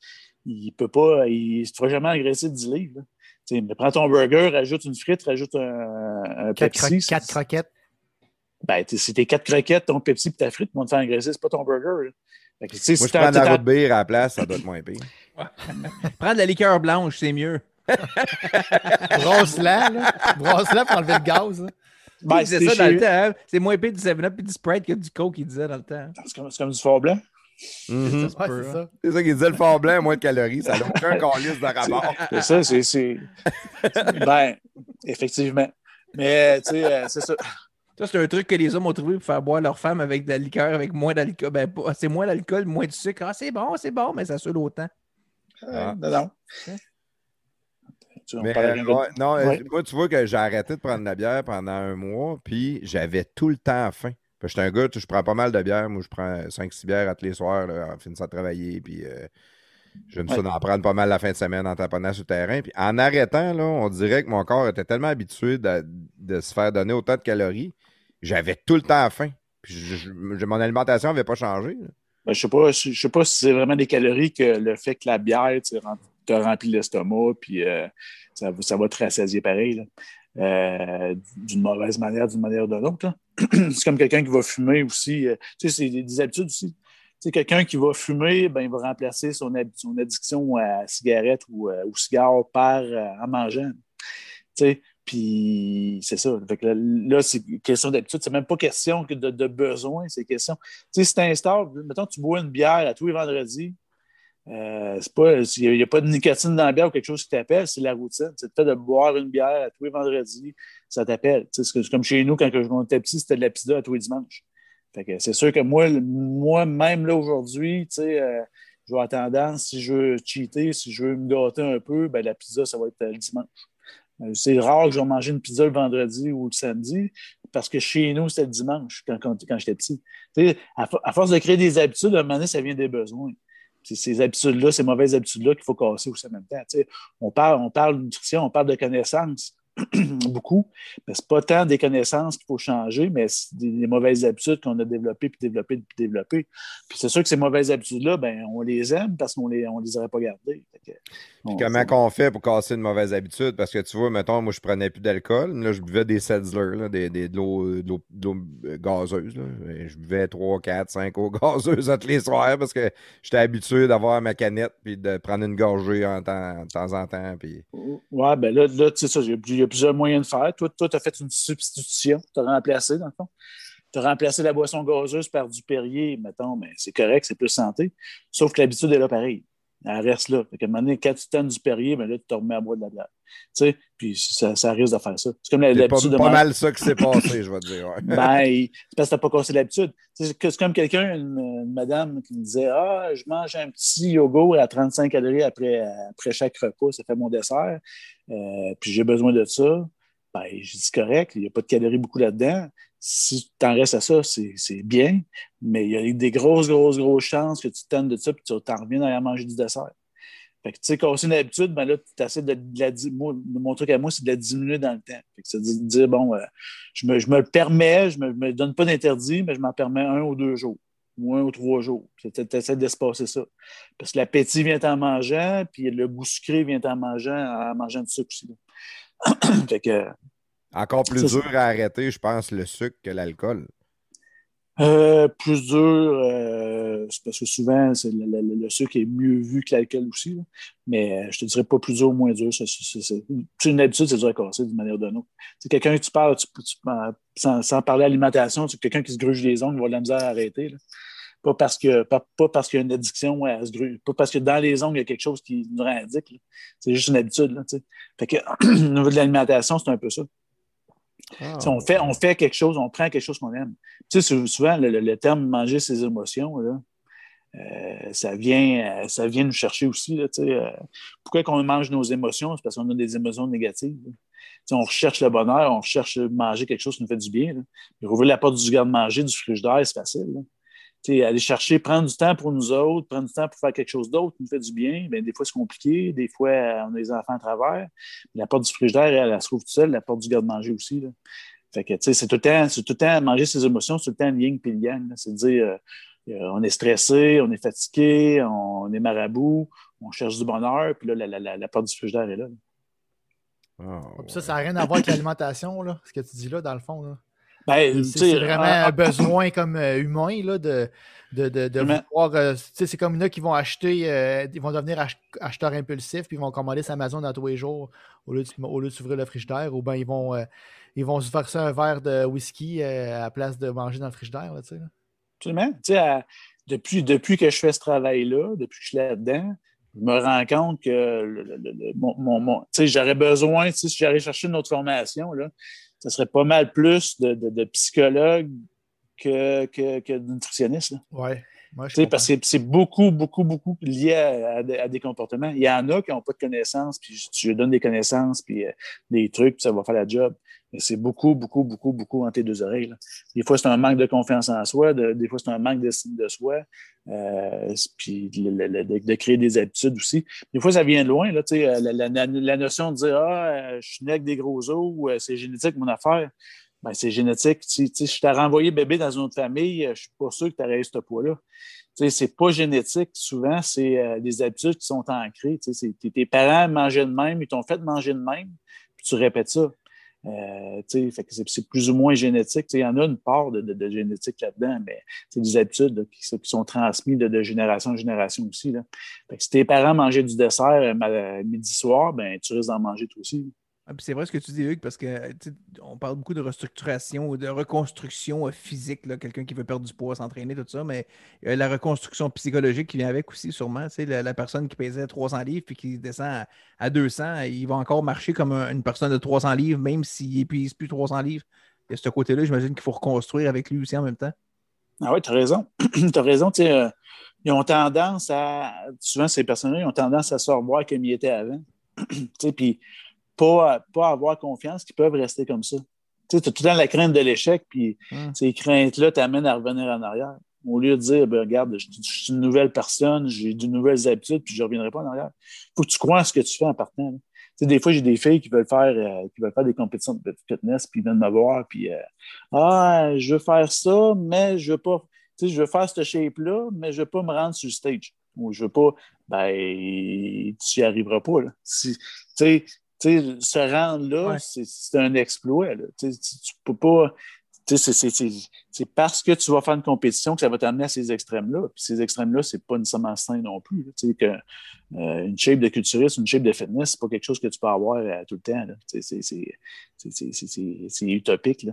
ne peut pas, il ne fera jamais engraisser de 10 livres. là. Tu sais, mais prends ton burger, rajoute une frite, rajoute un, un Quatre, Pepsi. cro- quatre croquettes. Ben, c'est tes quatre croquettes, ton Pepsi et ta frite vont te faire engraisser, c'est pas ton burger. Que, Moi, si je prends de la route bière à la place, ça doit être moins pire. Prends de la liqueur blanche, c'est mieux. Brosse-la, là. Brosse-la pour enlever le gaz. là. ben, il disait si ça dans le temps. hein. C'est moins pire du 7-Up et du Sprite que du Coke, il disait dans le temps. C'est comme, c'est comme du fort blanc. Mhm. Ouais, peut, c'est hein. ça. C'est ça qu'il disait, le fort blanc, moins de calories, ça n'a aucun calice de rapport. C'est ça, c'est. c'est- Ben, effectivement. Mais, tu sais, euh, c'est ça. Ça, c'est un truc que les hommes ont trouvé pour faire boire leur femme avec de la liqueur, avec moins d'alcool. Ben, c'est moins d'alcool, moins de sucre. Ah, c'est bon, c'est bon, mais ça saoule autant. Euh, non, non. Hein? Tu- on Mais, parle à euh, non, euh, Ouais. moi, tu vois que j'ai arrêté de prendre de la bière pendant un mois, puis j'avais tout le temps faim. J'étais un gars, je prends pas mal de bière. Moi, je prends 5-6 bières à tous les soirs là, en finissant de travailler. Puis euh, j'aime ça Ouais. d'en prendre pas mal la fin de semaine en taponnant sur le terrain. Puis en arrêtant, là, on dirait que mon corps était tellement habitué de, de se faire donner autant de calories. J'avais tout le temps faim. Puis mon alimentation n'avait pas changé. Ben, je sais je je sais pas si c'est vraiment des calories que le fait que la bière sais, te remplit l'estomac, puis euh, ça, va- te rassasier pareil. Euh, d'une mauvaise manière, d'une manière ou d'une autre. c'est comme quelqu'un qui va fumer aussi. euh, tu sais, c'est des, des habitudes aussi. Sais, quelqu'un qui va fumer, ben, il va remplacer son, addiction à cigarette ou cigare par euh, en mangeant. Sais, puis c'est ça. Là, c'est question d'habitude. C'est même pas question que de, de besoin, c'est question. Tu sais, si tu installes, mettons, tu bois une bière à tous les vendredis, euh, c'est pas, il n'y a, pas de nicotine dans la bière ou quelque chose qui t'appelle, c'est la routine. C'est le fait de boire une bière à tous les vendredis, ça t'appelle. C'est comme chez nous, quand on était petit, c'était de la pizza à tous les dimanches. Fait que c'est sûr que moi, moi même là aujourd'hui, tu sais, euh, je vais avoir tendance, si je veux cheater, si je veux me gâter un peu, ben, la pizza, ça va être euh, le dimanche. Euh, C'est rare que je vais manger une pizza le vendredi ou le samedi, parce que chez nous, c'était le dimanche quand, quand, quand j'étais petit. À, à force de créer des habitudes, à un moment donné, ça vient des besoins. Ces habitudes-là, ces mauvaises habitudes-là qu'il faut casser aussi en même temps. On, parle, on parle de nutrition, on parle de connaissances beaucoup, mais c'est pas tant des connaissances qu'il faut changer, mais c'est des, des mauvaises habitudes qu'on a développées, puis développées, puis développées. Puis c'est sûr que ces mauvaises habitudes-là, ben, on les aime parce qu'on les, on les aurait pas gardées. Que, on- Comment qu'on fait pour casser une mauvaise habitude? Parce que tu vois, mettons, moi, je prenais plus d'alcool. Là, je buvais des Setzler, là, des, des- de l'eau de l'eau- de l'eau, euh, gazeuse. là. Et Je buvais 3, 4, 5 eaux gazeuses à tous les soirs parce que j'étais habitué d'avoir ma canette puis de prendre une gorgée en temps, de temps en temps. Puis... Ouais, ben là, là tu sais ça, a- il a plusieurs moyens de faire. Toi, tu as fait une substitution, tu as remplacé, dans le fond. Tu as remplacé la boisson gazeuse par du Perrier, mettons, mais c'est correct, c'est plus santé. Sauf que l'habitude est là pareil. Elle reste là. Fait qu'à un moment donné, quand tu donnes du Perrier, ben là, tu te remets à boire de la bière. Tu sais, puis ça, ça risque de faire ça. C'est comme l'habitude de pas mal ça qui s'est passé, je vais te dire. ouais. ben, c'est parce que tu n'as pas cassé l'habitude. C'est c'est comme quelqu'un, une, une madame qui me disait Ah, je mange un petit yogourt à 35 calories après, après chaque repas, ça fait mon dessert. Euh, puis j'ai besoin de ça. Ben, j'ai dit correct, il n'y a pas de calories beaucoup là-dedans. Si tu en restes à ça, c'est c'est bien, mais il y a des grosses, grosses, grosses chances que tu tennes de ça puis tu t'en reviens à manger du dessert. Fait que, tu sais, casser une habitude, ben là, tu essaies de, la moi, mon truc à moi, c'est de la diminuer dans le temps. C'est de dire, bon, euh, je, me, le permets, je me, me donne pas d'interdit, mais je m'en permets un ou deux jours, ou un ou trois jours. Tu essaies d'espacer ça. Parce que l'appétit vient en mangeant, puis le goût sucré vient en mangeant, en mangeant du sucre aussi. que, Encore plus Ça, dur à arrêter, je pense, le sucre que l'alcool. Euh, plus dur, euh, c'est parce que souvent, c'est le, le- le sucre est mieux vu que l'alcool aussi. là. Mais euh, je te dirais pas plus dur ou moins dur. c'est- une habitude, c'est dur à casser d'une manière ou d'une autre. C'est quelqu'un que tu parles, tu, tu- sans, sans parler alimentation, c'est quelqu'un qui se gruge les ongles, il va de la misère à arrêter. là. Pas parce que pas, pas parce qu'il y a une addiction à se gruger, pas parce que dans les ongles, il y a quelque chose qui nous rend addict. C'est juste une habitude. Là, fait que au niveau de l'alimentation, c'est un peu ça. Ah. On fait, quelque chose, on prend quelque chose qu'on aime. Tu sais, sou- souvent, le, terme manger ses émotions, euh, ça, vient, euh, ça vient nous chercher aussi. Euh, pourquoi qu'on mange nos émotions? C'est parce qu'on a des émotions négatives. on recherche le bonheur, on recherche manger quelque chose qui nous fait du bien. Puis rouvrir la porte du garde-manger, du frigidaire, c'est facile. Aller chercher, prendre du temps pour nous autres, prendre du temps pour faire quelque chose d'autre qui nous fait du bien, bien, des fois c'est compliqué, des fois euh, on a des enfants à travers. La porte du frigidaire, elle, elle se trouve toute seule, la porte du garde-manger aussi. Là. Fait que, tu sais, c'est tout le temps, c'est tout le temps manger ses émotions, c'est tout le temps yin puis yang. C'est de dire, euh, euh, on est stressé, on est fatigué, on est marabout, on cherche du bonheur, puis là, la, la, la, la porte du frigidaire est là. Ah, Ça, ça n'a rien à voir avec l'alimentation, là, ce que tu dis là, dans le fond. Là. Ben, C'est vraiment un besoin comme euh, humain là, de, de, de, vouloir. euh, c'est comme a qui vont acheter, euh, ils vont devenir ach- acheteurs impulsifs, puis ils vont commander sur Amazon dans tous les jours au lieu s'ouvrir le frigidaire, ou bien ils vont, euh, ils vont se verser un verre de whisky à la place de manger dans le frigidaire. Là, là. Absolument. À- depuis, depuis que je fais ce travail-là, depuis que je suis là-dedans, je me rends compte que le- le- le- le- mon, j'aurais besoin, si j'allais chercher une autre formation, là, ce serait pas mal plus de, de, de psychologue que, que, que de nutritionniste. là. Ouais. Je parce que c'est beaucoup, beaucoup, beaucoup lié à, à des- à des comportements. Il y en a qui n'ont pas de connaissances, puis je- tu leur donnes des connaissances, puis euh, des trucs, puis ça va faire la job. C'est beaucoup, beaucoup, beaucoup, beaucoup entre tes deux oreilles. Des fois, c'est un manque de confiance en soi, de- des fois, c'est un manque d'estime de soi, euh, puis le- de, créer des habitudes aussi. Des fois, ça vient de loin, là, euh, la, la- notion de dire Ah, euh, je suis né avec des gros os c'est génétique mon affaire. Ben, c'est génétique. Si je t'ai renvoyé bébé dans une autre famille, je suis pas sûr que tu aurais eu ce poids-là. C'est pas génétique. Souvent, c'est des habitudes qui sont ancrées. Tes parents mangeaient de même, ils t'ont fait manger de même, puis tu répètes ça. Euh, c'est plus ou moins génétique. Il y en a une part de, de- de génétique là-dedans, mais c'est des habitudes là, qui, qui sont transmises de, de génération en génération aussi. Là. Fait que si tes parents mangeaient du dessert euh, ma- midi-soir, ben, tu risques d'en manger toi aussi. Ah, c'est vrai ce que tu dis, Hugues, parce que sais, on parle beaucoup de restructuration ou de reconstruction euh, physique, quelqu'un qui veut perdre du poids, s'entraîner, tout ça, mais a la reconstruction psychologique qui vient avec aussi, sûrement. La, personne qui pesait 300 livres puis qui descend à, à 200, il va encore marcher comme un- une personne de 300 livres, même s'il épuise plus 300 livres. A ce côté-là, j'imagine qu'il faut reconstruire avec lui aussi en même temps. Ah oui, tu as raison. tu as raison. euh, ils ont tendance à. Souvent, ces personnes-là, ils ont tendance à se revoir comme ils étaient avant. Puis pas, pas avoir confiance qu'ils peuvent rester comme ça. Tu as tout le temps la crainte de l'échec, puis Mm. ces craintes-là t'amènent à revenir en arrière. Au lieu de dire, ben, regarde, je, je suis une nouvelle personne, j'ai de nouvelles habitudes, puis je ne reviendrai pas en arrière. Il faut que tu crois à ce que tu fais en partant. là. Tu sais, des fois, j'ai des filles qui veulent faire, euh, qui veulent faire des compétitions de fitness, puis ils viennent me voir, puis euh, Ah, je veux faire ça, mais je veux pas. Tu sais, je veux faire ce shape-là, mais je veux pas me rendre sur le stage. Ou je veux pas. Ben, tu n'y arriveras pas. Là. Si, tu sais, tu sais, se rendre là, Ouais. c'est- un exploit. Là. Tu tu, tu peux pas. tu c'est- parce que tu vas faire une compétition que ça va t'amener à ces extrêmes-là. Puis ces extrêmes-là, c'est pas nécessairement sain non plus. Tu que, euh, une shape de culturiste, une shape de fitness, c'est pas quelque chose que tu peux avoir euh, tout le temps. Tu c'est- utopique. Là.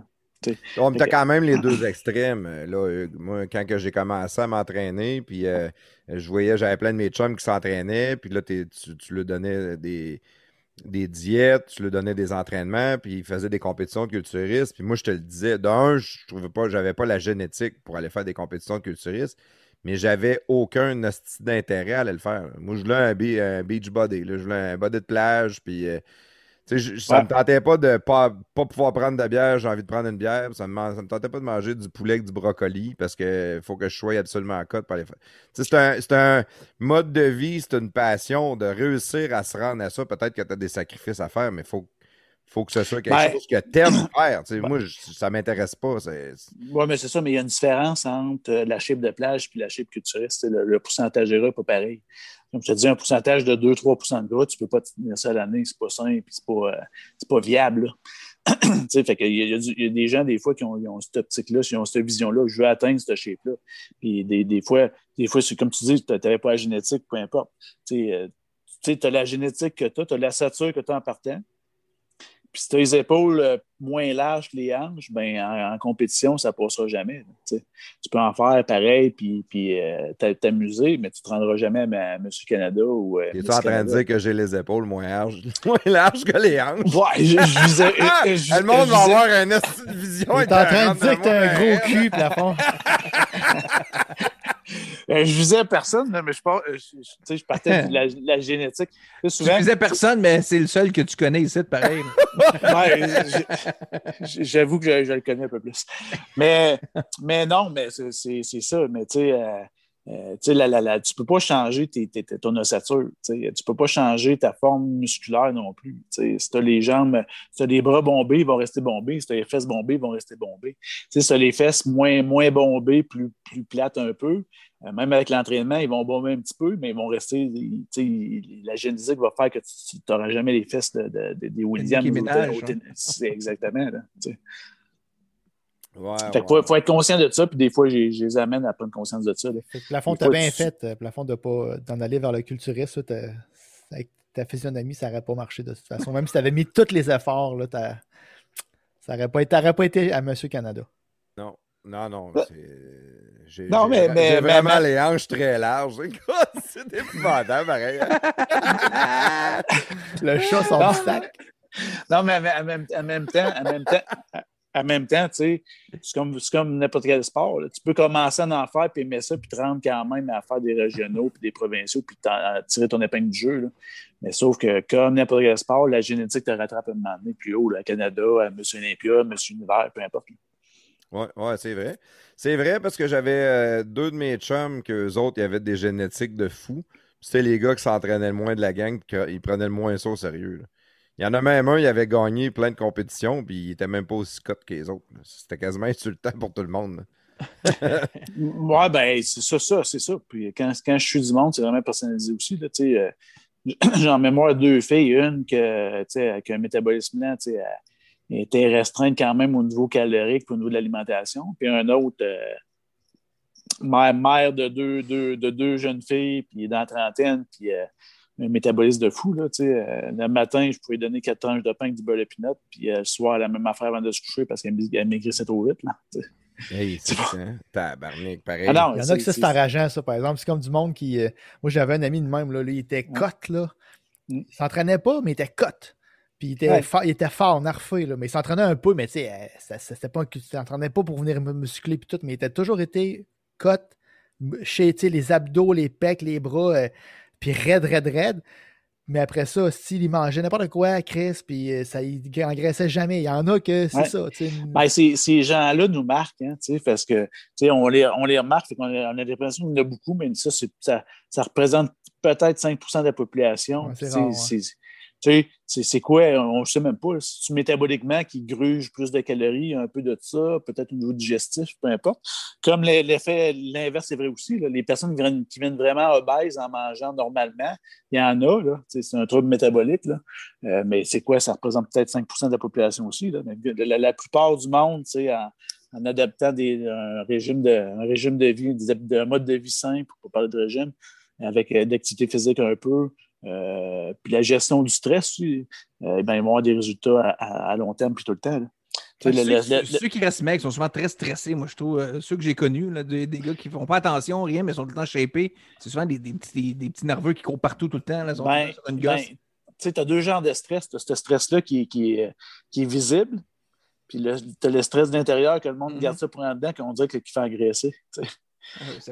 On Fait as quand même les deux extrêmes. euh, Là, moi, quand que j'ai commencé à m'entraîner, puis euh, je voyais, j'avais plein de mes chums qui s'entraînaient, puis là, tu, tu leur donnais des, des diètes, tu leur donnais des entraînements, puis ils faisaient des compétitions de culturistes. Puis moi, je te le disais, d'un, je trouvais pas, j'avais pas la génétique pour aller faire des compétitions de culturistes, mais j'avais aucun d'intérêt à aller le faire. Moi, je voulais un, be- un beach body, je voulais un body de plage, puis. euh, je- ça Ouais. me tentait pas de pas, pas pouvoir prendre de bière, j'ai envie de prendre une bière. Ça me, man- ça me tentait pas de manger du poulet avec du brocoli parce que faut que je sois absolument. Tu sais, c'est un, c'est un mode de vie, c'est une passion de réussir à se rendre à ça. Peut-être que tu as des sacrifices à faire, mais faut, faut que ce soit quelque Ben, chose que tu aimes faire. Sais, Moi, je- ça m'intéresse pas. Oui, mais c'est ça, mais il y a une différence entre euh, la shape de plage et la shape culturiste. Le, le pourcentage de gras n'est pas pareil. Comme je te dis, un pourcentage de 2-3% de gras, tu ne peux pas tenir ça à l'année, c'est pas simple, c'est pas, euh, pas viable. fait il y a il y a des gens, des fois, qui ont, cette optique-là, qui ont cette vision-là, je veux atteindre cette shape-là. Puis des, des fois, des fois c'est comme tu dis, tu n'avais pas la génétique, peu importe. Tu euh, tu as la génétique que tu as, tu as la stature que tu as en partant. Puis si tu as les épaules euh, moins larges que les hanches, ben, en, en compétition, ça ne passera jamais. tu. Tu peux en faire pareil puis, puis euh, t'a- t'amuser, mais tu ne te rendras jamais à, Monsieur Canada ou. Euh, Miss en train de dire que j'ai les épaules moins larges, moins larges que les hanches? Ouais, je, je visais. Ah, je- je- le monde je va avoir un esti de vision. Il est en train de dire que t'as un gros cul, plafond. Euh, je visais personne, mais je, pars- euh, je, partais de la, la génétique. Sais, Tu souvent, faisais personne, mais c'est le seul que tu connais ici, pareil. Ouais, j'avoue que je, je le connais un peu plus. Mais, mais non, mais c'est- ça. Mais tu sais, euh, la- la- la- tu peux pas changer tes- tes- ton ossature. Tu. Tu peux pas changer ta forme musculaire non plus. Si tu as les jambes, si tu as les bras bombés, ils vont rester bombés. Si tu as les fesses bombées, ils vont rester bombés. Si tu as les fesses moins, moins bombées, plus, plus plates un peu, euh, même avec l'entraînement, ils vont bomber un petit peu, mais ils vont rester. la génétique va faire que tu n'auras jamais les fesses de, de- de- des Williams. Ou hein. exactement. Là. Ouais, Fait ouais. faut, faut être conscient de ça, puis des fois, je les amène à prendre conscience de ça. là. Fait que Plafond, t'as bien tu- fait. euh, Plafond, de pas d'en aller vers le culturiste. Avec ta physionomie, ça n'aurait pas marché de toute façon. Même si tu avais mis tous les efforts, là, ça n'aurait pas, été- t'aurais pas été à Monsieur Canada. Non, non, non. J'ai mais- vraiment mais- les hanches très larges. C'est épouvantable, pareil. hein. Le chat sort Non. du sac. Non, mais en même, en même temps, en même temps, en même temps, c'est comme, n'importe quel sport. Tu peux commencer à en faire, puis aimer ça, puis te rendre quand même à faire des régionaux, puis des provinciaux, puis tirer ton épingle du jeu. Mais sauf que, comme n'importe quel sport, la génétique te rattrape un moment donné plus haut, là, Canada, Monsieur Olympia, Monsieur Univers, peu importe. Ouais, ouais, c'est vrai. C'est vrai parce que j'avais euh, deux de mes chums qu'eux autres, ils avaient des génétiques de fous. C'était les gars qui s'entraînaient le moins de la gang, qu'ils prenaient le moins ça au sérieux. Il y en a même un, il avait gagné plein de compétitions, puis il était même pas aussi cote que les autres. C'était quasiment insultant pour tout le monde. Ouais, ben, c'est ça, ça, c'est ça. Puis quand, quand je suis du monde, c'est vraiment personnalisé aussi. Là, euh, J'ai en mémoire deux filles, une que, avec un métabolisme lent, était restreinte quand même au niveau calorique au niveau de l'alimentation. Puis un autre, euh, mère, mère de, deux, deux- de deux jeunes filles, puis dans la trentaine, puis euh, un métabolisme de fou. Là, tu sais. Euh, le matin, je pouvais donner quatre tranches de pain avec du beurre de pinot, puis euh, le soir, la même affaire avant de se coucher parce qu'elle elle maigrissait trop vite. Là, tu sais. Hey, c'est ça. Tabarnak, pareil. Ah non, Il y en a que ça, c'est enrageant, ça, par exemple. C'est comme du monde qui. euh, moi, j'avais un ami de même, là, lui, il était cote, là. Mm. Il s'entraînait pas, mais il était cote. Puis il était, Ouais. fort, il était fort, narfé, là. Mais il s'entraînait un peu, mais tu sais, euh, c'était pas, il s'entraînait pas pour venir me muscler, puis tout, mais il était toujours été cote, chez, tu sais, les abdos, les pecs, les bras, euh, puis raide, raide, raide. Mais après ça, s'il mangeait n'importe quoi, Chris, puis euh, ça, il engraissait jamais. Il y en a que c'est Ouais. ça. Ben, ces, gens-là nous marquent, hein, parce que on les, on les remarque, fait a, on a l'impression qu'il y en a beaucoup, mais ça, ça, ça représente peut-être 5% de la population. Ouais, c'est Tu c'est- tu quoi, on ne sait même pas. C'est métaboliquement qui gruge plus de calories, un peu de ça, peut-être au niveau digestif, peu importe. Comme l'effet, l'inverse est vrai aussi. Les personnes qui viennent, qui viennent vraiment obèses en mangeant normalement, il y en a. Tu c'est un trouble métabolique. Euh, mais c'est quoi? Ça représente peut-être 5% de la population aussi. La, plupart du monde, tu en, en adaptant un, régime de, vie, un mode de vie simple, pour parler de régime, avec euh, d'activité physique un peu, euh, puis la gestion du stress, euh, eh ben, ils vont avoir des résultats à, à- à long terme puis tout le temps. là. Le- ceux, le- le- ceux qui restent mecs sont souvent très stressés, moi, je trouve. Euh, ceux que j'ai connus, là, des, des gars qui font pas attention, rien, mais sont tout le temps shapés, c'est souvent des, des petits, des, des petits nerveux qui courent partout tout le temps. Là, sont Ben, sur une ben, gosse. tu sais, tu as deux genres de stress. Tu as ce stress-là qui, est- qui, est- qui est visible, puis tu as le stress d'intérieur que le monde Mhm. garde ça pour en dedans, qu'on dirait que qui fait engraisser. tu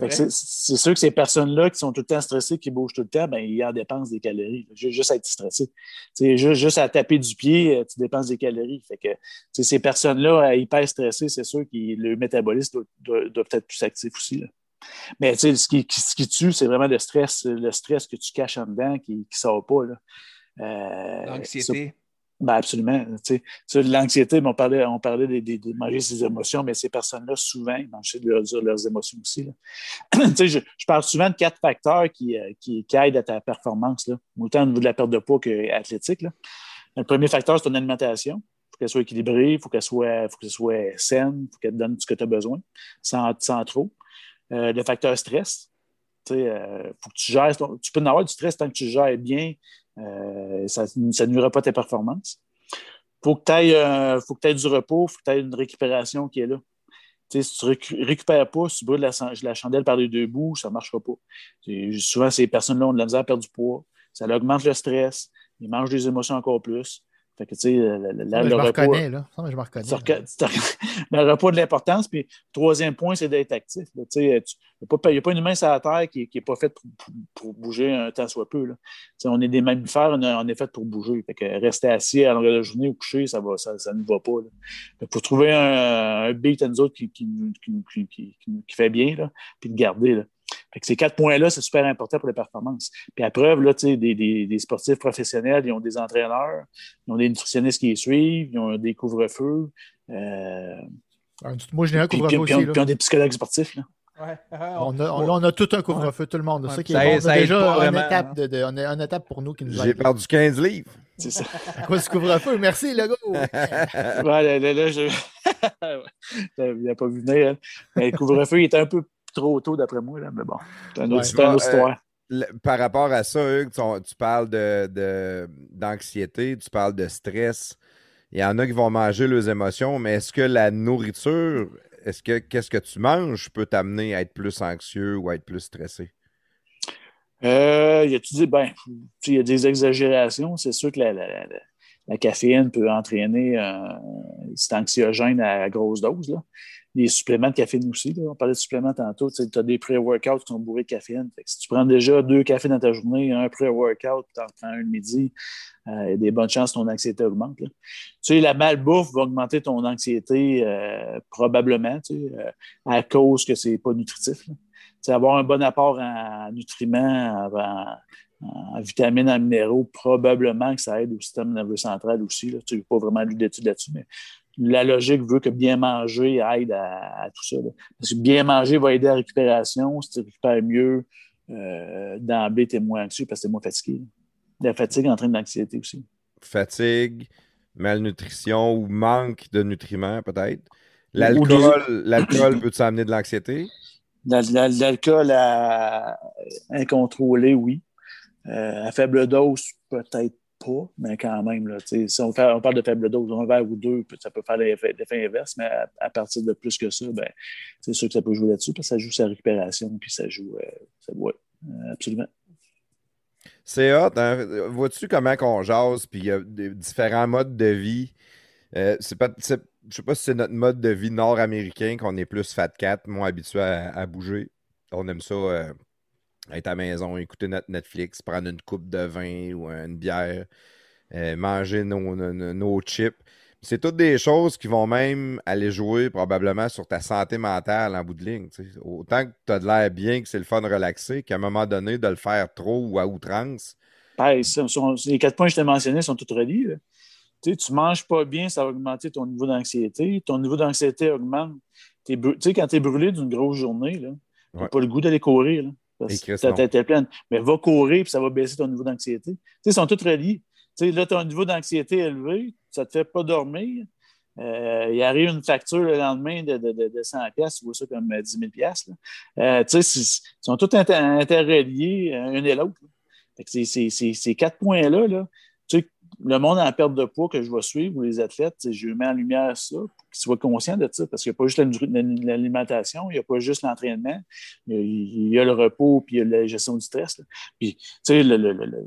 sais. C'est sûr que ces personnes-là qui sont tout le temps stressées, qui bougent tout le temps, ben, ils en dépensent des calories. Juste à être stressé. Juste, juste à taper du pied, euh, tu dépenses des calories. Fait que ces personnes-là, euh, hyper stressées, c'est sûr que le métabolisme doit, doit- doit peut-être plus actif aussi. là. Mais ce qui, ce qui tue, c'est vraiment le stress, le stress que tu caches en dedans qui ne sort pas. Euh, L'anxiété. Ben absolument. Tu sais, L'anxiété, on parlait, on parlait de, manger ses émotions, mais ces personnes-là, souvent, ils mangent leurs, leurs émotions aussi. Tu sais, je, parle souvent de quatre facteurs qui, euh, qui, aident à ta performance, autant au niveau de la perte de poids qu'athlétique. Le premier facteur, c'est ton alimentation. Il faut qu'elle soit équilibrée, il faut qu'elle soit, faut qu'elle soit saine, il faut qu'elle te donne ce que tu as besoin, sans, sans trop. Euh, le facteur stress. Sais, euh, faut que tu gères ton- tu peux en avoir du stress tant que tu gères bien, euh, ça ne nuira pas tes performances. Faut que tu aies du repos, faut que tu aies une récupération qui est là. Si tu récu- récupères pas, si tu brûles la, la chandelle par les deux bouts, ça ne marchera pas. Souvent, ces personnes-là ont de la misère à perdre du pois. Ça augmente le stress. Ils mangent des émotions encore plus. Fait que, tu sais, le, je me repos- reconnais, là. Je me reconnais. le repos de l'importance. Puis, troisième point, c'est d'être actif. là. Tu sais, Il n'y a pas une humain sur la Terre qui n'est pas fait pour, pour- pour bouger un temps soit peu. là. Tu sais, on est des mammifères, on, est fait pour bouger. Fait que rester assis à longueur de la journée ou coucher, ça ne ça, ça ne va pas. Il faut trouver un, un beat à nous autres qui, qui, nous- qui, nous- qui- qui- qui- qui fait bien, là, puis le garder. Là. Fait que ces quatre points-là, c'est super important pour les performances. Puis à preuve, là, tu sais, des, des, des sportifs professionnels, ils ont des entraîneurs, ils ont des nutritionnistes qui les suivent, ils ont des couvre-feux. euh, Moi, je n'ai un puis, couvre-feu puis- puis- aussi. là. puis ils ont des psychologues sportifs. Là. Ouais. On a, on, là, on a tout un couvre-feu, tout le monde. Ouais, ça qui ça est bon. ça déjà une étape, hein. de, de- on a une étape pour nous qui nous J'ai perdu 15 livres. C'est ça. À cause du couvre-feu. Merci, Legault. Ouais, là, là, là, je... Il n'a pas vu venir. hein. Mais le couvre-feu, il était un peu trop tôt, d'après moi. Là. Mais bon, c'est une autre, Ouais. histoire. Le- par rapport à ça, Hugues, tu, tu parles de, de- d'anxiété, tu parles de stress. Il y en a qui vont manger leurs émotions, mais est-ce que la nourriture, est-ce que qu'est-ce que tu manges peut t'amener à être plus anxieux ou à être plus stressé? Euh, il a tu dit, ben, il y a des exagérations. C'est sûr que la, la- la- la caféine peut entraîner un c'est anxiogène à grosse dose. Là. Les suppléments de caféine aussi. On parlait de suppléments tantôt. Tu as des pré-workouts qui sont bourrés de caféine. Si tu prends déjà deux cafés dans ta journée, un pré-workout, tu en prends un le midi, euh, il y a des bonnes chances que ton anxiété augmente. Tu sais, la malbouffe va augmenter ton anxiété euh, probablement euh, à cause que c'est pas nutritif. avoir un bon apport en nutriments, en, vitamines, en minéraux, probablement que ça aide au système nerveux central aussi. Tu n'as pas vraiment lu d'études là-dessus, mais la logique veut que bien manger aide à, à tout ça. là. Parce que bien manger va aider à la récupération. Si tu récupères mieux, euh, tu es moins anxieux parce que tu es moins fatigué. La fatigue entraîne l'anxiété aussi. Fatigue, malnutrition ou manque de nutriments, peut-être. L'alcool, l'alcool peut t'amener de l'anxiété? La- la- L'alcool incontrôlé, oui. Euh, à faible dose, peut-être pas, mais quand même. Là, si on, fait- on parle de faible dose, un verre ou deux, ça peut faire l'effet inverse, mais à, partir de plus que ça, ben, c'est sûr que ça peut jouer là-dessus, parce que ça joue sa récupération, puis ça joue. euh, ça, ouais, euh, absolument. C'est hot, hein? Vois-tu comment qu'on jase, puis il y a différents modes de vie? Euh, c'est pas, je sais pas si c'est notre mode de vie nord-américain qu'on est plus fat cat, moins habitué à, à bouger. On aime ça euh, être à la maison, écouter notre Netflix, prendre une coupe de vin ou une bière, euh, manger nos, nos- chips. C'est toutes des choses qui vont même aller jouer probablement sur ta santé mentale en bout de ligne. Autant que tu as de l'air bien, que c'est le fun relaxé, qu'à un moment donné, de le faire trop ou à outrance, Pareil, sont- les quatre points que je t'ai mentionnés sont tous reliés. là. Tu tu manges pas bien, ça va augmenter ton niveau d'anxiété. Ton niveau d'anxiété augmente. Sais, quand tu es brûlé d'une grosse journée, tu n'as Ouais. pas le goût d'aller courir. Là, parce que ta tête est pleine. Mais va courir, puis ça va baisser ton niveau d'anxiété. Tu sais, ils sont tous reliés. Tu sais, là, tu as un niveau d'anxiété élevé, ça ne te fait pas dormir. Euh, il arrive une facture le lendemain de, de, de, de 100 pièces, tu vois ça comme euh, 10 000 pièces. Euh, tu sais, c'est- ils sont tous inter- interreliés, euh, un et l'autre. c'est- Ces quatre points-là, là, tu sais, le monde en perte de poids que je vais suivre, ou les athlètes, je mets en lumière ça pour qu'ils soient conscients de ça, parce qu'il n'y a pas juste l'alimentation, il n'y a pas juste l'entraînement, il y a- le repos, puis il y a la gestion du stress. Puis, tu sais, le, le- le-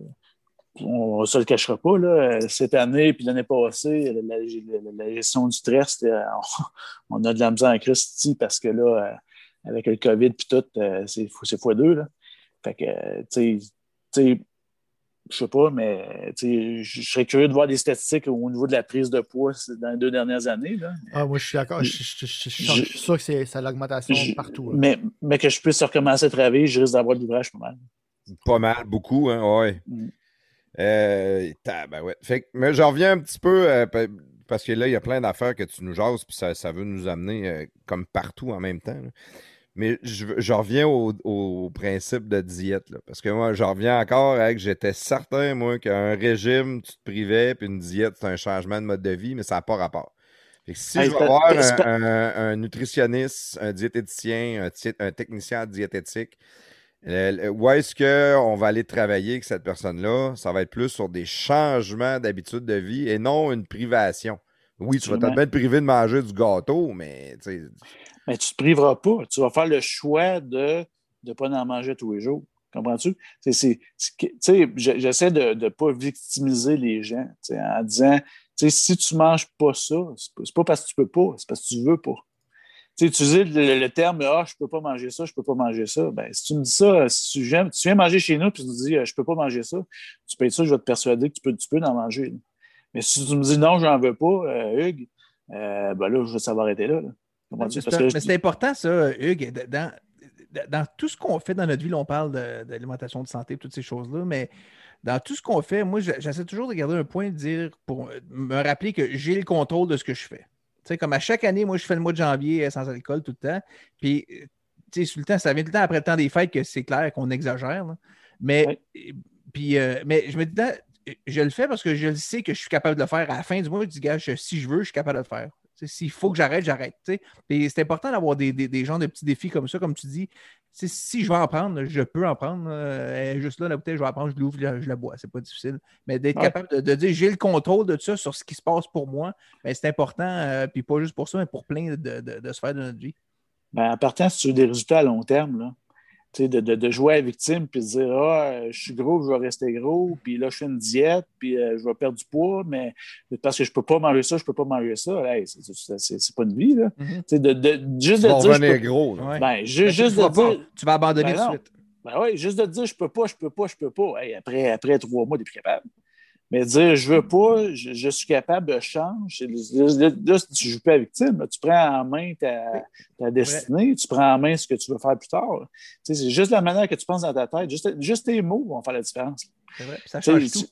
on ne se le cachera pas, là, cette année puis l'année passée, la, gestion du stress, c'était, on, a de la misère en Christie parce que là, avec le COVID puis tout, euh, c'est c'est fois deux. Là. Fait que, euh, tu sais, je sais pas, mais je serais curieux de voir des statistiques au niveau de la prise de poids dans les deux dernières années. Là. Ah, moi, je suis d'accord. Je, je- je- je- je suis sûr que c'est l'augmentation partout. là. Mais, mais que je puisse recommencer à travailler, je risque d'avoir de l'ouvrage pas mal. Pas mal, beaucoup, hein, ouais. Mm. Euh. Fait que, mais je reviens un petit peu, euh, pa- parce que là, il y a plein d'affaires que tu nous jases, puis ça, ça veut nous amener euh, comme partout en même temps. là. Mais je, reviens au, au principe de diète, là, parce que moi, je reviens encore avec, j'étais certain, moi, qu'un régime, tu te privais, puis une diète, c'est un changement de mode de vie, mais ça n'a pas rapport. Fait que si Hey, je vais voir un, un- un nutritionniste, un diététicien, un, technicien en diététique, le- le- où est-ce qu'on va aller travailler avec cette personne-là? Ça va être plus sur des changements d'habitude de vie et non une privation. Oui, tu vas peut-être te priver de manger du gâteau, mais tu sais, Mais tu ne te priveras pas. Tu vas faire le choix de ne pas en manger tous les jours. Comprends-tu? Je- J'essaie de ne pas victimiser les gens en disant si tu ne manges pas ça, c'est pas, parce que tu peux pas, c'est parce que tu veux pas. Tu utiliser le, le terme Ah, je peux pas manger ça, je peux pas manger ça. Ben, si tu me dis ça, si tu viens, tu viens manger chez nous et tu me dis euh, je peux pas manger ça, tu peux être sûr, je vais te persuader que tu peux, tu peux en manger. Mais si tu me dis non, j'en veux pas, euh, Hugues, euh, ben là, je- ça va arrêter là. Mais c'est- important, ça, Hugues. Dans, dans tout ce qu'on fait dans notre vie, là, on parle d'alimentation, de, santé, toutes ces choses-là, mais dans tout ce qu'on fait, moi, je- j'essaie toujours de garder un point, de dire, pour me rappeler que j'ai le contrôle de ce que je fais. Tu sais, comme à chaque année, moi, je fais le mois de janvier euh, sans alcool tout le temps. Puis, euh, tu sais, sur le temps, ça vient tout le temps après le temps des fêtes que c'est clair qu'on exagère. là. Mais, puis, euh, mais je me dis, je le fais parce que je le sais que je suis capable de le faire. À la fin du mois, je dis, gars, si je veux, je suis capable de le faire. S'il faut que j'arrête, j'arrête. c'est important d'avoir des, des, des genres de petits défis comme ça, comme tu dis. Si je veux en prendre, je peux en prendre. euh, juste là, la bouteille, je vais en prendre, je l'ouvre, je la- je la bois. C'est pas difficile. Mais d'être Ouais. capable de, de dire j'ai le contrôle de ça sur ce qui se passe pour moi, ben, c'est important. euh, puis pas juste pour ça, mais pour plein de, de, de sphères de notre vie. Ben, en partant, veux des résultats à long terme, là, de, de, de jouer à la victime puis de dire Ah, je suis gros, je vais rester gros, puis là, je fais une diète, puis euh, je vais perdre du poids, mais parce que je ne peux pas manger ça, je ne peux pas manger ça. Hey, c'est- c'est c'est- c'est pas une vie. Là. Mhm. Tu sais, de, de- juste tu de vas dire. peux- gros. là. Ben, ju- tu juste le de feras pas. dire. Tu vas abandonner Ben tout de suite. Ben oui, juste de dire je peux pas, je peux pas, je peux pas. Hey, après, après trois mois, tu n'es plus capable. Mais dire je veux pas, je, je suis capable, je change. c'est- Là, tu ne joues pas victime. Tu prends en main ta, ta destinée, tu prends en main ce que tu veux faire plus tard. Tu sais, c'est juste la manière que tu penses dans ta tête. Juste, juste tes mots vont faire la différence. C'est vrai. Ça change tu- tout.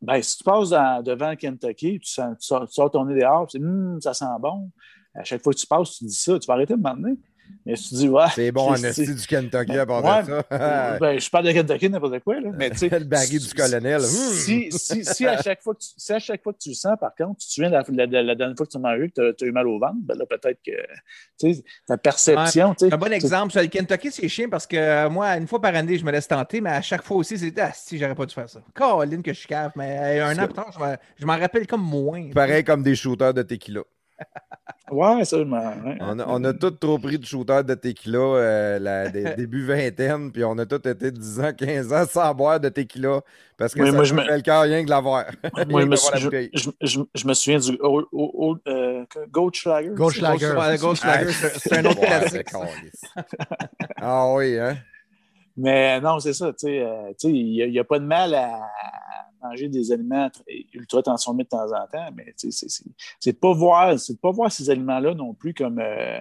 ben, si tu passes dans- devant Kentucky, tu, sens- tu sors, tu sors ton nez dehors, puis tu dis, Hum, ça sent bon. À chaque fois que tu passes, tu dis ça, tu vas arrêter de m'emmener. Mais tu dis, ouais. C'est bon en esti du Kentucky à part Ouais, de ça. ben, je parle de Kentucky, n'importe quoi. Là. Mais, tu sais, le baggy du colonel. Si, si, si, à chaque fois que tu, si à chaque fois que tu le sens, par contre, tu te souviens de la, la- la dernière fois que tu m'as eu, que tu as, eu mal au ventre, ben là, peut-être que tu sais, ta perception. tu sais, Un bon exemple, ça, le Kentucky, c'est chiant parce que euh, moi, une fois par année, je me laisse tenter, mais à chaque fois aussi, c'était Ah, si, j'aurais pas dû faire ça. Caroline, que je suis cave, mais euh, un an plus tard, je m'en rappelle comme moins. Pareil comme des shooters de tequila. Ouais, ça, je m'en- ouais. On a, on a tous trop pris de shooters de tequila euh, la, des, début vingtaine, puis on a tous été 10 ans, 15 ans sans boire de tequila parce que Oui, ça moi, me je me- fait le cœur rien que l'avoir. Moi, je, me que suis- d'avoir la je, bouteille. je- je- je me souviens du Old- Old- Old- euh, Goldschlager. Goldschlager. C'est un autre classique. ah oui, hein? Mais non, c'est ça. tu sais, euh, tu sais, Il n'y a, pas de mal à manger des aliments ultra transformés de temps en temps, mais tu c'est- de pas voir, c'est pas voir ces aliments-là non plus comme euh,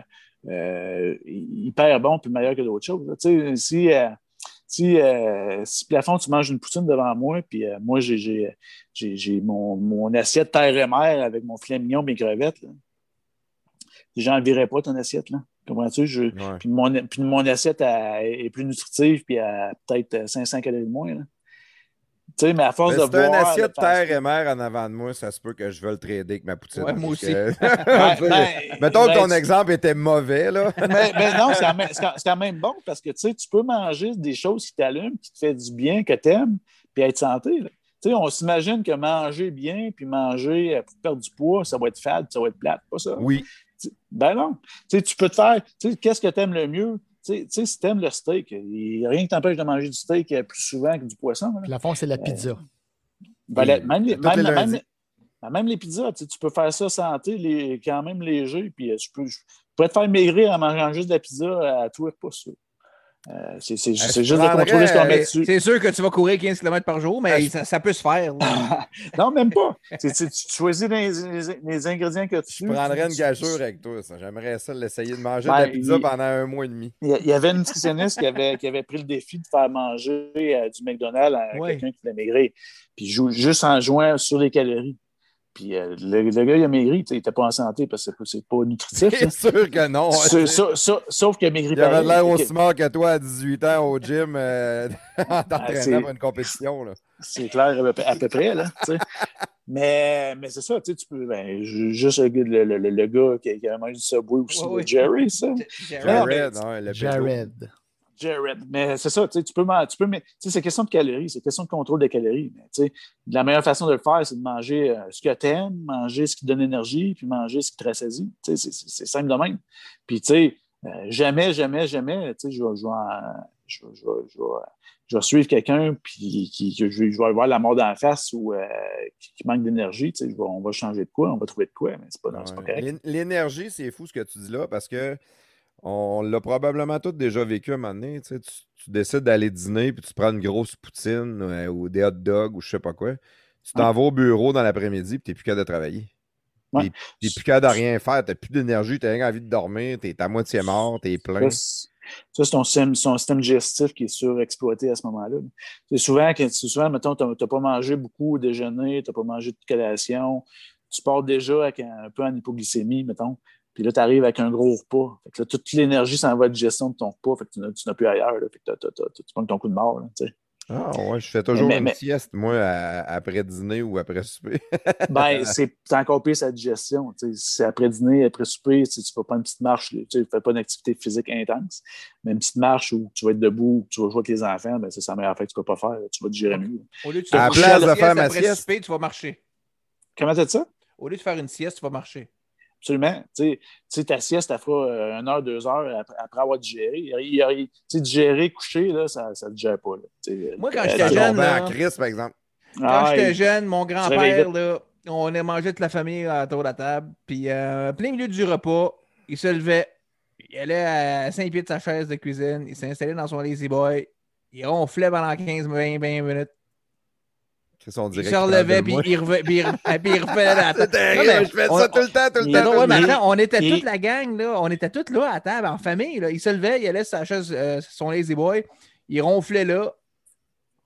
euh, hyper bons puis meilleurs que d'autres choses. là. Tu si, euh, si, euh, si plafond, tu manges une poutine devant moi, puis moi, j'ai- mon, mon assiette terre et mer avec mon filet mignon, mes crevettes. Là. J'en virais pas ton assiette. Là. Comprends-tu? Je, Ouais. puis, mon, puis mon assiette elle est plus nutritive, puis à peut-être 500 calories de moins. là. Tu sais, mais à force Mais de si t'as voir. une assiette le fast- terre et mer en avant de moi, ça se peut que je veuille le trader avec ma poutine. Ouais, moi aussi. que- Ben, ben, Mettons que ben, ton tu- exemple était mauvais, là. Mais, non, c'est quand, même- c'est quand- c'est quand même bon parce que tu sais, tu peux manger des choses qui t'allument, qui te fait du bien, que tu aimes, puis être santé. là. Tu sais, on s'imagine que manger bien, puis manger euh, pour perdre du poids, ça va être fade, ça va être plate, pas ça. Oui. Ben non. Tu sais, tu peux te faire. tu sais, Qu'est-ce que tu aimes le mieux? Tu sais- si tu aimes le steak, il rien qui t'empêche de manger du steak euh, plus souvent que du poisson. là. Puis la fond, c'est la pizza. Ben, la- même, les- même- les même- même les pizzas, tu sais, tu peux faire ça santé, les, quand même léger, puis euh, je peux, je- pourrais te faire maigrir en mangeant juste de la pizza à tous les pas sûr. Euh, c'est que juste de contrôler ce qu'on met Mais dessus. C'est sûr que tu vas courir 15 km par jour, mais ça, ça peut se faire. non, même pas. Tu choisis les, les- les ingrédients que tu Je prendrais une gageure avec toi. J'aimerais ça l'essayer de manger de Ben, la pizza il- pendant un mois et demi. Il y avait une nutritionniste qui avait, qui avait pris le défi de faire manger euh, du McDonald's à Ouais. quelqu'un qui voulait maigrir. Puis juste en jouant sur les calories. Puis euh, le, le gars, il a maigri, tu sais, il n'était pas en santé parce que c'est pas- nutritif. C'est là. sûr que non. Sa- sa- sa- Sauf qu'il a maigri Il avait l'air aussi mort que toi à 18 ans au gym euh, en c'est- t'entraînant pour une compétition. Là. C'est clair, à peu, à peu près. Là, tu sais. mais mais c'est ça, tu sais, tu peux. Ben, ju- juste le, gars- le, le- le gars qui, qui a mangé du Subway aussi, ouais. Jerry, ça. Jared. Jared, hein. Jared. Jared. Mais c'est ça, tu sais, tu peux, tu peux c'est question de calories, c'est question de contrôle des calories. Mais, tu sais, la meilleure façon de le faire, c'est de manger euh, ce que tu aimes, manger ce qui te donne énergie, puis manger ce qui te rassasie. Tu sais, c'est- simple de même. Puis, tu sais, euh, jamais, jamais, jamais, tu sais, je vais, je vais, je vais- je vais- je vais- suivre quelqu'un, puis qui, je, vais- je vais avoir la mort dans la face ou euh, qui, qui manque d'énergie. Tu sais, je vais- on va changer de quoi, on va trouver de quoi, mais c'est pas, c'est pas Ouais. correct. L'é- L'énergie, c'est fou ce que tu dis là parce que on l'a probablement tous déjà vécu un moment donné. Tu, décides d'aller dîner puis tu prends une grosse poutine euh, ou des hot dogs ou je sais pas quoi. Tu t'en vas au bureau dans l'après-midi puis tu n'es plus capable de travailler. Ouais. Tu n'es plus capable de rien faire. Tu n'as plus d'énergie, tu as rien envie de dormir, tu es à moitié mort, tu es plein. Ça, c'est- ton système, son système digestif qui est surexploité à ce moment-là. C'est souvent, c'est souvent, mettons, tu n'as pas mangé beaucoup au déjeuner, tu n'as pas mangé de collation, tu pars déjà avec un, un peu en hypoglycémie, mettons, puis là, tu arrives avec un gros repas. Fait que là, toute l'énergie s'en va à la digestion de ton repas, fait que tu n'as- plus ailleurs. là. fait que t'as- t'as- t'as- tu prends ton coup de mort. là. Ah ouais, je fais toujours Mais- une mais- sieste, moi, à- après dîner ou après souper. Ben, c'est encore pire sa digestion. C'est après dîner, après souper, tu ne fais pas une petite marche, tu ne fais pas une activité physique intense, mais une petite marche où tu vas être debout, où tu vas jouer avec les enfants, ben, c'est la meilleure affaire que tu ne peux pas faire. Tu vas te gérer mieux. Au lieu de À la coucher place la de faire ma après sieste. souper, tu vas marcher. Comment tu as dit ça? Au lieu de faire une sieste, tu vas marcher. Absolument. Tu sais- tu sais, ta sieste, elle fera euh, une heure, deux heures après, après avoir digéré. Il il digérer, coucher, là, ça ne te digère pas. Là. Moi, quand euh, j'étais jeune, tombait là. en crise, par exemple. Quand Ah, j'étais jeune, mon grand-père, là, on a mangé toute la famille autour de la table. Puis, euh, plein milieu du repas, il se levait. Il allait à 5 pieds de sa chaise de cuisine. Il s'installait dans son Lazy Boy. Il ronflait pendant 15-20 minutes. Il se relevait, puis il, reve- puis il, re- puis il revenait dans la C'est table. Non, terrible, mais je fais on- ça tout le temps, tout le temps. non, tout ouais, mais attends, on était toute la gang, là. On était tous là à table, en famille. Là. Il se levait, il allait sur sa chaise, euh, son lazy boy, il ronflait là,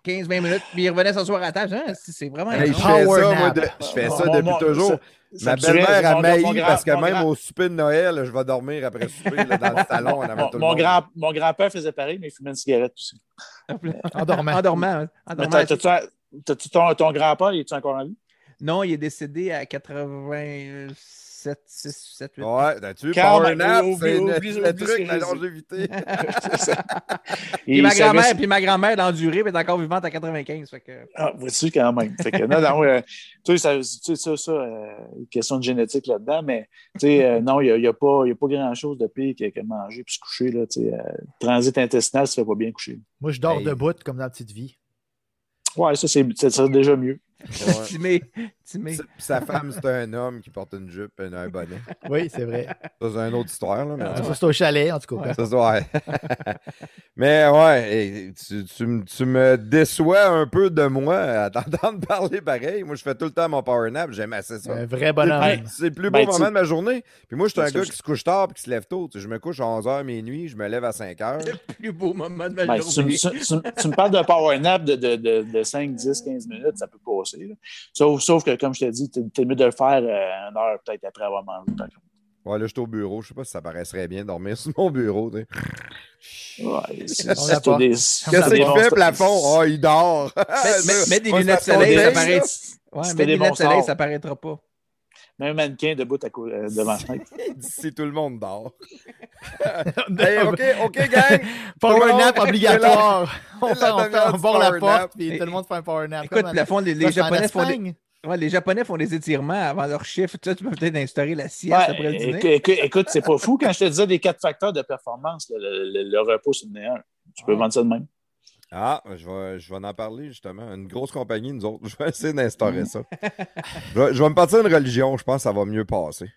15-20 minutes, puis il revenait s'asseoir à table. Hein, c'est vraiment Hey, je fais ça, moi, de- je fais ça depuis toujours. Ma belle-mère a mailli parce que même grand- au souper de Noël, je vais dormir après souper là, dans le salon en Mon, tout grand, mon grand-père faisait pareil, mais il fumait une cigarette aussi. En dormant. En dormant. En dormant. T'as- t'as-tu- ton, ton grand-père, il est encore en vie? Non, il est décédé à 87, 6, 7, 8. Ouais, t'as-tu Power nap, c'est le truc, la longévité. Puis Il ma grand-mère, puis ma grand-mère d'endurer, puis est encore vivante à 95. Fait que... Ah, vois-tu quand même. Fait que, non, non, euh, tu sais, ça, tu sais, ça, ça euh, une question de génétique là-dedans, mais tu sais, euh, non, il n'y a, y a pas, il y a pas grand-chose de pire que, que manger puis se coucher. Là, tu sais, euh, transit intestinal, ça ne fait pas bien coucher. Moi, je dors Hey. debout comme dans la petite vie. Ouais, ça, c'est déjà mieux. Timé. Timé. Sa- Sa femme, c'est un homme qui porte une jupe et un bonnet. Oui, c'est vrai. Ça, c'est une autre histoire. Là, mais tout Ça, c'est au chalet, en tout cas. Ouais. Ça, c'est- ouais. Mais ouais, tu, tu me- tu me déçois un peu de moi à t'entendre parler pareil. Moi, je fais tout le temps mon power nap. J'aime assez ça. Un vrai bonhomme. Hey, C'est le plus beau Ben, moment tu- de ma journée. Puis moi, je suis un gars je- qui se couche tard et qui se lève tôt. Je me couche à 11h minuit, je me lève à 5h. Le plus beau moment de ma Ben, journée. tu- tu- tu me parles de power nap de, de, de, de 5, 10, 15 minutes, ça peut passer. là. Sauf, sauf que, comme je t'ai dit, t'es mieux de le faire euh, une heure peut-être après avoir mangé. Ouais, là, je suis au bureau. Je sais pas si ça paraîtrait bien dormir sur mon bureau. tu sais. Ouais, c'est- pas. des- Qu'est-ce qu'il fait, plafond? Ah, il dort. mets- mets des lunettes de soleil, ça paraît- Ouais, mais des lunettes de soleil, ça paraîtra pas. Même un mannequin debout à cou- euh, devant la fenêtre. Si tout le monde dort. Hey, OK, OK, gang. Power nap obligatoire. On, fait, la on, fait, demi-heure on du barre la power nap. porte, puis tout le monde fait un power nap. Écoute, fond, les, les Japonais font des... Ouais, les Japonais font des étirements avant leur chiffre. Tu, sais, tu peux peut-être instaurer la sieste Ouais, après le dîner. écoute, c'est pas fou quand je te disais des quatre facteurs de performance, le, le- le- le repos, c'est le un. Tu peux Ouais. vendre ça de même. Ah, je vais, je vais en parler justement. Une grosse compagnie, nous autres. Je vais essayer d'instaurer ça. Je vais, je vais me partir une religion. Je pense que ça va mieux passer.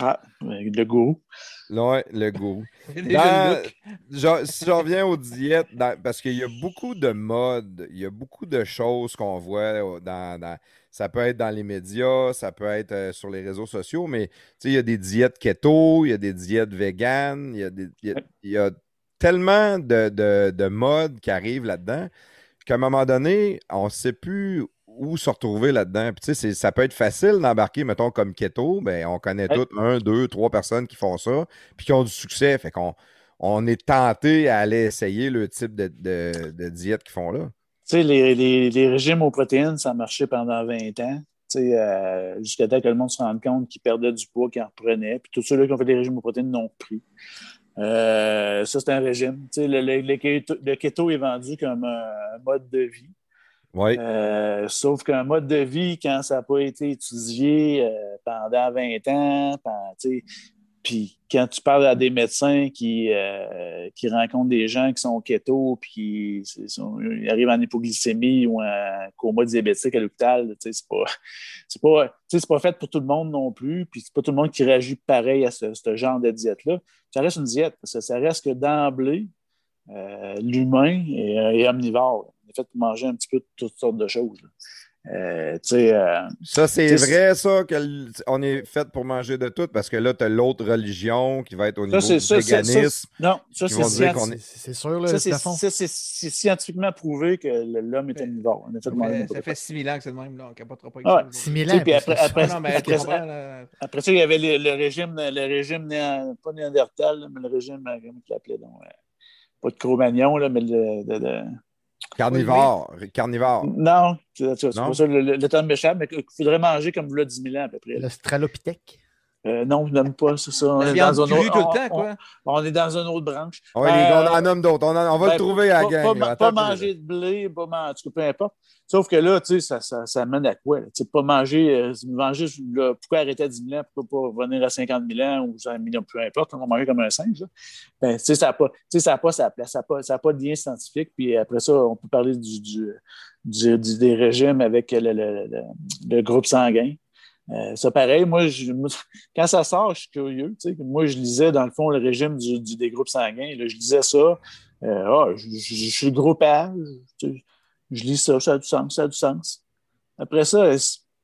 Ah, le gourou. Ouais, le le Dans- je- si je reviens aux diètes, dans- parce qu'il y a beaucoup de modes, il y a beaucoup de choses qu'on voit au- dans, dans- Ça peut être dans les médias, ça peut être euh, sur les réseaux sociaux, mais tu sais, il y a des diètes keto, il y a des diètes véganes, il y a, des- il y a- il y a tellement de, de- de modes qui arrivent là-dedans qu'à un moment donné, on ne sait plus où se retrouver là-dedans. Puis, tu sais, ça peut être facile d'embarquer, mettons, comme keto. Ben, on connaît Ouais. toutes un, deux, trois personnes qui font ça, puis qui ont du succès. Fait qu'on on est tenté à aller essayer le type de, de- de diète qu'ils font là. Tu sais, les, les- les régimes aux protéines, ça a marché pendant 20 ans. Tu sais, euh, jusqu'à temps que le monde se rende compte qu'ils perdaient du poids, qu'ils en reprenaient. Puis tous ceux-là qui ont fait des régimes aux protéines n'ont pris. Euh, ça, c'est un régime. Tu sais, le, le- le keto, le keto est vendu comme un mode de vie. Oui. Euh, sauf qu'un mode de vie, quand ça n'a pas été étudié euh, pendant 20 ans, pendant, tu sais, puis quand tu parles à des médecins qui, euh, qui rencontrent des gens qui sont keto, puis ils arrivent en hypoglycémie ou en coma diabétique à l'hôpital, c'est pas, pas, pas fait pour tout le monde non plus, puis c'est pas tout le monde qui réagit pareil à ce, genre de diète-là. Ça reste une diète, parce que ça reste que d'emblée, euh, l'humain est, omnivore. On est fait pour manger un petit peu toutes sortes de choses. Euh, euh, Ça, c'est vrai, ça, qu'on est fait pour manger de tout, parce que là, tu as l'autre religion qui va être au niveau ça, du ça, véganisme. ça, non, ça, c'est scientifique. C'est sûr, là, c'est scientifiquement prouvé que l'homme est omnivore. Fait ça quoi. fait 6000 ans que c'est le même, là. On capotera pas Ah, ça. nous autres. 6000 Tu sais, ans. puis après- ça- après- non, mais après- là. Après ça, il y avait le, le régime, le régime néan- pas néandertal, là, mais le régime, comment il l'appelait donc? euh, Pas de Cro-Magnon, là, mais le. de- de- Carnivore. Carnivore. Non, c'est pas ça le, le- le terme m'échappe, mais qu'il faudrait manger comme vous l'avez 10 000 ans à peu près. Le Stralopithèque? Euh, non, même pas, c'est ça. On est, dans un crue autre, tout le on- temps, quoi. on- on est dans une autre branche. Ben, gars, euh, on en nomme d'autres. On, va Ben, le trouver à la pas, gang. pas- pas peu, manger de blé, pas manger, peu importe. Sauf que là, tu sais, ça, ça, ça mène à quoi? Tu sais, pas manger, euh, manger là, pourquoi arrêter à 10 000 ans, pourquoi pas revenir à 50 000 ans ou 100 millions, peu importe, on va manger comme un singe. là. Ben, tu sais, ça n'a pas, tu sais, ça a pas sa place, ça n'a pas, ça a pas de lien scientifique. Puis après ça, on peut parler du, du, du- du- des régimes avec le, le- le- le groupe sanguin. Euh, ça, pareil, moi, je- quand ça sort, je suis curieux. sais. Moi, je lisais, dans le fond, le régime du, des groupes sanguins. Je lisais ça. Euh, ah, je, suis groupe A. Je, sais, lis ça, ça a du sens, ça a du sens. Après ça, euh,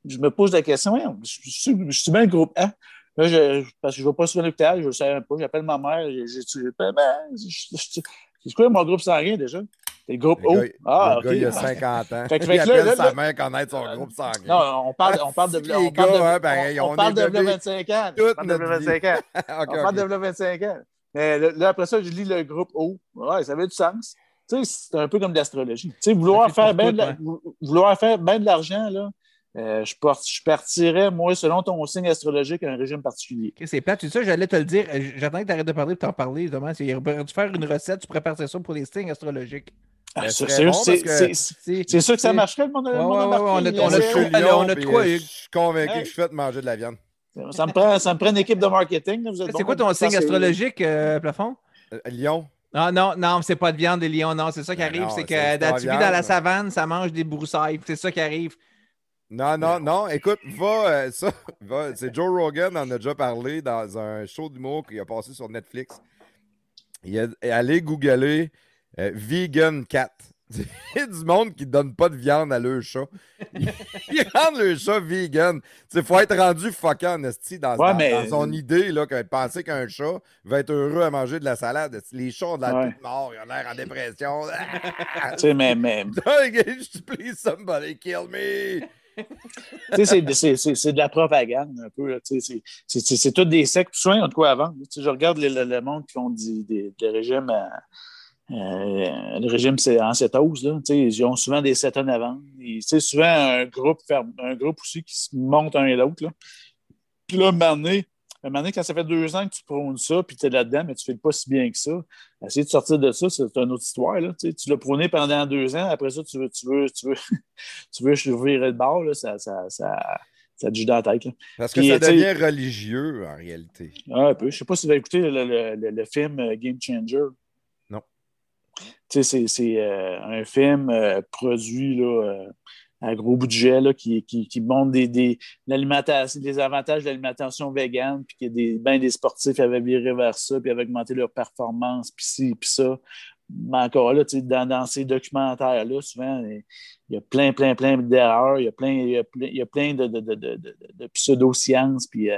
je me pose la question, je, suis, bien groupe A. Là, parce que je ne vais pas souvent à l'hôpital, je ne savais pas. J'appelle ma mère. j'ai- ben, ben, C'est quoi mon groupe sanguin déjà? C'est le groupe Le O. gars, Ah, le gars, il a 50 ans. Fait que- il fait là, appelle là, sa là- mère connaître son groupe sanguin. Non, on parle, on parle de. Les On parle de, hein, pareil, on, parle de bébés 25 ans. On parle de notre 25 ans. On parle de 25 ans. Mais là, après ça, je lis le groupe O. Ouais, ça avait du sens. Tu sais, c'est un peu comme de l'astrologie. Tu sais, vouloir faire bien tout, de, vouloir faire ben de l'argent, là, euh, je, part- je partirais, moi, selon ton signe astrologique, un régime particulier. C'est plate, tu sais ça, j'allais te le dire. Euh, J'attendais que tu arrêtes de parler pour t'en parler, justement. Il aurait dû faire une recette, tu prépares ça pour les signes astrologiques. Ah, c'est bon que- sûr que ça marcherait, le monde, Ouais, ouais, ouais, on a- on a. Je suis Alors, lion, on a de puis, quoi, euh, Hugues? Je suis convaincu Hey. que je suis fait manger de la viande. Ça me, prend, ça me prend une équipe de marketing. C'est bon, quoi ton signe astrologique, euh, plafond? Euh, lion. Ah non, non, c'est pas de viande des lions, non. C'est ça qui Ben arrive, c'est que pas dans- tu vis viande. dans la savane, ça mange des broussailles. C'est ça qui arrive. Non, non, non. Écoute, va, euh, ça, va, c'est Joe Rogan en a déjà parlé dans un show d'humour qu'il a passé sur Netflix. Il a allé googler euh, vegan cat. Il y a du monde qui donne pas de viande à leur chat. Ils, ils rendent leur chat vegan. Il faut être rendu fucking esti dans, Ouais, dans- mais- dans son idée là, que penser qu'un chat va être heureux à manger de la salade. Les chats ont de la Ouais. toute mort, ils ont l'air en dépression. Tu sais, mais, mais Please somebody kill me. tu sais, c'est- de la propagande un peu. C'est tous des sectes. Souvent, ils ont de quoi avant. Je regarde le, le- le monde qui font des, des, des régimes, à- euh, le régime c'est en cétose. Là, ils ont souvent des cétones avant. Et, tu sais, souvent, un groupe, un groupe aussi qui se monte un et l'autre. Puis là, un moment donné, un moment donné, quand ça fait deux ans que tu prônes ça, puis tu es là-dedans, mais tu ne fais pas si bien que ça, essayer de sortir de ça, c'est une autre histoire. Là, tu l'as prôné pendant deux ans, après ça, tu veux, tu veux, tu veux, tu veux virer le bord, là, ça, ça, ça, ça te joue dans la tête. là. Parce que Puis, ça devient religieux en réalité. Ah, un peu. Je sais pas si vous avez écouté le, le- le- le film euh, Game Changer. C'est- euh, un film euh, produit là, euh, à gros budget là, qui, montrent des, des, des avantages de l'alimentation végane, puis que des, ben des sportifs avaient viré vers ça, puis avaient augmenté leur performance, puis ci, puis ça. Mais encore là, dans, dans ces documentaires-là, souvent, il y a plein, plein, plein d'erreurs, il y a plein, il y a plein, il y a plein de, de, de, de, pseudo-sciences, puis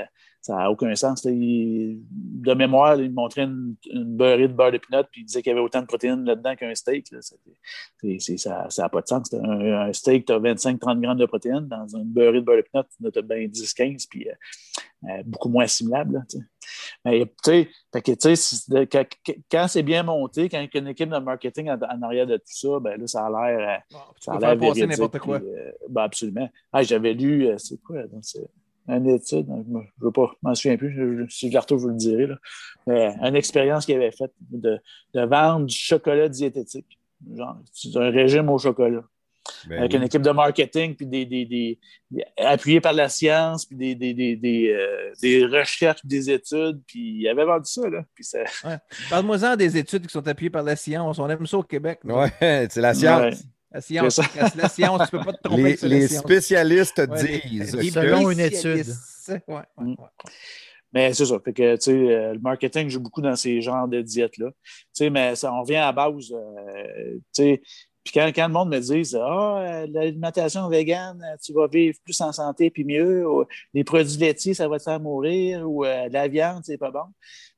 ça n'a aucun sens. là. Il- de mémoire, il montrait une, une beurrée de beurre de pinot, puis il disait qu'il y avait autant de protéines là-dedans qu'un steak. là. Ça- n'a pas de sens. Un, un steak, tu as 25-30 grammes de protéines. Dans une beurrée de beurre de pinot, tu as bien 10-15, puis euh, euh, beaucoup moins assimilable. là. Mais, tu sais, quand, quand c'est bien monté, quand il y a une équipe de marketing en, en arrière de tout ça, ben là, ça a l'air. Tu ça peux a l'air n'importe quoi. puis, euh, ben absolument. Ah, J'avais lu, c'est quoi, donc, une étude, je ne veux pas, je m'en souviens plus, je- je- si je la retrouve, je vous le dirai. Là. Mais une expérience qu'il avait faite de, de vendre du chocolat diététique, genre c'est un régime au chocolat, Ben avec oui. une équipe de marketing, puis des, des, des, des- appuyé par la science, puis des, des, des, des, euh, des recherches, des études, puis il avait vendu ça. Là. Puis ça Parle-moi-en des études qui sont appuyées par la science. On aime ça au Québec. Ouais, c'est la science. Ouais. La science, la science, tu peux pas te tromper Les, sur la les spécialistes Ouais, disent les Selon une étude. Ouais, ouais, Mm. ouais. Mais c'est ça. Fait que, tu sais, euh, le marketing joue beaucoup dans ces genres de diètes-là. Tu sais, mais ça, on revient à la base. euh, tu sais, puis quand, quand le monde me dit Ah, euh, l'alimentation végane, euh, tu vas vivre plus en santé puis mieux, ou, les produits laitiers, ça va te faire mourir, ou euh, la viande, c'est pas bon.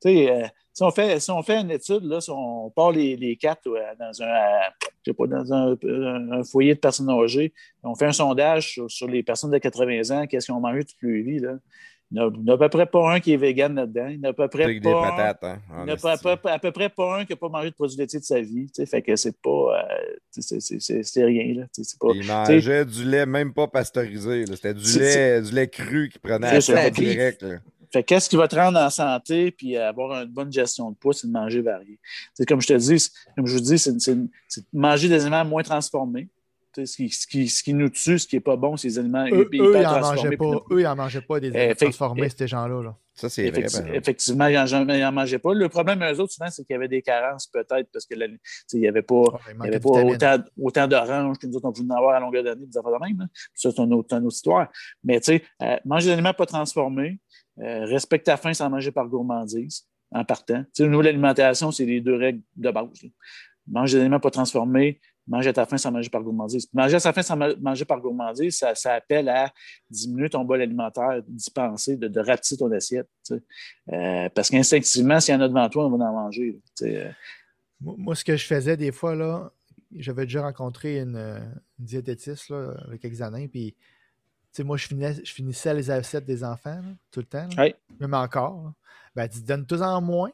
Tu sais, euh, si on fait, si on fait une étude, là, si on part les, les quatre euh, dans un, euh, pas, dans un- un foyer de personnes âgées, on fait un sondage sur, sur les personnes de 80 ans, qu'est-ce qu'ils ont mangé toute leur vie, là. Il n'y a- à peu près pas un qui est vegan là-dedans. Il n'y a à peu près avec des pas un- patates. Hein, il n'y a à, peu, à peu près pas un qui n'a pas mangé de produits laitiers de sa vie. Fait que c'est pas. euh, c'est- rien. Là. Pas, Il mangeait du lait même pas pasteurisé. C'était du lait, du lait cru qu'il prenait à la direct. là. Fait que qu'est-ce qui va te rendre en santé puis avoir une bonne gestion de poids, c'est de manger varié. C'est comme je te dis, comme je vous dis, c'est manger des aliments moins transformés. Ce qui, ce, qui, ce qui nous tue, ce qui n'est pas bon, c'est les aliments Eux, hyper eux, ils n'en transformés, mangeaient pas. Eux, ils n'en mangeaient pas des Eh, aliments transformés, eh, ces gens-là. là. Ça, c'est vrai. Exemple. effectivement, ils n'en mangeaient pas. Le problème, eux autres, souvent, c'est qu'il y avait des carences, peut-être, parce que la- tu sais, il n'y avait pas. Ouais, il avait pas autant, autant d'oranges que nous autres, on pouvait en avoir à longueur d'année, des affaires de même. hein. Ça, c'est une autre, une autre histoire. Mais tu sais, euh, manger des aliments pas transformés, euh, respecte ta faim sans manger par gourmandise, en partant. Tu sais, au niveau de l'alimentation, c'est les deux règles de base. là. Mange des aliments pas transformés, mange à ta faim sans manger par gourmandise. Manger à sa faim sans ma- manger par gourmandise, ça, ça appelle à diminuer ton bol alimentaire, d'y penser, de, de rapetisser ton assiette. tu. Euh, parce qu'instinctivement, s'il y en a devant toi, on va en manger. Tu euh, Moi, ce que je faisais des fois, là, j'avais déjà rencontré une, une diététiste là, avec Examen, puis tu sais, moi, je finissais, je finissais les assiettes des enfants là, tout le temps, là, Oui. même encore. Ben, elle dit, donne tout en moins.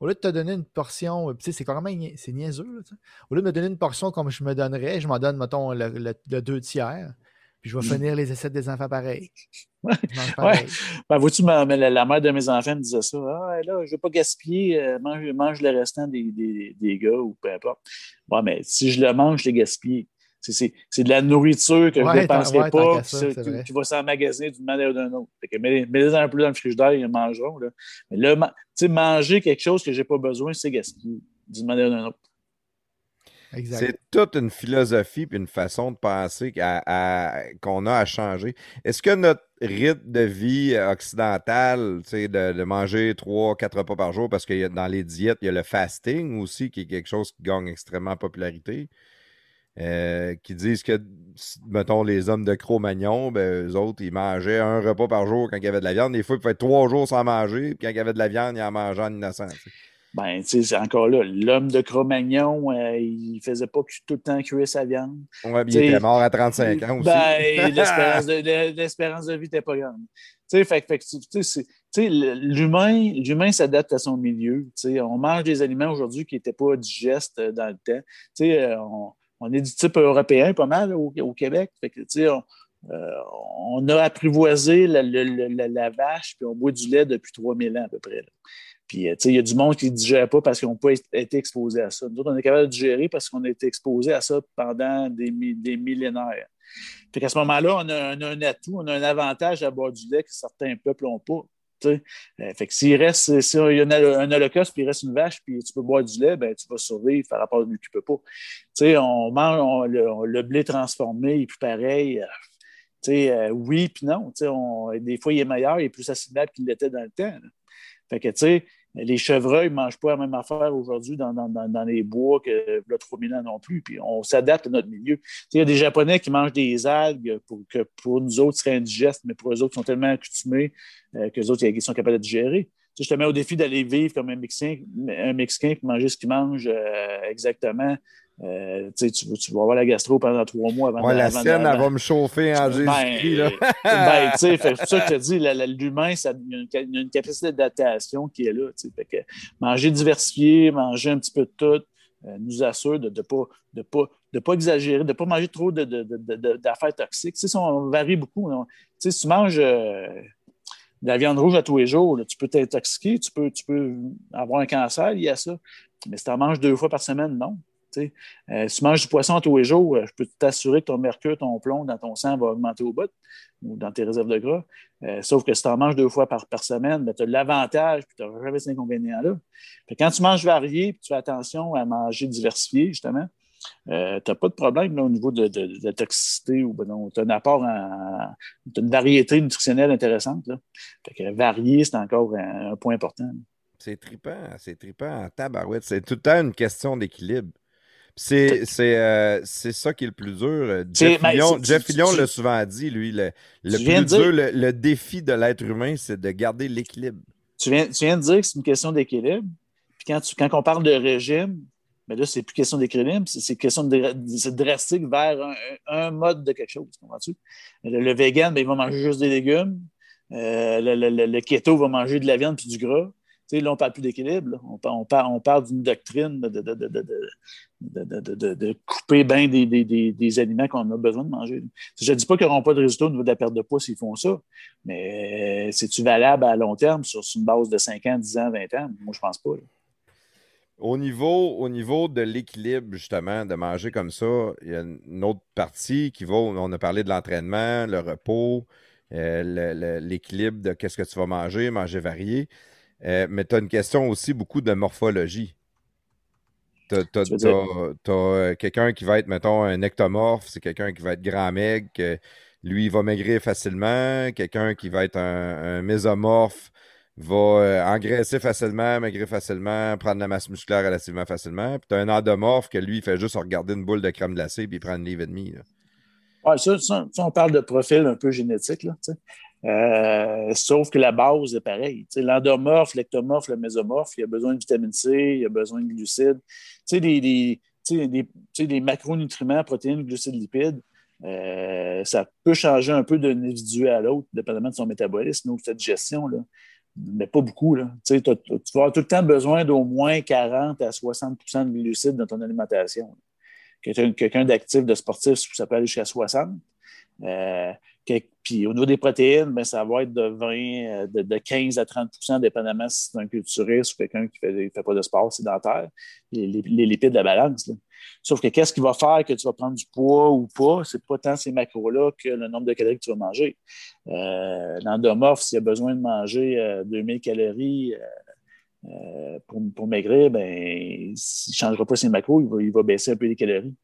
Au lieu de te donner une portion, euh, tu sais, c'est quand même c'est niaiseux. là. Au lieu de me donner une portion comme je me donnerais, je m'en donne, mettons, le, le- le deux tiers, puis je vais Mm. finir les assiettes des enfants pareil. Ouais. Pareil. Ben, vois-tu, ma- la, la mère de mes enfants me disait ça. Ah, là, je ne veux pas gaspiller, euh, mange, mange le restant des, des, des gars ou peu importe. Bon, mais si je le mange, je l'ai gaspillé. C'est- C'est c'est de la nourriture que je ne dépenserai ouais, pas, ça, qui- qui va s'emmagasiner d'une manière ou d'une autre. Fait que mets- Mets-les un peu dans le frigidaire, ils mangeront. Là. Mais là, manger quelque chose que je n'ai pas besoin, c'est gaspiller d'une manière ou d'une autre. Exact. C'est toute une philosophie et une façon de penser qu'à- à- qu'on a à changer. Est-ce que notre rythme de vie occidental, de, de manger trois, quatre repas par jour, parce que y a- dans les diètes, il y a le fasting aussi, qui est quelque chose qui gagne extrêmement en popularité, euh, qui disent que, mettons, les hommes de Cro-Magnon, ben, eux autres, ils mangeaient un repas par jour quand il y avait de la viande. Des fois, ils pouvaient trois jours sans manger, puis quand il y avait de la viande, ils en mangeaient en innocent. tu sais. Ben, tu sais, c'est encore là, l'homme de Cro-Magnon, euh, il faisait pas que tout le temps cuire sa viande. Ouais, puis T'sais, il était mort à 35 ans aussi. Ben, l'espérance de, de- l'espérance de vie n'était pas grande. Tu sais, fait, l'humain, l'humain s'adapte à son milieu. Tu sais, on mange des aliments aujourd'hui qui n'étaient pas digestes euh, dans le temps. Tu sais, euh, on, on est du type européen pas mal au, Québec. Euh, on a apprivoisé la, vache, puis on boit du lait depuis 3000 ans à peu près. Puis, euh, il y a du monde qui ne digère pas parce qu'ils n'ont pas été exposés à ça. Nous autres, on est capable de digérer parce qu'on a été exposés à ça pendant des, mi- des millénaires. Fait qu'à ce moment-là, on a un atout, on a un avantage à boire du lait que certains peuples n'ont pas. Euh, fait que s'il reste, s'il y a un, holocauste, puis il reste une vache, puis tu peux boire du lait, ben, tu vas survivre par rapport à lui qui peut pas. On mange on- le, le blé transformé, il est plus pareil. euh, euh, oui, puis non. Des fois, il est meilleur, il est plus assimilable qu'il l'était dans le temps. Fait que, tu sais, les chevreuils mangent pas la même affaire aujourd'hui dans, dans, dans, les bois que le 3000 ans non plus. Puis on s'adapte à notre milieu. Il y a des Japonais qui mangent des algues pour, que pour nous autres, seraient indigestes, mais pour eux autres, ils sont tellement accoutumés euh, que les autres, ils sont capables de digérer. Je te mets au défi d'aller vivre comme un Mexicain, un Mexicain manger ce qu'il mange euh, exactement. Euh, tu, vas- avoir la gastro pendant trois mois avant Ouais, de- la avant de- sienne, elle va me chauffer en Jésus-Christ. ben, sais, fait- c'est pour ça que je te dis, l'humain, il y a une, capacité d'adaptation qui est là. Fait que manger diversifié, manger un petit peu de tout, euh, nous assure de ne pas, de pas, de pas exagérer, de ne pas manger trop d'affaires toxiques. Tu sais, ça, on varie beaucoup. on- si tu manges euh, de la viande rouge à tous les jours, là, tu peux t'intoxiquer, tu peux, tu peux avoir un cancer lié à ça. Mais si tu en manges deux fois par semaine, non. Euh, si tu manges du poisson tous les jours, euh, je peux t'assurer que ton mercure, ton plomb dans ton sang va augmenter au bout ou dans tes réserves de gras. Euh, sauf que si tu en manges deux fois par, semaine, tu as l'avantage puis tu n'auras jamais cet inconvénient-là. Quand tu manges varié puis tu fais attention à manger diversifié, justement, tu n'as pas de problème là, au niveau de, la toxicité ou ben tu as un apport en, t'as une variété nutritionnelle intéressante. Là. Fait que varié, c'est encore un, point important. C'est trippant, c'est trippant tabarouette. C'est tout le temps une question d'équilibre. Puis C'est c'est, euh, c'est ça qui est le plus dur. Euh, Jeff ben, Fillion, Jeff Fillion l'a souvent dit, lui, le, le plus dire- dur, le, le défi de l'être humain, c'est de garder l'équilibre. Tu viens, tu viens de dire que c'est une question d'équilibre. Puis quand, tu- quand on parle de régime, mais là, c'est plus question d'équilibre, c'est c'est question de, drastique vers un, un mode de quelque chose. Comprends-tu? Le, le vegan, ben, il va manger juste des légumes. Euh, le, le- le- le keto va manger de la viande puis du gras. Là, on ne parle plus d'équilibre. On, on, on parle d'une doctrine de, de, de, de, couper bien des, des, des, des aliments qu'on a besoin de manger. Je ne dis pas qu'ils n'auront pas de résultat au niveau de la perte de poids s'ils font ça, mais c'est-tu valable à long terme sur, une base de 5 ans, 10 ans, 20 ans? Moi, je pense pas. Au niveau, au niveau de l'équilibre, justement, de manger comme ça, il y a une autre partie qui va, on a parlé de l'entraînement, le repos, euh, l'équilibre de qu'est-ce que tu vas manger, manger varié. Euh, mais tu as une question aussi beaucoup de morphologie. Tu as, dire? quelqu'un qui va être, mettons, un ectomorphe, c'est quelqu'un qui va être grand maigre, que lui, il va maigrir facilement. Quelqu'un qui va être un, un mésomorphe va euh, engraisser facilement, maigrir facilement, prendre la masse musculaire relativement facilement. Puis tu as un endomorphe que lui, il fait juste regarder une boule de crème glacée puis il prend une livre et demi. là. Ouais, ça, ça- ça, on parle de profil un peu génétique. Là, tu sais. Euh, sauf que la base est pareille. L'endomorphe, l'ectomorphe, le mésomorphe, il a besoin de vitamine C, il a besoin de glucides. Tu sais, des, des, des, des macronutriments, protéines, glucides, lipides, euh, ça peut changer un peu d'un individu à l'autre, dépendamment de son métabolisme ou de sa digestion. Là. Mais pas beaucoup. Tu vas avoir tout le temps besoin d'au moins 40 à 60% de glucides dans ton alimentation. Quelqu'un d'actif, de sportif, ça peut aller jusqu'à 60. Euh, puis au niveau des protéines, ben, ça va être de 20, euh, de, de 15 à 30% dépendamment si c'est un culturiste ou quelqu'un qui ne fait, pas de sport sédentaire, les, les, les lipides de la balance. Sauf que qu'est-ce qui va faire que tu vas prendre du poids ou pas? C'est pas tant ces macros-là que le nombre de calories que tu vas manger. Euh, L'endomorphe, s'il a besoin de manger euh, 2000 calories euh, euh, pour, pour maigrir, ben, s'il ne changera pas ses macros, il va, il va baisser un peu les calories.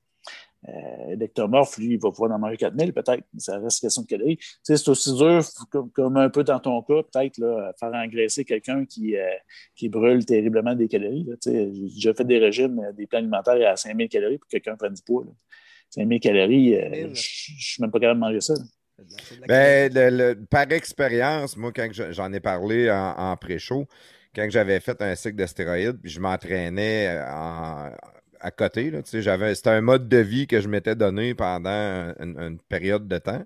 Euh, L'ectomorphe, lui, il va pouvoir en manger 4000 peut-être, mais ça reste question de calories. Tu sais, c'est aussi dur, comme, comme un peu dans ton cas, peut-être, là, faire engraisser quelqu'un qui, euh, qui brûle terriblement des calories. là. Tu sais, J'ai déjà fait des régimes, euh, des plans alimentaires à 5000 calories pour que quelqu'un prenne du poids. là. 5000 calories, euh, 5000. je suis même pas capable de manger ça. là. Ben, le- le- par expérience, moi, quand je- j'en ai parlé en, en pré-show, quand j'avais fait un cycle de stéroïdes, puis je m'entraînais euh, en- à côté, j'avais, c'était un mode de vie que je m'étais donné pendant une, une période de temps.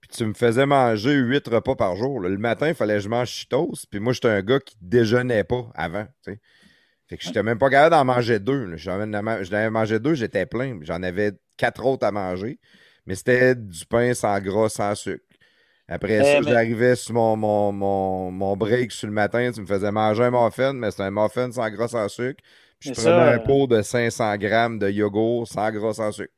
Puis tu me faisais manger huit repas par jour. là. Le matin, il fallait que je mange Cheetos. Puis moi, j'étais un gars qui déjeunait pas avant. tu sais. Fait que j'étais même pas capable d'en manger deux. J'en avais- j'en avais mangé deux, j'étais plein. J'en avais quatre autres à manger. Mais c'était du pain sans gras, sans sucre. Après Eh, ça, mais- j'arrivais sur mon, mon, mon, mon break sur le matin. Tu me faisais manger un muffin, mais c'était un muffin sans gras, sans sucre. Je Mais prenais ça, un euh, pot de 500 grammes de yogourt sans gras, sans sucre.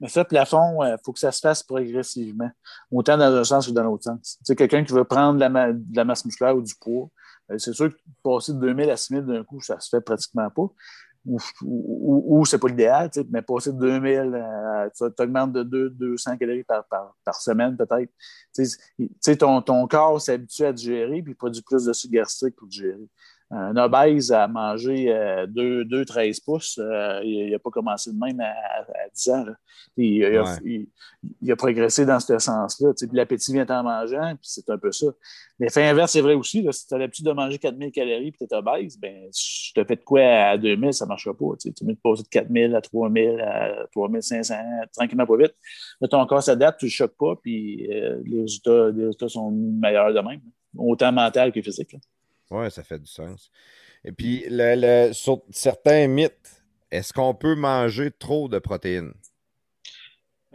Mais ça, plafond, il faut que ça se fasse progressivement, autant dans un sens que dans l'autre sens. Tu sais, quelqu'un qui veut prendre de la, ma- de la masse musculaire ou du poids, euh, c'est sûr que passer de 2000 à 6000 d'un coup, ça se fait pratiquement pas. Ou, ou, ou c'est pas l'idéal, tu sais, mais passer de 2000, à, tu augmentes de 2, 200 calories par, par, par semaine peut-être. Tu sais, tu sais, ton, ton corps s'habitue à digérer puis il produit plus de sucre gastrique pour digérer. Un obèse a mangé 2, 2 13 pouces, euh, il n'a pas commencé de même à, à, à 10 ans. là. Il, il a, Ouais. il- il a progressé dans ce sens-là. Puis l'appétit vient en mangeant, puis c'est un peu ça. L'effet inverse, c'est vrai aussi. Là, si tu as l'habitude de manger 4000 calories et tu es obèse, ben, je te fais de quoi à 2000, ça ne marchera pas. Tu mets de passer de 4000 à 3000 à 3500, tranquillement pas vite. Là, ton corps s'adapte, tu ne le choques pas, puis euh, les, résultats, les résultats sont meilleurs de même, autant mental que physique. là. Oui, ça fait du sens. Et puis, le, le- sur certains mythes, est-ce qu'on peut manger trop de protéines?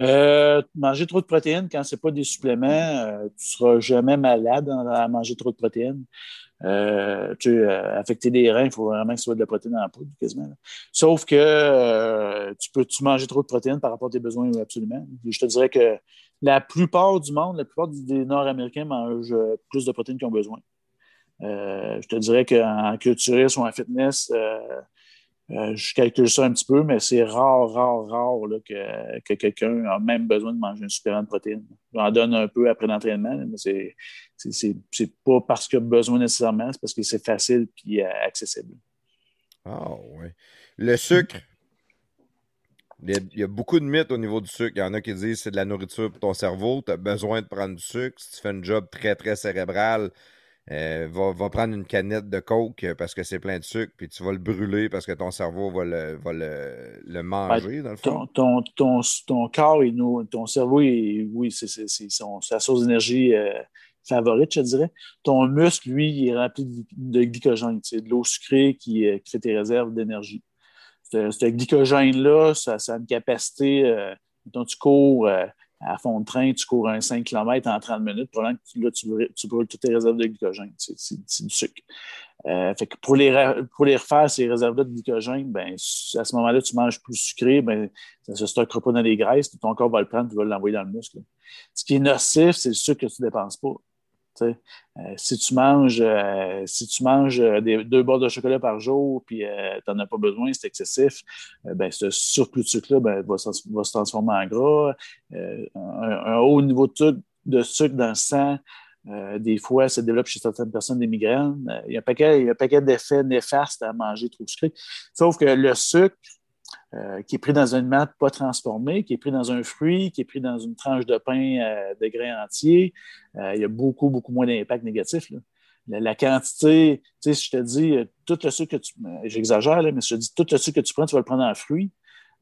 Euh, manger trop de protéines quand ce n'est pas des suppléments, euh, tu ne seras jamais malade à manger trop de protéines. Euh, tu euh, affecter les reins, il faut vraiment que ce soit de la protéine en poudre, quasiment. Sauf que euh, tu peux tu manger trop de protéines par rapport à tes besoins, oui, absolument. Je te dirais que la plupart du monde, la plupart des Nord-Américains mangent euh, plus de protéines qu'ils ont besoin. Euh, je te dirais qu'en culturisme ou en fitness, euh, euh, je calcule ça un petit peu, mais c'est rare, rare, rare que, que quelqu'un a même besoin de manger un supplément de protéines. J'en donne un peu après l'entraînement, mais c'est, c'est, pas parce qu'il a besoin nécessairement, c'est parce que c'est facile et accessible. Ah, oui. Le sucre. Il y, a, il y a beaucoup de mythes au niveau du sucre. Il y en a qui disent que c'est de la nourriture pour ton cerveau. Tu as besoin de prendre du sucre. Si tu fais un job très, très cérébral, euh, va, va prendre une canette de coke euh, parce que c'est plein de sucre, puis tu vas le brûler parce que ton cerveau va le, va le, le manger, dans le fond. Ton, ton, ton, ton corps et ton cerveau, est, oui, c'est, c'est, c'est son, sa source d'énergie euh, favorite, je dirais. Ton muscle, lui, il est rempli de, de glycogène. C'est de l'eau sucrée qui, qui fait tes réserves d'énergie. Ce, ce glycogène-là, ça, ça a une capacité. Euh, mettons, tu cours à fond de train, tu cours un 5 km en 30 minutes, probablement que là, tu, brûles, toutes tes réserves de glycogène. C'est, du sucre. Euh, fait que pour les, pour les refaire, ces réserves-là de glycogène, ben, à ce moment-là, tu manges plus sucré, ben, ça ne se stockera pas dans les graisses, ton corps va le prendre, tu vas l'envoyer dans le muscle. Ce qui est nocif, c'est le sucre que tu ne dépenses pas. Euh, si tu manges, euh, si tu manges des, deux barres de chocolat par jour puis euh, tu n'en as pas besoin, c'est excessif, ben, ce surplus de sucre-là ben, va, se transformer en gras. Euh, Un, haut niveau de sucre, dans le sang, euh, des fois, ça développe chez certaines personnes des migraines. Euh, il a il y a un paquet d'effets néfastes à manger trop sucré. Sauf que le sucre, euh, qui est pris dans un aliment pas transformé, qui est pris dans un fruit, qui est pris dans une tranche de pain euh, de grains entiers, euh, il y a beaucoup, beaucoup moins d'impact négatif. La, quantité, tu sais, si je te dis tout le sucre que tu. J'exagère, mais si je te dis tout le sucre que tu prends, tu vas le prendre en fruit,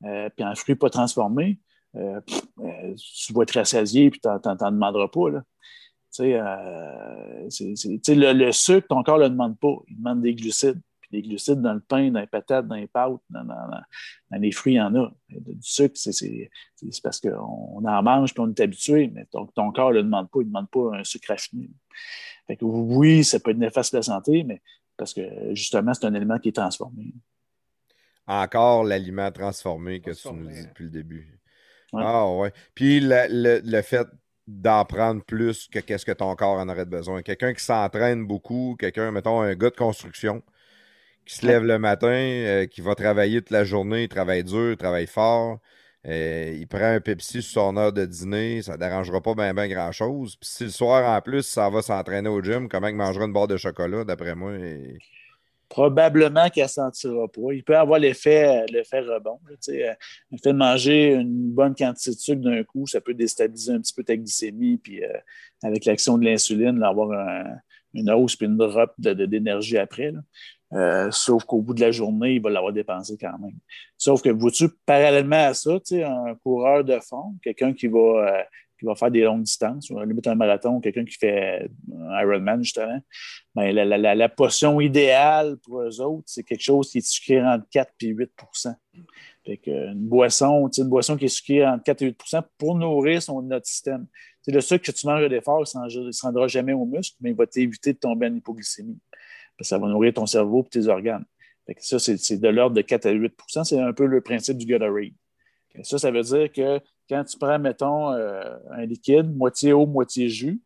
puis en fruit pas transformé, tu vas être rassasié, puis tu n'en demanderas pas. Là. Tu sais, le, le, sucre, ton corps ne le demande pas. Il demande des glucides. Des glucides dans le pain, dans les patates, dans les pâtes, dans, dans, dans les fruits, il y en a. Du sucre, c'est parce qu'on en mange et on est habitué, mais ton, ton corps ne le demande pas. Il ne demande pas un sucre raffiné. Fait que oui, ça peut être néfaste pour la santé, mais parce que justement, c'est un élément qui est transformé. Encore l'aliment transformé que transformé. tu nous dis depuis le début. Ouais. Ah ouais. Puis le, le, le fait d'en prendre plus que qu'est-ce que ton corps en aurait besoin. Quelqu'un qui s'entraîne beaucoup, quelqu'un, mettons, un gars de construction, qui se lève le matin, euh, qui va travailler toute la journée, il travaille dur, il travaille fort, euh, il prend un Pepsi sur son heure de dîner, ça ne dérangera pas bien ben grand-chose. Puis si le soir, en plus, ça va s'entraîner au gym, comment il mangera une barre de chocolat, d'après moi? Probablement qu'il ne sentira pas. Il peut avoir l'effet rebond. Euh, le fait de manger une bonne quantité de sucre d'un coup, ça peut déstabiliser un petit peu ta glycémie. Puis avec l'action de l'insuline, avoir un, une hausse puis une drop d'énergie après. Là. Euh, sauf qu'au bout de la journée, il va l'avoir dépensé quand même. Sauf que, vois-tu, parallèlement à ça, un coureur de fond, quelqu'un qui va, euh, qui va faire des longues distances, un marathon, quelqu'un qui fait un Ironman, justement, ben, la, la, la, potion idéale pour eux autres, c'est quelque chose qui est sucré entre 4 et 8 fait que une boisson, une boisson qui est sucrée entre 4 et 8% pour nourrir son, notre système. C'est le sucre que tu manges d'effort, il ne se rendra jamais au muscle, mais il va t'éviter de tomber en hypoglycémie ça va nourrir ton cerveau et tes organes. Ça, c'est de l'ordre de 4 à 8% C'est un peu le principe du Gatorade. Ça, ça veut dire que quand tu prends, mettons, euh, un liquide, moitié eau, moitié jus,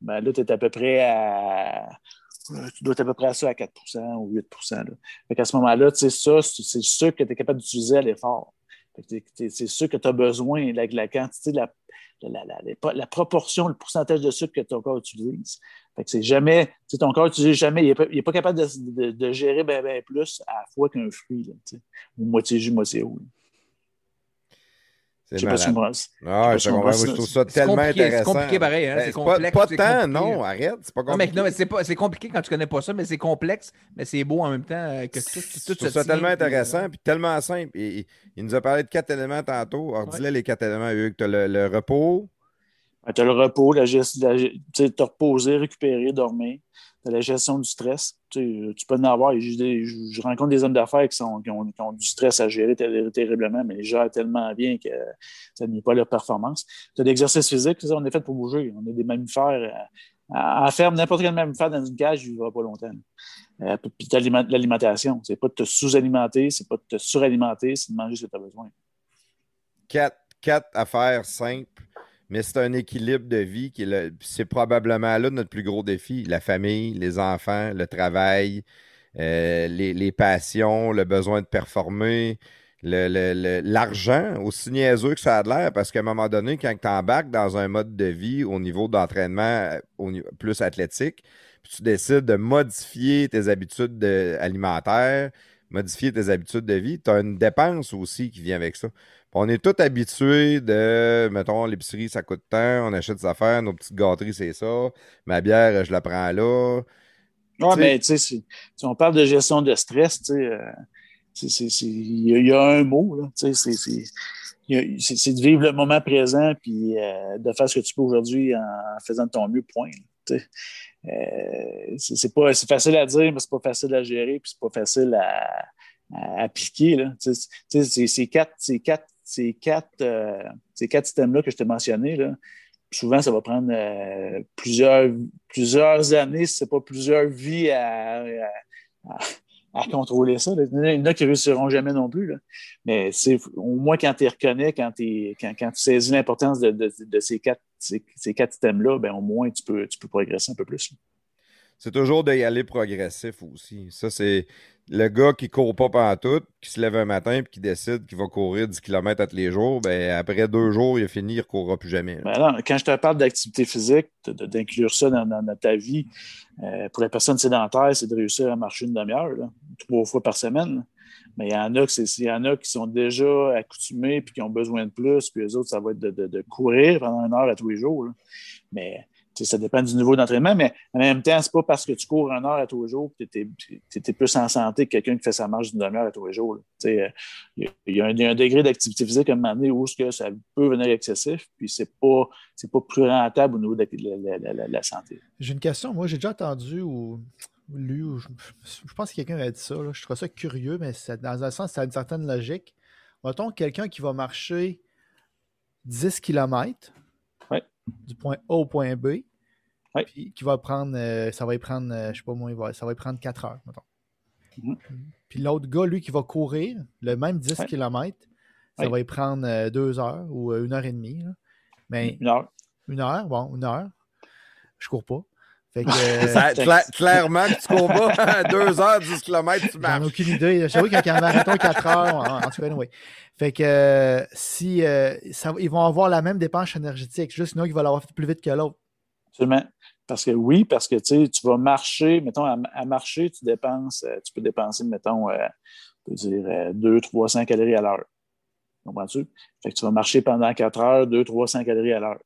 ben là, tu es à peu près à. Tu dois être à peu près à ça à 4% ou 8 là. Fait qu'à ce moment-là, ça, c'est sûr que tu es capable d'utiliser à l'effort. C'est sûr que tu as besoin, la, la quantité, la, la, la, proportion, le pourcentage de sucre que ton corps utilise. Fait que c'est jamais, ton corps n'utilise jamais, il n'est pas, capable de, de, gérer bien ben plus à la fois qu'un fruit, là, ou moitié jus, moitié eau. C'est pas si. Ah, je, comprends. je trouve ça tellement intéressant. C'est compliqué pareil. Hein? Ben, c'est complexe. Pas, pas tant, non, arrête. C'est pas compliqué. non, mais c'est, pas, c'est compliqué quand tu connais pas ça, mais c'est complexe, mais c'est beau en même temps euh, que tout, tout, Je trouve ça tient, tellement puis, intéressant euh, puis tellement simple. Il nous a parlé de quatre éléments tantôt. Alors, dis-le les quatre éléments, Hugues. Tu as le, le repos, Tu as le repos, la gestion, la, tu sais, te reposer, récupérer, dormir. As la gestion du stress. Tu, tu peux en avoir. Je, rencontre des hommes d'affaires qui, ont, du stress à gérer ter- terriblement, mais ils gèrent tellement bien que ça ne nuit pas leur performance. Tu as l'exercice physique. tu sais, On est fait pour bouger. On est des mammifères. euh, En en ferme, n'importe quel mammifère dans une cage, il ne vivra pas longtemps. Euh, puis l'alimentation. C'est pas de te sous-alimenter, c'est pas de te suralimenter, c'est de manger ce que tu as besoin. quatre affaires simples, mais c'est un équilibre de vie qui est c'est probablement là notre plus gros défi. La famille, les enfants, le travail, euh, les, passions, le besoin de performer, l'argent, aussi niaiseux que ça a l'air, parce qu'à un moment donné, quand tu embarques dans un mode de vie au niveau d'entraînement euh, plus athlétique, puis tu décides de modifier tes habitudes de- alimentaires, modifier tes habitudes de vie, tu as une dépense aussi qui vient avec ça. On est tous habitués de, mettons, l'épicerie, ça coûte tant, on achète des affaires, nos petites gâteries, c'est ça. Ma bière, je la prends là. Oui, mais tu sais, si, si on parle de gestion de stress, tu sais, euh, il y, a- il y a un mot, là, tu sais, c'est- de vivre le moment présent puis euh, de faire ce que tu peux aujourd'hui en faisant de ton mieux, point. Euh, c'est pas c'est facile à dire, mais c'est pas facile à gérer, puis c'est pas facile à, à appliquer. Là. Tu sais, tu sais, c'est- ces quatre, ces quatre, ces quatre, euh, ces quatre systèmes-là que je t'ai mentionnés, là, souvent, ça va prendre euh, plusieurs, plusieurs années, si ce n'est pas plusieurs vies à, à- contrôler ça. Il y en a qui ne réussiront jamais non plus. Mais au moins quand tu reconnais, quand, quand, quand tu saisis l'importance de, de- de ces quatre, ces, ces quatre systèmes-là, ben, au moins tu peux, tu peux progresser un peu plus. C'est toujours d'y aller progressif aussi. Ça, c'est le gars qui court pas tout, qui se lève un matin et qui décide qu'il va courir 10 km à tous les jours. Ben, après deux jours, il a fini, il ne courra plus jamais. Ben quand je te parle d'activité physique, d'inclure ça dans, ta vie, euh, pour les personnes sédentaires, c'est de réussir à marcher une demi-heure, trois fois par semaine. Mais il y en a qui sont déjà accoutumés puis qui ont besoin de plus, puis les autres, ça va être de, courir pendant une heure à tous les jours. Mais ça dépend du niveau d'entraînement, mais en même temps, c'est pas parce que tu cours une heure à tous les jours que tu es, plus en santé que quelqu'un qui fait sa marche d'une demi-heure à tous les jours. euh, Il y, a- il y a un, degré d'activité physique à un moment donné où que ça peut venir excessif, puis c'est pas c'est pas plus rentable au niveau de la, la- la- la- la santé. J'ai une question. Moi, j'ai déjà entendu ou lu, ou je, je pense que quelqu'un a dit ça. là. Je trouve ça curieux, mais ça- dans un sens, ça a une certaine logique. Mettons quelqu'un qui va marcher 10 km du point A au point B, Ouais. puis qui va prendre, euh, ça va y prendre, euh, je sais pas moi, il va- ça va y prendre 4 heures, mettons. Mhm. Puis l'autre gars, lui, qui va courir le même 10 Ouais. km, ça Ouais. va y prendre 2 heures ou euh, une heure et demie. là. Mais Une heure. une heure, bon, une heure. Je cours pas. Fait que. Ça- cla- clairement tu cours pas à 2 heures, 10 km, tu J'en ai marches. aucune idée. Je sais qu'il y a un marathon 4 heures. En, en tout cas, oui. Fait que euh, si euh, ça- ils vont avoir la même dépense énergétique, juste sinon ils vont l'avoir fait plus vite que l'autre. Absolument. Parce que oui, parce que tu vas marcher, mettons, à, marcher, tu dépenses, euh, tu peux dépenser, mettons, euh, on peut dire euh, 200-300 calories à l'heure. Comprends-tu? Fait que tu vas marcher pendant 4 heures, 200-300 calories à l'heure.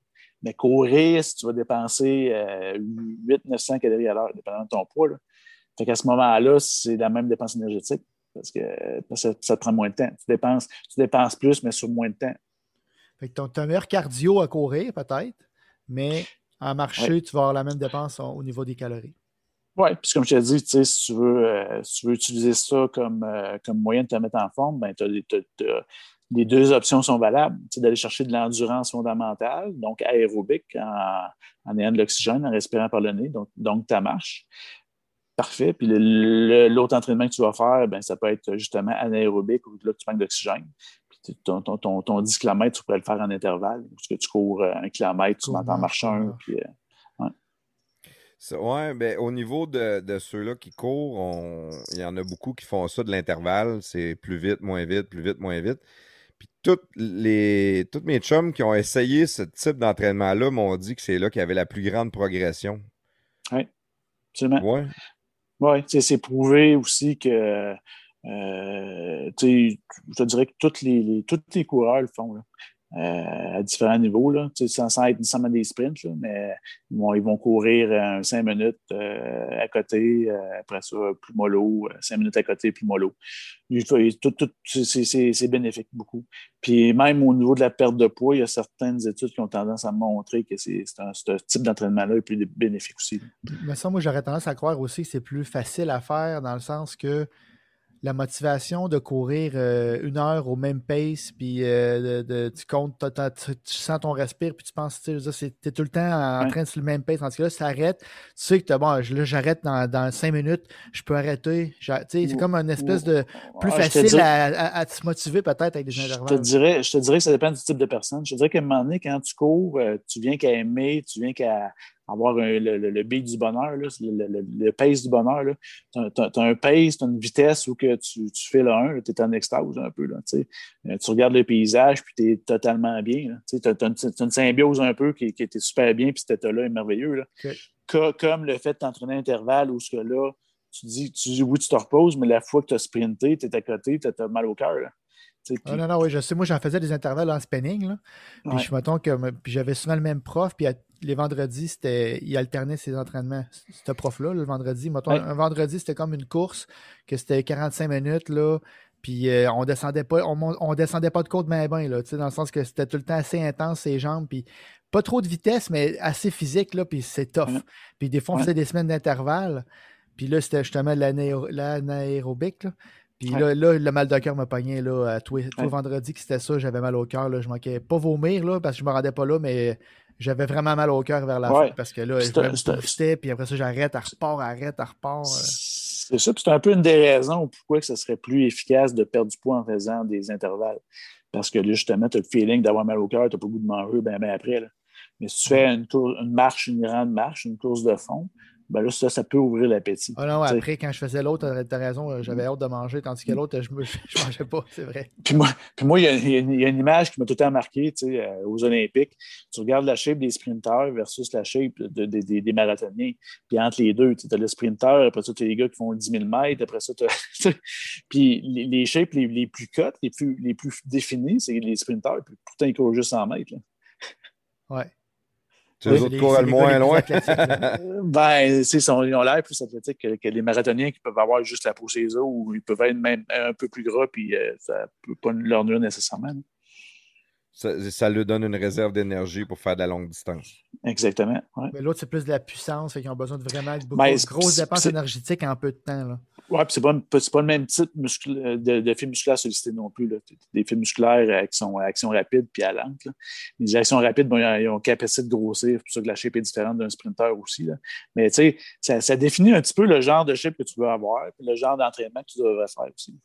Mais courir, si tu vas dépenser euh, 800-900 calories à l'heure, dépendant de ton poids. Là. Fait qu'à ce moment-là, c'est la même dépense énergétique parce que, ça, te prend moins de temps. Tu dépenses, tu dépenses plus, mais sur moins de temps. Fait que tu cardio à courir, peut-être, mais à marcher, tu vas avoir la même dépense au au niveau des calories. Oui, puis comme je te dis, tu sais, si tu veux, euh, si tu veux utiliser ça comme, euh, comme moyen de te mettre en forme, ben, t'as t'as- t'as- les deux options sont valables. Tu sais, d'aller chercher de l'endurance fondamentale, donc aérobique, en, en ayant de l'oxygène, en respirant par le nez, donc, donc ta marche. Parfait. Puis le- le- l'autre entraînement que tu vas faire, ben, ça peut être justement anaérobique, où là, tu manques d'oxygène. Ton, ton, ton, ton 10 km, tu pourrais le faire en intervalle. Parce que tu cours euh, un kilomètre, tu m'entends marche, marcher un. Puis, euh, ouais, ben, au niveau de, de ceux-là qui courent, on- il y en a beaucoup qui font ça de l'intervalle. C'est plus vite, moins vite, plus vite, moins vite. Puis toutes les, tous mes chums qui ont essayé ce type d'entraînement-là m'ont dit que c'est là qu'il y avait la plus grande progression. absolument. Ouais. Oui, c'est prouvé aussi que, euh, je dirais que tous les, les- tous les coureurs le font, euh, à différents niveaux, là, sans, sans être nécessairement des sprints, là, mais ils vont, ils vont courir euh, cinq minutes à côté, après ça, plus mollo, cinq minutes à côté, plus mollo. Tout- tout- c'est- bénéfique beaucoup. Puis même au niveau de la perte de poids, il y a certaines études qui ont tendance à montrer que c'est ce type d'entraînement-là est plus bénéfique aussi. Mais ça, moi, j'aurais tendance à croire aussi que c'est plus facile à faire dans le sens que la motivation de courir euh, une heure au même pace, puis euh, de, de- tu comptes, tu, tu sens ton respire, puis tu penses, tu es tout le temps en Ouais. train de sur le même pace. Tandis que là, ça arrête. Tu sais que bon, je- là, j'arrête dans, dans cinq minutes, je peux arrêter. C'est comme une espèce ou- de plus Ah, je te facile dirais- à, à- à se motiver peut-être avec des Je te, intervalles. dirais, je te dirais que ça dépend du type de personne. Je te dirais qu'à un moment donné, quand tu cours, euh, tu viens qu'à aimer, tu viens qu'à avoir un- le, le, le beat du bonheur, là, le, le, le- le pace du bonheur. Tu as, un pace, tu as une vitesse où que tu, tu fais le 1, tu es en extase un peu. Là, tu. Euh, regardes le paysage, puis tu es totalement bien. Tu as, une, symbiose un peu qui, qui était super bien, puis cet état-là est merveilleux. Là. Comme le fait de t'entraîner à intervalle où ce que là, tu dis, tu dis oui, tu te reposes, mais la fois que tu as sprinté, tu es à côté, tu as mal au cœur. Ah non, non, oui, je sais. Moi, j'en faisais des intervalles en spinning. Là. Puis Ouais. je mettons que puis j'avais souvent le même prof. Puis les vendredis, c'était il alternait ses entraînements. Ce prof-là, le vendredi. Mettons, Ouais. un vendredi, c'était comme une course, que c'était 45 minutes. Là, puis euh, on descendait pas, on, descendait pas de côte main bain, là, tu sais, dans le sens que c'était tout le temps assez intense, ses jambes. Puis pas trop de vitesse, mais assez physique, là, puis c'est tough. Ouais. Puis des fois, on Ouais. faisait des semaines d'intervalle. Puis là, c'était justement l'anaéro- l'anaérobique. là. Puis Ouais. là, là, le mal de cœur me pognait là, à tous Ouais. vendredis que c'était ça, j'avais mal au cœur. là. Je manquais pas vomir là, parce que je me rendais pas là, mais j'avais vraiment mal au cœur vers la Ouais. fin parce que là, je me puis après ça, j'arrête, elle repart, arrête, elle repart. euh. C'est ça, puis c'est un peu une des raisons pourquoi que ce serait plus efficace de perdre du poids en faisant des intervalles. Parce que là, justement, tu as le feeling d'avoir mal au cœur, tu n'as pas le goût de manger ben, ben après. là. Mais si tu fais une, tour- une marche, une grande marche, une course de fond, ben là, ça, ça peut ouvrir l'appétit. Ah non, après, quand je faisais l'autre, t'as t'as raison, euh, j'avais hâte de manger, tandis que l'autre, je, je mangeais pas, c'est vrai. Puis moi, puis moi, il y, a- y une- il y a une image qui m'a tout le temps marqué tu sais, euh, aux Olympiques. Tu regardes la shape des sprinteurs versus la shape de- de- des- des marathoniens. Puis entre les deux, tu as le sprinter, après ça, tu as les gars qui font 10 000 mètres, après ça, tu Puis les, les shapes les, les plus cotes, les plus, les plus définis, c'est les sprinteurs. Puis pourtant, ils courent juste 100 mètres. là. Ouais. Tu Oui, les c'est autres les- moins les loin. Ben, ils ont l'air plus athlétiques que, que les marathoniens qui peuvent avoir juste la peau ses os ou ils peuvent être même un peu plus gras, puis euh, ça ne peut pas leur nuire nécessairement. là. Ça, ça lui donne une réserve d'énergie pour faire de la longue distance. Exactement. ouais. Mais l'autre, c'est plus de la puissance, qu'ils ont besoin de vraiment de Ben, grosses, dépenses énergétiques en peu de temps. Là. Oui, puis c'est pas, c'est pas le même type muscul- de, de fibres musculaires sollicités non plus. Là. Des fibres musculaires qui sont à action rapide puis à lente. là. Les actions rapides, bon, ils ont capacité de grossir, c'est pour ça que la shape est différente d'un sprinter aussi. Là. Mais tu sais, ça, ça définit un petit peu le genre de shape que tu veux avoir, puis le genre d'entraînement que tu devrais faire aussi.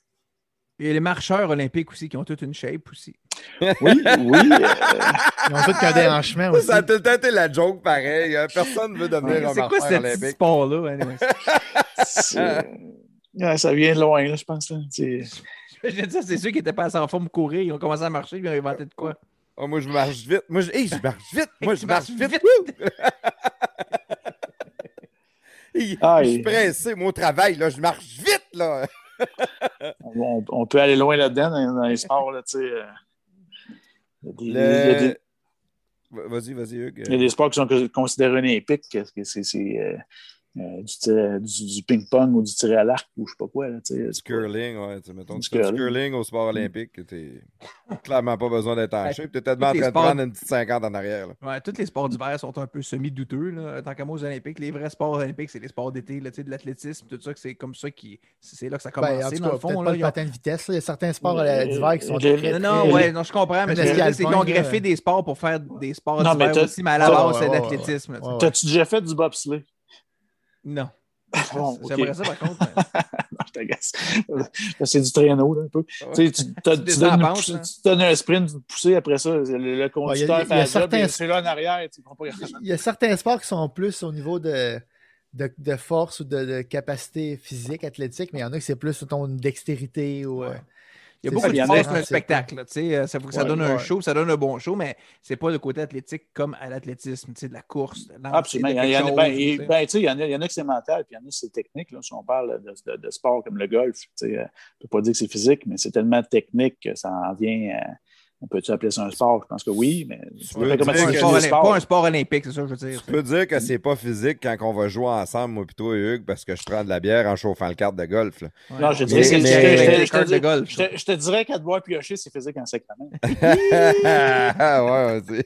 Et les marcheurs olympiques aussi qui ont toute une shape aussi. Oui, oui. euh, Ils ont tous qu'un déhanchement aussi. Ça a tout le temps été la joke pareil. hein. Personne ne veut devenir un C'est quoi marcheur ce olympique. sport-là? anyway? ouais, ça vient de loin, là, je pense. Là. Je veux dire, c'est ceux qui n'étaient pas assez en forme courir, ils ont commencé à marcher, ils ont inventé de quoi? Ah, moi, je marche vite. Moi, je, Hey, je marche vite. Moi, je marche vite. vite. Hey, je suis pressé, moi, au travail, là, je marche vite, là. On, on peut aller loin là-dedans dans, dans les sports. Là, tu sais, euh, il des- Vas-y, vas-y, Hugues. Il y a des sports qui sont considérés olympiques, que que c'est c'est, euh, euh, du, tir- du- du ping-pong ou du tir à l'arc ou je sais pas quoi. Là, tu sais. Du curling, ouais. Tu sais, mettons, Du tu fais du curling. curling au sport olympique, t'as clairement pas besoin d'être en shape. T'es tellement en tous les train de sports- prendre une petite 50 en arrière. Là. Ouais, tous les sports d'hiver sont un peu semi-douteux. là. Tant qu'à moi, aux Olympiques, les vrais sports olympiques, c'est les sports d'été, là, tu sais, de l'athlétisme, tout ça, que c'est comme ça qui. C'est là que ça a Ben, dans cas, le fond. peut-être là, pas le patin de vitesse. là. Il y a certains sports Euh, euh, d'hiver qui sont très, Non, très- non, ouais, non, je comprends, mais c'est qu'ils ont greffé des sports pour faire des sports Non, mais d'hiver aussi, mais à la base, c'est de l'athlétisme. T'as-tu déjà fait du bobsleigh? Non. Bon, ok. J'aimerais ça, par contre. mais- je t'agace. C'est du traîneau, là, un peu. Ouais. Tu sais, tu, Tu donnes tu donnes un sprint, une poussée, après ça, le, le conducteur Ouais, il y a- il y a fait job, certains- c'est là en arrière, pas. Il y a certains sports qui sont plus au niveau de, de, de force ou de, de capacité physique, athlétique, mais il y en a qui c'est plus ton dextérité ou. euh, Il y a beaucoup ça, de différent, dans un spectacle. là, tu sais, euh, ça faut que ça Ouais, donne un show, ça donne un bon show, mais c'est pas le côté athlétique comme à l'athlétisme, tu sais, de la course. de Absolument. Il y en a, il y en a- quelque chose, et- tu sais. tu sais, il y en a, il y en a qui c'est mental, puis il y en a qui c'est technique. Là, si on parle de, de- de sport comme le golf, tu sais, euh, on ne peut pas dire que c'est physique, mais c'est tellement technique que ça en vient. euh, on peut-tu appeler ça un sport? Je pense que oui, mais un Pas un sport pas un olympique, c'est ça que je veux dire. Tu peux dire que c'est pas physique quand on va jouer ensemble, moi, puis toi, Hugues, parce que je prends de la bière en chauffant le carte de golf. là. Non, je dirais que mais- je- mais- golf. Te, je te dirais qu'à devoir piocher, c'est physique en sacrament. ouais,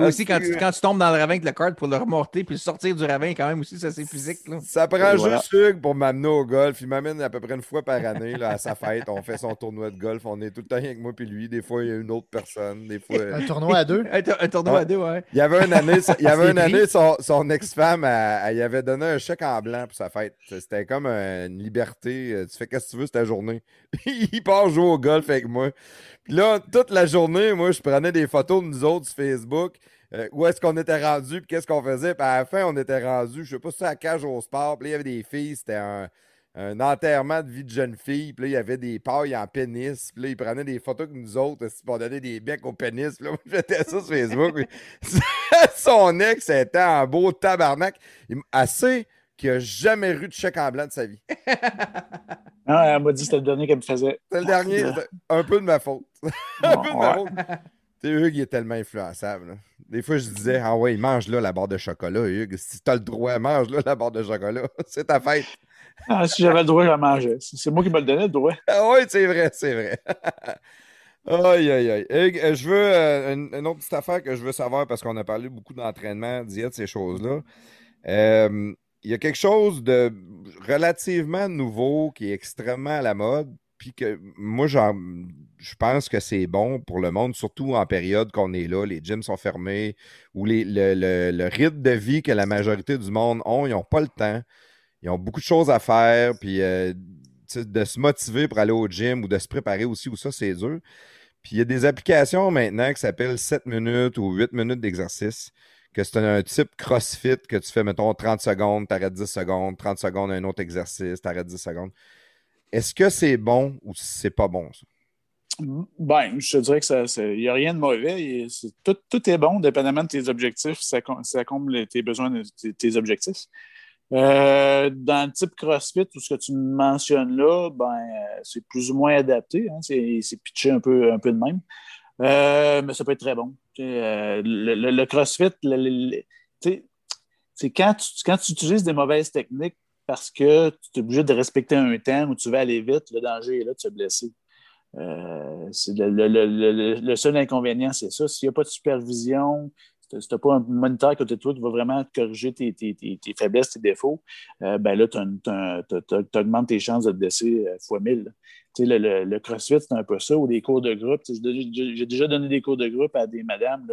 c'est- Aussi, quand tu, quand tu tombes dans le ravin avec le cart pour le remonter puis le sortir du ravin, quand même aussi, ça c'est physique. Là. Ça prend Et voilà. juste Hugues pour m'amener au golf. Il m'amène à peu près une fois par année là, à sa fête. On fait son tournoi de golf. On est tout le temps avec moi puis lui. Des fois, il y a une autre personne. Des fois. Un tournoi à deux? Un, tour- un tournoi Ouais. à deux, ouais. Il y avait une année, il y avait une année son, son ex-femme, elle, avait donné un chèque en blanc pour sa fête. C'était comme une liberté. Tu fais qu'est-ce que tu veux, c'est ta journée. il part jouer au golf avec moi. Puis là, toute la journée, moi, je prenais des photos de nous autres sur Facebook. Euh, où est-ce qu'on était rendu, puis qu'est-ce qu'on faisait. Puis à la fin, on était rendu, je sais pas si c'était à cage au sport. Puis là, il y avait des filles, c'était un, un enterrement de vie de jeune fille. Puis là, il y avait des pailles en pénis. Puis là, ils prenaient des photos avec nous autres. On donnait des becs au pénis. Puis là, moi, je mettais ça sur Facebook. Puis son ex était un beau tabarnak. Assez qu'il n'a jamais eu de chèque en blanc de sa vie. Ah, elle m'a dit que c'était le dernier qu'elle me faisait. C'est le dernier. c'était un peu de ma faute. un Bon, peu de ma faute. Tu sais, Hugues, il est tellement influençable. là. Des fois, je disais, ah ouais, mange là la barre de chocolat, Hugues. Si t'as le droit, mange là la barre de chocolat. C'est ta fête. Ah, si j'avais le droit, j'en mangeais. C'est moi qui me le donnais, le droit. Ah oui, c'est vrai, c'est vrai. aïe, aïe, aïe. Hugues, euh, je veux euh, une, une autre petite affaire que je veux savoir parce qu'on a parlé beaucoup d'entraînement, diète, ces choses-là. Euh, Il y a quelque chose de relativement nouveau qui est extrêmement à la mode, puis que moi, je pense que c'est bon pour le monde, surtout en période qu'on est là, les gyms sont fermés, ou le, le- le rythme de vie que la majorité du monde ont, ils n'ont pas le temps. Ils ont beaucoup de choses à faire, puis euh, de se motiver pour aller au gym ou de se préparer aussi, ou ça, c'est dur. Puis il y a des applications maintenant qui s'appellent 7 minutes ou 8 minutes d'exercice, que c'est un, type CrossFit que tu fais, mettons, 30 secondes, t'arrêtes 10 secondes, 30 secondes, un autre exercice, t'arrêtes 10 secondes. Est-ce que c'est bon ou c'est pas bon, ça? Ben, je te dirais que il n'y a rien de mauvais. Tout, est bon, dépendamment de tes objectifs. Ça, ça comble tes besoins, tes, tes objectifs. Euh, dans le type CrossFit, tout ce que tu mentionnes là, ben, euh, c'est plus ou moins adapté. hein. c'est, pitché un peu, de même. Euh, mais ça peut être très bon. Le, CrossFit, c'est quand tu utilises des mauvaises techniques parce que tu es obligé de respecter un temps où tu vas aller vite, le danger est là de se blesser. Euh, le, le- seul inconvénient, c'est ça. S'il n'y a pas de supervision, n'as pas un moniteur côté de toi qui va vraiment corriger tes, faiblesses, tes défauts, euh, ben là, tu augmentes tes chances de te euh, fois 1000. Tu sais, le, le- le CrossFit, c'est un peu ça, ou des cours de groupe. J'ai déjà donné des cours de groupe à des madames.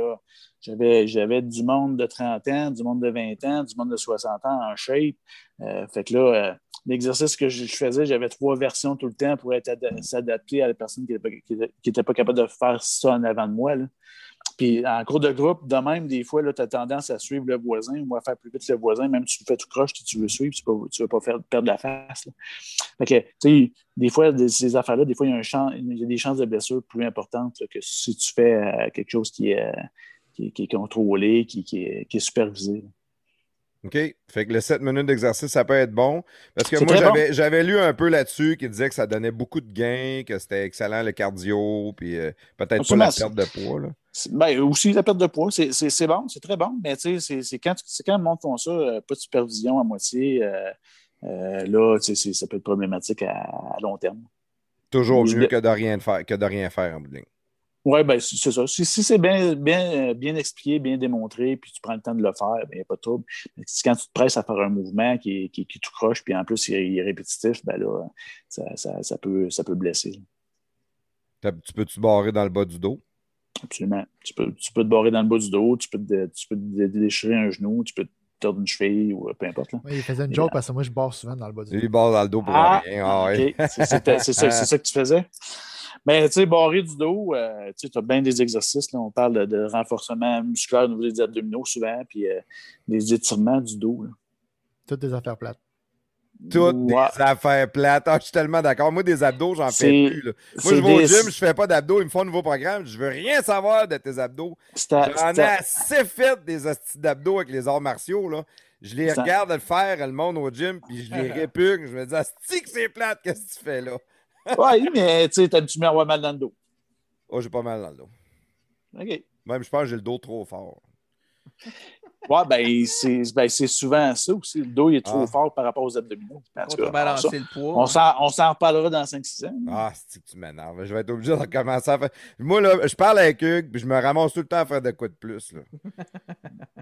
J'avais du monde de 30 ans, du monde de 20 ans, du monde de 60 ans en shape. Euh, fait que là, euh, l'exercice que je, faisais, j'avais trois versions tout le temps pour s'adapter à la personne qui n'était pas capable de faire ça en avant de moi. là. Puis en cours de groupe, de même, des fois, tu as tendance à suivre le voisin ou à faire plus vite le voisin, même si tu le fais tout croche, si tu veux suivre, tu ne veux pas faire, perdre la face. là. Fait que, tu sais, des fois, des- ces affaires-là, des fois, il y, a un champ- il y a des chances de blessure plus importantes là, que si tu fais euh, quelque chose qui est, euh, qui est, qui est contrôlé, qui, qui est, qui est supervisé. OK. Fait que le 7 minutes d'exercice, ça peut être bon. Parce que moi, j'avais j'avais lu un peu là-dessus qui disait que ça donnait beaucoup de gains, que c'était excellent le cardio, puis euh, peut-être pas la perte de poids. Là. Ben, aussi la perte de poids, c'est- bon, c'est très bon, mais c'est- quand, quand le monde font ça, euh, pas de supervision à moitié, euh, euh, là, ça peut être problématique à, à long terme. Toujours mieux de- que de rien faire, que de rien faire en bout de ligne. Oui, ben, c'est ça. Si, si c'est bien, bien, bien expliqué, bien démontré, puis tu prends le temps de le faire, il n'y a pas de trouble. Mais si quand tu te presses à faire un mouvement qui, qui, qui tout croche, puis en plus il est, répétitif, ben là, ça, ça, ça peut, ça peut blesser. Tu peux-tu barrer dans le bas du dos? Absolument. Tu peux, tu peux te barrer dans le bas du dos, tu peux te, tu peux te dé- déchirer un genou, tu peux, tordre une cheville ou euh, peu importe. là. Oui, il faisait une joke parce que moi, je barre souvent dans le bas du Lui, il barre dans le dos pour Ah, rien. Ah. C'est ça, que tu faisais? Mais tu sais, barrer du dos, euh, tu as bien des exercices. Là. On parle de, de renforcement musculaire au niveau des abdominaux souvent, puis euh, des étirements du dos. là. Toutes des affaires plates. Toutes Ouais. des affaires plates. Ah, je suis tellement d'accord. Moi, des abdos, j'en fais plus. là. Moi, je vais au des- gym, je fais pas d'abdos. Ils me font un nouveau programme. Je veux rien savoir de tes abdos. J'en ai assez fait des hosties d'abdos avec les arts martiaux. Là. Je les regarde le faire, le monde au gym, puis je les répugne. Je me dis, Asti que c'est plate, qu'est-ce que tu fais là? Ouais, mais tu sais, t'as-tu mis avoir mal dans le dos? Oh, j'ai pas mal dans le dos. OK. Même, je pense que j'ai le dos trop fort. Ouais, ben, c'est ben, c'est souvent ça aussi. Le dos, il est trop Ah. fort par rapport aux abdominaux. Contrebalancer le poids. on s'en on s'en reparlera dans 5-6 ans. Ah, c'est que tu m'énerves? Je vais être obligé de recommencer à faire. Moi, là, je parle avec Hugues, puis je me ramasse tout le temps à faire des coups de plus. Là.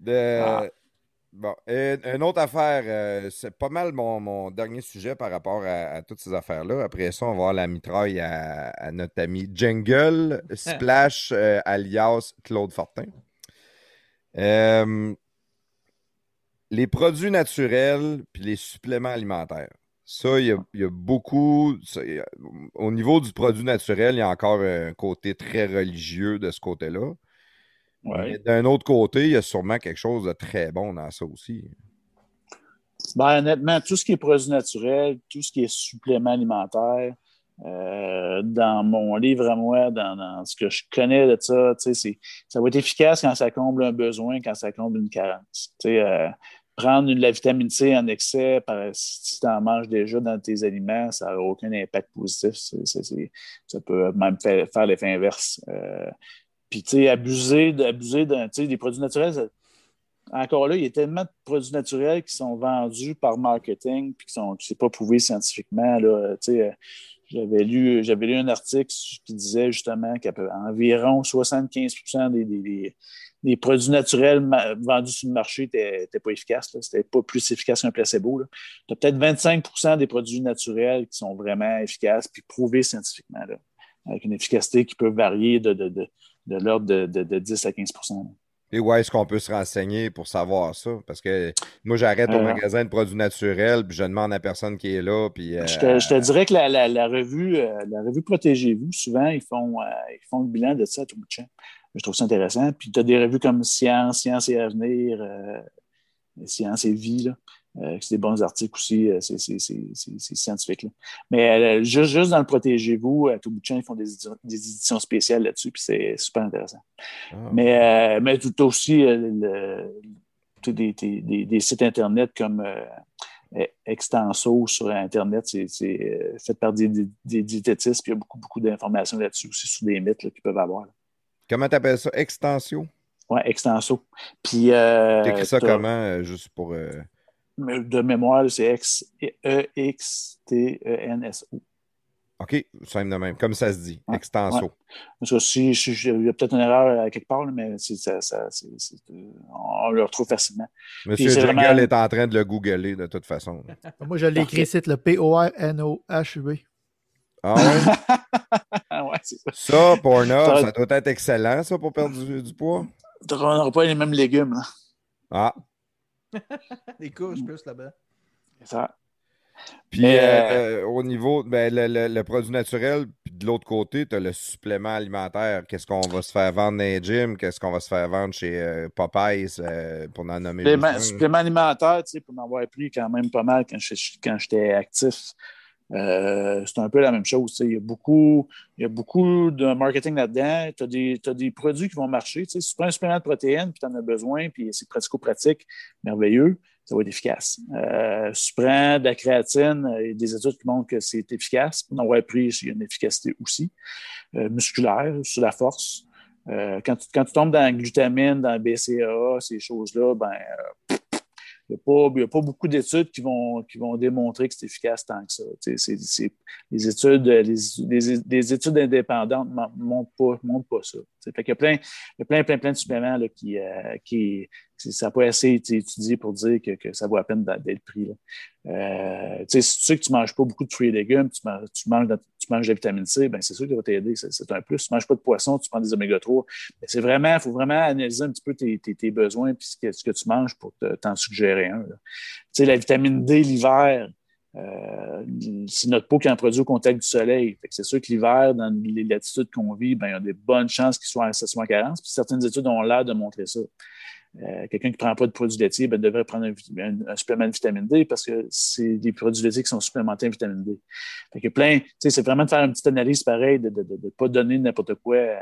De... Ah. Bon, et une autre affaire, euh, c'est pas mal mon, mon dernier sujet par rapport à, à toutes ces affaires-là. Après ça, on va voir la mitraille à, à notre ami Jungle Splash, euh, alias Claude Fortin. Euh, les produits naturels puis les suppléments alimentaires. Ça, il y a, il y a beaucoup. ça, il y a- au niveau du produit naturel, il y a encore un côté très religieux de ce côté-là. Ouais. Mais d'un autre côté, il y a sûrement quelque chose de très bon dans ça aussi. Ben, honnêtement, tout ce qui est produits naturels, tout ce qui est supplément alimentaire, euh, dans mon livre à moi, dans, ce que je connais de ça, ça va être efficace quand ça comble un besoin, quand ça comble une carence. Euh, prendre de la vitamine C en excès, par- si tu en manges déjà dans tes aliments, ça n'aura aucun impact positif. Ça peut même faire, l'effet inverse. Euh, puis, tu sais, abuser, abuser des produits naturels, encore là, il y a tellement de produits naturels qui sont vendus par marketing puis qui sont pas prouvé scientifiquement. Là, j'avais lu, j'avais lu un article qui disait justement qu'environ 75 des, des, des- produits naturels vendus sur le marché n'étaient pas efficaces. C'était pas plus efficace qu'un placebo. Tu as peut-être 25% des produits naturels qui sont vraiment efficaces puis prouvés scientifiquement, là, avec une efficacité qui peut varier de, de, de, de l'ordre de, de, de 10 à 15 là. Et où est-ce qu'on peut se renseigner pour savoir ça? Parce que moi, j'arrête au Euh. magasin de produits naturels, puis je demande à personne qui est là, puis... euh, Je te, je te dirais que la, la- la revue, euh, la revue Protégez-vous, souvent, ils font, ils font le bilan de ça à tout bout de champ. Je trouve ça intéressant. Puis tu as des revues comme Science, Science et Avenir, Science et Vie, là. Euh, c'est des bons articles aussi, euh, c'est scientifique. là. Mais euh, juste, juste dans le Protégez-vous, à tout bout de champ, ils font des, des éditions spéciales là-dessus, puis c'est super intéressant. ah. Mais, mais tout aussi le- tu des, des- sites Internet comme Extenso sur Internet, c'est fait par des, des, des diététistes, puis il y a beaucoup, beaucoup d'informations là-dessus aussi sur des mythes qu'ils peuvent avoir. là. Comment t'appelles ça? Extensio? Ouais, Extenso. Puis. Euh, T'écris ça comment, euh, juste pour... euh, De mémoire, c'est X- E E-X-T-E-N-S-O. OK, simple de même, comme ça se dit, Ouais, Extenso. Parce que si, si- il y a peut-être une erreur à quelque part, mais c'est- ça, ça- c'est- c'est- on le retrouve facilement. Monsieur Puis c'est Jungle vraiment- est en train de le googler de toute façon. Moi, je l'ai écrit ici, le P-O-R-N-O-H-U-B. Ah ouais? Ouais, c'est ça. Ça, Pornhub, Ça- ça doit être excellent, ça, pour perdre du, du poids. On n'aura pas les mêmes légumes. Là. Ah, Des couches plus là-bas. C'est ça. Puis euh, euh, au niveau, ben, le, le- le produit naturel, puis de l'autre côté, tu as le supplément alimentaire. Qu'est-ce qu'on va se faire vendre dans les gyms? Qu'est-ce qu'on va se faire vendre chez euh, Popeyes euh, pour en nommer Supplément, supplément alimentaire, tu sais, pour m'avoir pris quand même pas mal quand je- quand j'étais actif. Euh, c'est un peu la même chose. Il y a beaucoup, il y a beaucoup de marketing là-dedans. Tu as des, produits qui vont marcher. Si tu prends un supplément de protéines, puis tu en as besoin, puis c'est pratico-pratique, merveilleux, ça va être efficace. Euh, tu prends de la créatine, il y a des études qui montrent que c'est efficace. Avoir pris, il y a une efficacité aussi. Euh, musculaire, sur la force. Quand, tu, quand tu tombes dans la glutamine, dans le BCAA, ces choses-là, ben, il n'y a, pas beaucoup d'études qui vont, qui vont démontrer que c'est efficace tant que ça. Les, études, les, les- études indépendantes ne montrent pas, pas ça. Fait qu'il y a plein, il y a plein, plein, plein de suppléments là, qui, euh, qui ça n'a pas assez été étudié pour dire que, ça vaut la peine d'être pris. Euh, si tu sais que tu ne manges pas beaucoup de fruits et légumes, tu manges, de, la vitamine C, ben c'est sûr que va t'aider. C'est, un plus. Si tu ne manges pas de poisson, tu prends des oméga 3. Ben, c'est vraiment, il faut vraiment analyser un petit peu tes, besoins et ce que, tu manges pour te- t'en suggérer un. Tu sais, la vitamine D l'hiver, euh, c'est notre peau qui en produit au contact du soleil. C'est sûr que l'hiver, dans les latitudes qu'on vit, ben, il y a des bonnes chances qu'il soit, ça soit en carence. Certaines études ont l'air de montrer ça. Euh, Quelqu'un qui ne prend pas de produits laitiers ben, devrait prendre un, vit- un- un supplément de vitamine D parce que c'est des produits laitiers qui sont supplémentés en vitamine D. Fait que plein, c'est vraiment de faire une petite analyse pareille, de ne pas donner n'importe quoi. euh,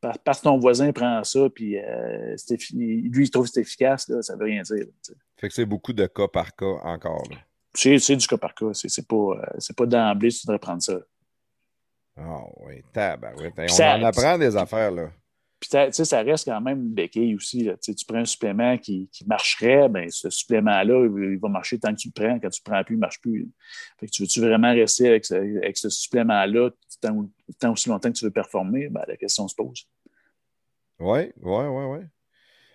par- parce que ton voisin prend ça, puis euh, lui, il trouve que c'est efficace, là, ça ne veut rien dire. là. Fait que c'est beaucoup de cas par cas encore. C'est c'est du cas par cas. C'est c'est pas, euh, c'est pas d'emblée, tu devrais prendre ça. Ah oui, tabarouette. Hey, On Ça- en apprend des affaires, là. Puis, tu sais, ça reste quand même une béquille aussi. Tu prends un supplément qui, marcherait, ben ce supplément-là, il, va marcher tant que tu le prends. Quand tu le prends plus, il ne marche plus. Fait que tu veux-tu vraiment rester avec ce, supplément-là tant, aussi longtemps que tu veux performer? Ben, la question se pose. Oui, oui, oui, oui.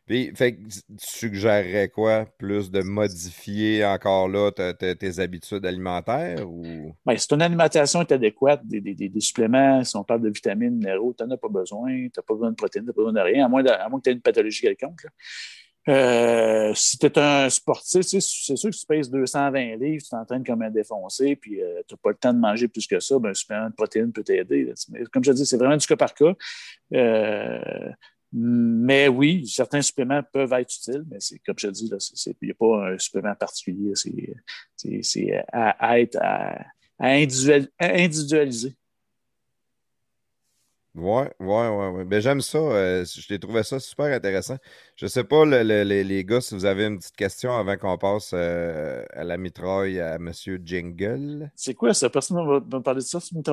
Puis, fait tu suggérerais quoi? Plus de modifier encore là tes habitudes alimentaires ou? Ben, si ton alimentation est adéquate, des, suppléments, si on parle de vitamines, minéraux, tu n'en as pas besoin, tu n'as pas besoin de protéines, tu n'as pas besoin de rien, à moins, que tu aies une pathologie quelconque. Euh, si tu es un sportif, c'est sûr que tu pèses 220 livres, tu t'entraînes comme un défoncé, puis euh, tu n'as pas le temps de manger plus que ça, ben, un supplément de protéines peut t'aider. Comme je dis, c'est vraiment du cas par cas. Euh, mais oui, certains suppléments peuvent être utiles, mais c'est comme je dis, il n'y a pas un supplément particulier. C'est- à, à être à, à individualiser. Ouais, ouais, ouais, ouais. Ben, j'aime ça. euh, je t'ai trouvé ça super intéressant. Je sais pas, le- le- les, les gars, si vous avez une petite question avant qu'on passe euh, à la mitraille à Monsieur Jingle. C'est quoi ça? Personne ne va va me parler de ça, ce moi?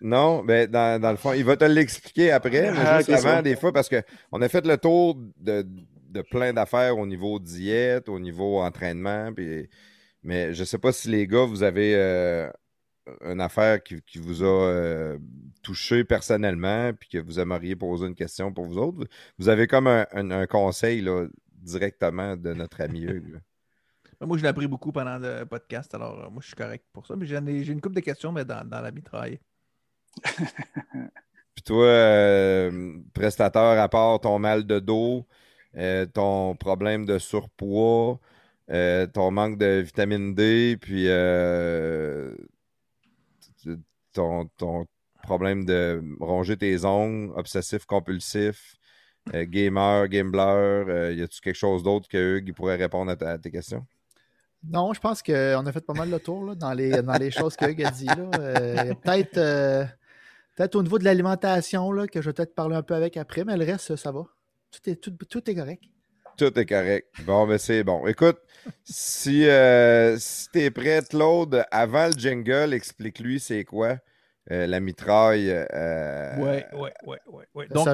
Non, ben, dans, dans le fond, il va te l'expliquer après, mais Ah, juste ok, c'est avant, bon. des fois, parce qu'on a fait le tour de, de plein d'affaires au niveau diète, au niveau entraînement, puis, mais je sais pas si les gars, vous avez euh, une affaire qui, qui vous a euh, touché personnellement, puis que vous aimeriez poser une question pour vous autres. Vous avez comme un, un- un conseil là, directement de notre ami Hugues. Ben, Moi, je l'ai appris beaucoup pendant le podcast, alors euh, moi, je suis correct pour ça. Mais j'en ai- j'ai une couple de questions, mais dans, dans la mitraille. Puis toi, euh, prestateur, à part ton mal de dos, euh, ton problème de surpoids, euh, ton manque de vitamine D, puis euh, ton problème de ronger tes ongles, obsessif compulsif, euh, gamer, gambler, euh, y a-tu quelque chose d'autre que Hugues il pourrait répondre à, ta- à tes questions? Non, je pense qu'on a fait pas mal le tour là, dans, les, dans les choses que Hugues a dit. Euh, peut-être, peut-être au niveau de l'alimentation, là, que je vais peut-être parler un peu avec après, mais le reste, ça va. Tout est, tout, tout est correct. Tout est correct. Bon, ben c'est bon. Écoute, si, euh, si t'es prêt, Claude, avant le jingle, explique-lui c'est quoi euh, la mitraille. Ouais, ouais, ouais, ouais, ouais. Fais Donc,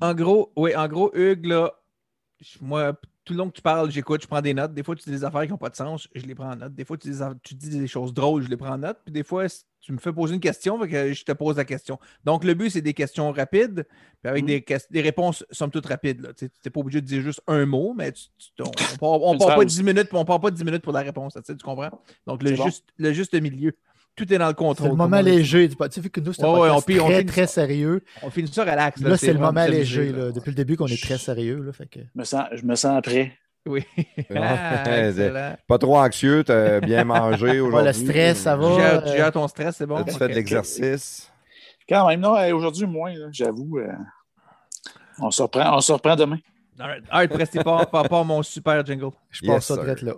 en, gros, oui, en gros, Hugues, là, moi, tout le long que tu parles, j'écoute, je prends des notes. Des fois, tu dis des affaires qui n'ont pas de sens, je les prends en note. Des fois, tu dis, tu dis des choses drôles, je les prends en note. Puis des fois, tu me fais poser une question, fait que je te pose la question. Donc, le but, c'est des questions rapides, puis avec Mhm. des, des réponses, somme toute, rapides. là. Tu n'es pas obligé de dire juste un mot, mais tu- tu- on ne part, on Une part pas phrase. 10 minutes, puis on part pas 10 minutes pour la réponse. tu comprends? Donc, le bon. juste, le juste milieu. Tout est dans le contrôle. C'est le moment léger. du Tu sais, vu que nous, c'est un Ouais, ouais, podcast on- très, finit très ça. sérieux. On finit ça relax. Là, c'est le moment léger. là. là. Depuis le début qu'on est très sérieux. Là, fait que... Je me sens, je me sens prêt. Oui. Ah. Pas trop anxieux, t'as bien mangé aujourd'hui. le stress, ça Tu va. gères, tu gères ton stress, c'est bon? Tu fais de l'exercice. Quand même, non, aujourd'hui, moins, là, j'avoue. euh, on, se reprend, on se reprend demain. All right, all right, Presti, part, part, part mon super jingle. Je Yes, pense ça sir. direct là.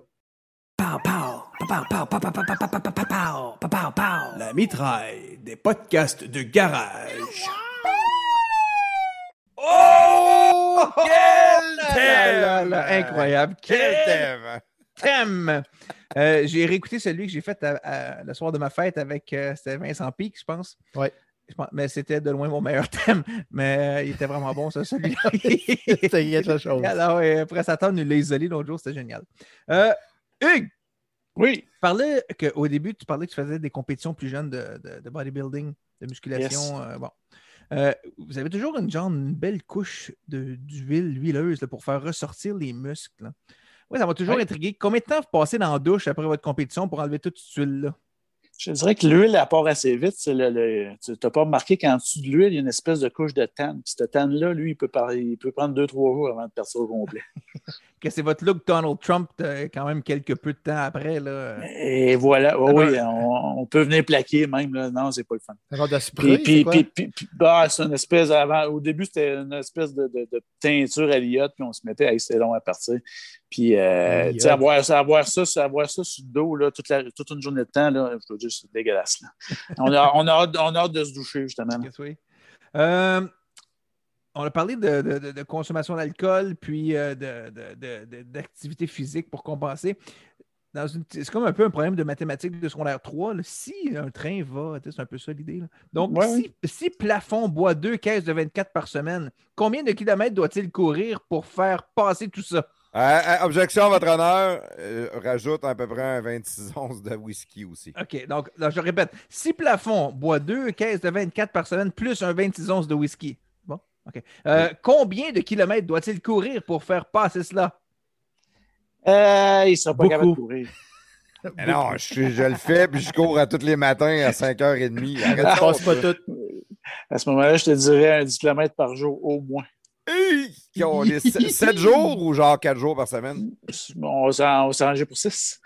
La mitraille des podcasts de garage. Oh! Quel là, incroyable. Quel thème! thème! Euh, j'ai réécouté celui que j'ai fait à- à- le soir de ma fête avec euh, c'était Vincent Pic, je pense. Pense- Mais c'était de loin mon meilleur thème. Mais euh, il était vraiment bon, ça, celui-là. Quelque chose. Alors, ouais, Prestateur nous l'a isolé l'autre jour, c'était génial. Euh, Hugues, Oui. tu parlais qu'au début, tu parlais que tu faisais des compétitions plus jeunes de, de- de bodybuilding, de musculation. euh, bon. Euh, vous avez toujours une, genre, une belle couche de- d'huile huileuse là, pour faire ressortir les muscles. là. Oui, ça m'a toujours intrigué. Combien de temps vous passez dans la douche après votre compétition pour enlever toute cette huile-là? Je dirais que l'huile, elle part assez vite. C'est le- le- tu n'as pas remarqué qu'en dessous de l'huile, il y a une espèce de couche de tan. Puis cette tan-là, lui, il peut, par- il peut prendre deux, trois jours avant de partir au complet. Que c'est votre look Donald Trump quand même quelques peu de temps après. Là. Et voilà. Oui, Ah oui, ben- on, on peut venir plaquer même. Là. Non, c'est pas le fun. Puis, puis, c'est quoi? puis, puis- puis- bah, c'est une espèce avant. Au début, c'était une espèce de, de- de teinture à l'iode, puis on se mettait, hey, c'était long à partir. Puis, euh, tu sais, avoir, ça- avoir ça, ça- avoir ça sur le dos, là, toute, la- toute une journée de temps, là, je veux dire, c'est dégueulasse. là. On, a, on, a hâte, on a hâte de se doucher, justement. oui? Euh, on a parlé de, de- de- de consommation d'alcool, puis euh, de- d'activité physique pour compenser. Dans une- c'est comme un peu un problème de mathématiques de secondaire 3. là. Si un train va, c'est un peu ça l'idée. là. Donc, Ouais, si, si Plafond boit deux caisses de 24 par semaine, combien de kilomètres doit-il courir pour faire passer tout ça? Euh, euh, objection, votre honneur. euh, rajoute à peu près un 26 onces de whisky aussi. OK, donc là, je répète. Si Plafond boit deux caisses de 24 par semaine plus un 26 onces de whisky, bon, OK. Euh, Combien de kilomètres doit-il courir pour faire passer cela? Euh, il ne sera pas Beaucoup. capable de courir. Non, je, le fais, puis je cours à tous les matins à 5h30. Arrête passe pas tout. À ce moment-là, je te dirais un 10 km par jour au moins. Hey! Qu'on est 7 jours ou genre 4 jours par semaine? On va s'arranger pour 6.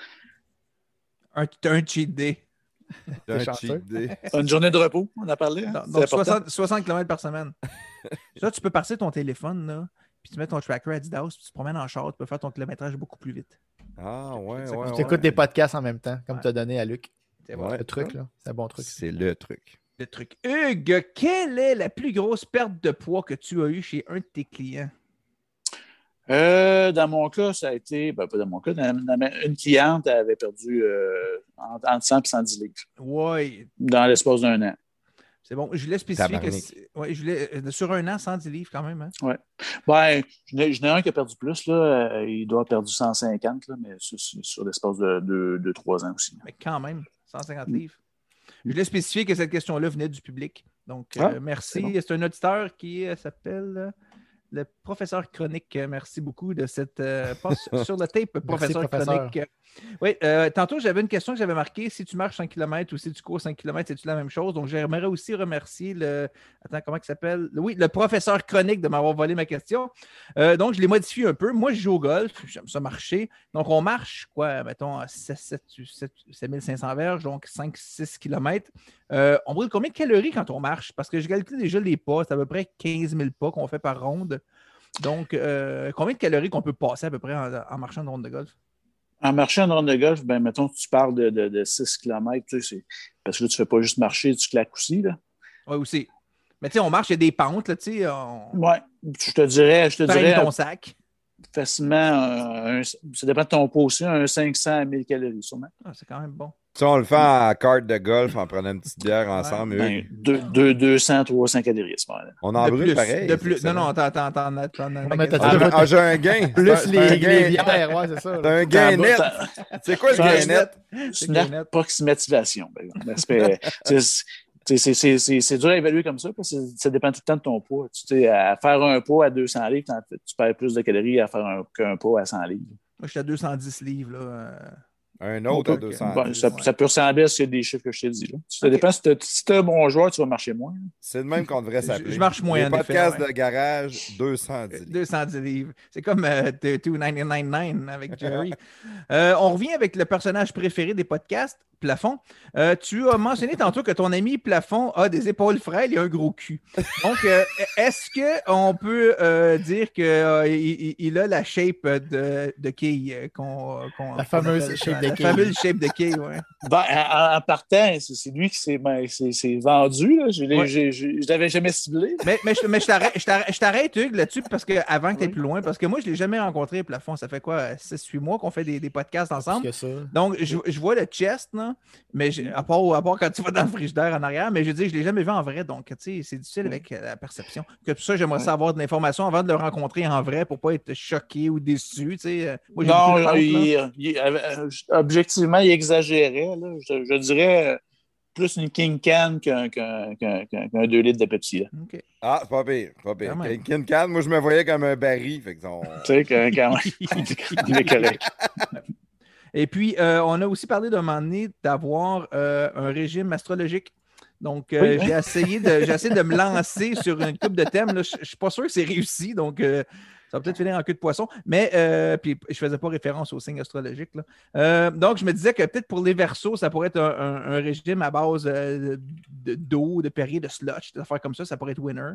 Un, un cheat day. Un cheat day. Une journée de repos, on a parlé. hein? Donc, C'est donc, important. 60, 60 km par semaine. ça, tu peux passer ton téléphone, là, puis tu mets ton tracker Adidas, puis tu te promènes en char, tu peux faire ton kilométrage beaucoup plus vite. Ah, ouais, ouais. Tu ouais. écoutes des podcasts en même temps, comme tu as donné à Luc. C'est Ouais. Le truc, là. C'est un bon truc. C'est le truc. Le truc. Hugues, quelle est la plus grosse perte de poids que tu as eue chez un de tes clients? Euh, dans mon cas, ça a été, ben, pas dans mon cas, dans- dans ma- une cliente avait perdu euh, entre entre 100 et 110 livres Oui, dans l'espace d'un an. c'est bon. Je voulais spécifier que. Ouais, je voulais, euh, sur un an, 110 livres quand même. Hein? Ben, je n'ai je n'ai un qui a perdu plus, là. Euh, il doit avoir perdu 150, là, mais sur l'espace de 2-3 ans aussi. Mais quand même, 150 Mm. livres. Je voulais spécifier que cette question-là venait du public. Donc, euh, Ah, merci. c'est C'est un auditeur qui euh, s'appelle euh, le professeur Chronique. Euh, Merci beaucoup de cette euh, passe sur le tape, professeur, professeur. Chronique. Oui, euh, tantôt, j'avais une question que j'avais marquée. Si tu marches 5 km ou si tu cours 5 km, c'est-tu la même chose? Donc, j'aimerais aussi remercier le. Attends, comment il s'appelle? Le- Oui, le professeur Chronique de m'avoir volé ma question. Euh, donc, je l'ai modifié un peu. Moi, je joue au golf. J'aime ça marcher. Donc, on marche, quoi, mettons, à 7, 7, 7, 7500 verges, donc 5-6 km. on brûle combien de calories quand on marche? Parce que je calcule déjà les pas. C'est à peu près 15 000 pas qu'on fait par ronde. Donc, euh, combien de calories qu'on peut passer à peu près en, en marchant une ronde de golf? En marchant une ronde de golf, ben, mettons que tu parles de, de, de 6 km, tu sais, parce que là, tu ne fais pas juste marcher, tu claques aussi. Là. Oui, aussi. Mais tu sais, on marche, il y a des pentes, là, tu sais. On... Ouais, je te dirais, je te dirais ton sac. Facilement, euh, un- ça dépend de ton poids aussi, un 500 à 1000 calories, sûrement. Ah, c'est quand même bon. Si on le fait en carte de golf en prenant une petite bière ensemble, Ben, deux- deux- 200, 300 calories à on en de brûle plus, pareil. de plus. c'est Non, non, excellent. attends, attends, attends, t'as- Ah, ben, ah, j'ai un gain. Plus un- les, un les gain. bières, ouais, c'est ça. C'est un gain net. C'est quoi le gain un net? C'est une net. C'est- dur à évaluer comme ça parce que ça dépend tout le temps de ton poids. Tu sais, à faire un pot à 200 livres, tu perds plus de calories à faire un- qu'un pot à 100 livres. Moi, je suis à 210 livres, là. euh. Un autre à Ok. 200. Bon, ça, ouais. ça peut ressembler à ce des chiffres que je t'ai dit. Là. Ça dépend si tu es un bon joueur, tu vas marcher moins. C'est le même qu'on devrait s'appeler. je marche moins, Les en effet, podcasts ouais. de garage, 210 livres. 210 livres. C'est comme euh, The 2999 avec Jerry. Euh, on revient avec le personnage préféré des podcasts, Plafond. Euh, tu as mentionné tantôt que ton ami Plafond a des épaules frêles et un gros cul. Donc, euh, est-ce qu'on peut euh, dire qu'il il a la shape de, de quille qu'on. qu'on- La fameuse qu'on shape de la quille. fameuse shape de quille, ouais. Ben, en, en partant, c'est c'est lui qui s'est ben, c'est- c'est vendu. Là. Je Ouais. ne l'avais jamais ciblé. Mais, mais, je- mais je t'arrête- je t'arrête- je t'arrête, Hugues, là-dessus, parce que avant que tu ailles plus loin, parce que moi, je ne l'ai jamais rencontré, Plafond. Ça fait quoi, 6-8 mois qu'on fait des, des podcasts ensemble? Plus que ça. Donc, je, je vois le chest, là, mais à part, à part quand tu vas dans le frigidaire en arrière, mais je dis, je ne l'ai jamais vu en vrai, donc, tu sais, c'est difficile avec euh, la perception. Que tout ça, j'aimerais Ouais. savoir de l'information avant de le rencontrer en vrai pour pas être choqué ou déçu, tu sais. Euh, Moi, Non, chance, il- il- euh, objectivement, il exagérait. là. Je, je dirais, plus une King Can qu'un qu'un- qu'un- qu'un- qu'un 2 litres de Pepsi. là. Ah, c'est pas pire. Pas pire. Quand même. Kin Can, moi, je me voyais comme un baril. Tu sais, quand même, il est correct. Et puis, euh, on a aussi parlé d'un moment donné d'avoir euh, un régime astrologique. Donc, euh, Oui, oui. j'ai essayé, de, j'ai essayé de me lancer sur une coupe de thèmes. Je ne suis pas sûr que c'est réussi, donc ça va peut-être finir en queue de poisson. Mais, puis, je ne faisais pas référence au signe astrologique. là. Donc, je me disais que peut-être pour les versos, ça pourrait être un, un- un régime à base de- d'eau, de Perrier, de slotch, des affaires comme ça. Ça pourrait être winner.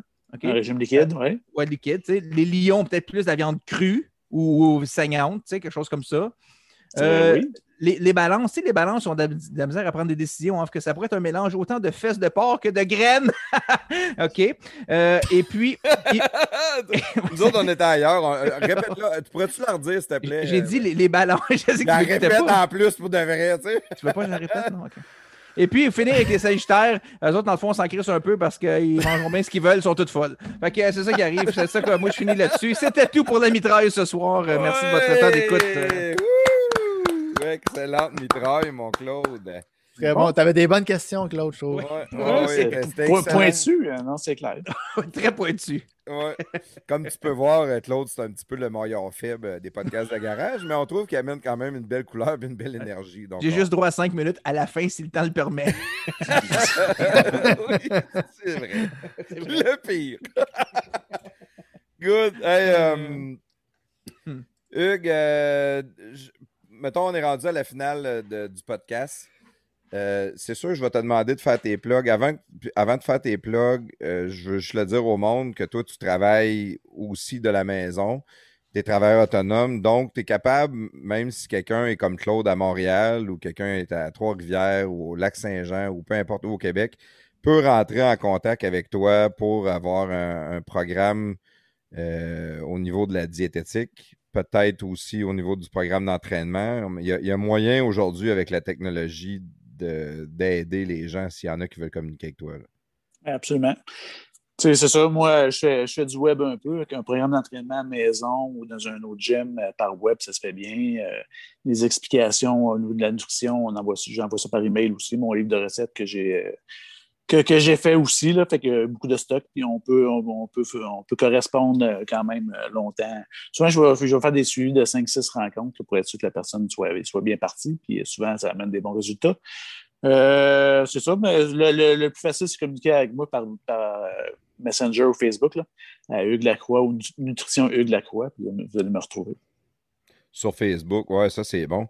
Un régime liquide, oui. Ouais, liquide. Les lions, peut-être plus de la viande crue ou, saignante, quelque chose comme ça. Euh, oui. les, les balances, tu sais, les balances ont de la, de la misère à prendre des décisions, hein, que ça pourrait être un mélange autant de fesses de porc que de graines. OK. Euh, et puis, Nous autres, on était ailleurs. Euh, Répète-le. Tu pourrais-tu leur dire, s'il te plaît? j'ai euh, dit les, les balances. Je sais que La tu répète pas. en plus pour de vrai, tu sais. Tu veux pas que je la répète? Non? OK. Et puis, finir avec les Sagittaires, eux autres, dans le fond, on s'en crisse un peu parce qu'ils mangeront bien ce qu'ils veulent, ils sont toutes folles. Fait que euh, c'est ça qui arrive. C'est ça que moi, je finis là-dessus. C'était tout pour la mitraille ce soir. Euh, merci de votre temps d'écoute. Euh, Ouais! Excellente mitraille, mon Claude. Très bon. T'avais des bonnes questions, Claude, je trouve. Ouais, ouais, Ouais, c'était- pointu, hein, non, c'est clair. Très pointu. Ouais. Comme tu peux voir, euh, Claude, c'est un petit peu le maillon faible euh, des podcasts de garage, mais on trouve qu'il amène quand même une belle couleur et une belle énergie. Donc, J'ai on- juste droit à cinq minutes à la fin si le temps le permet. oui, c'est vrai. Le pire. Good. Hey, euh, Hmm. Hugues, euh, mettons, on est rendu à la finale euh, du podcast. Euh, c'est sûr, je vais te demander de faire tes plugs. Avant, avant de faire tes plugs, euh, je veux juste le dire au monde que toi, tu travailles aussi de la maison. Tu es travailleur autonome, donc tu es capable, même si quelqu'un est comme Claude à Montréal ou quelqu'un est à Trois-Rivières ou au Lac-Saint-Jean ou peu importe où au Québec, peut rentrer en contact avec toi pour avoir un, programme au niveau de la diététique, peut-être aussi au niveau du programme d'entraînement. Il il y a moyen aujourd'hui avec la technologie de- d'aider les gens s'il y en a qui veulent communiquer avec toi. Absolument. C'est ça, moi, je fais, du web un peu, avec un programme d'entraînement à maison ou dans un autre gym euh, par web, ça se fait bien. Euh, les explications au niveau de la nutrition, j'envoie ça par email aussi, mon livre de recettes que j'ai euh, que, que j'ai fait aussi, là, fait que beaucoup de stock, puis on peut, on, peut, on peut correspondre euh, quand même euh, longtemps. Souvent, je vais, je vais faire des suivis de 5-6 rencontres pour être sûr que la personne soit, soit bien partie, puis souvent, ça amène des bons résultats. Euh, c'est ça, mais le, le- plus facile, c'est de communiquer avec moi par, Messenger ou Facebook, là, à Hugues Lacroix ou Nutrition Hugues puis vous allez me retrouver. Sur Facebook, ouais, ça c'est bon.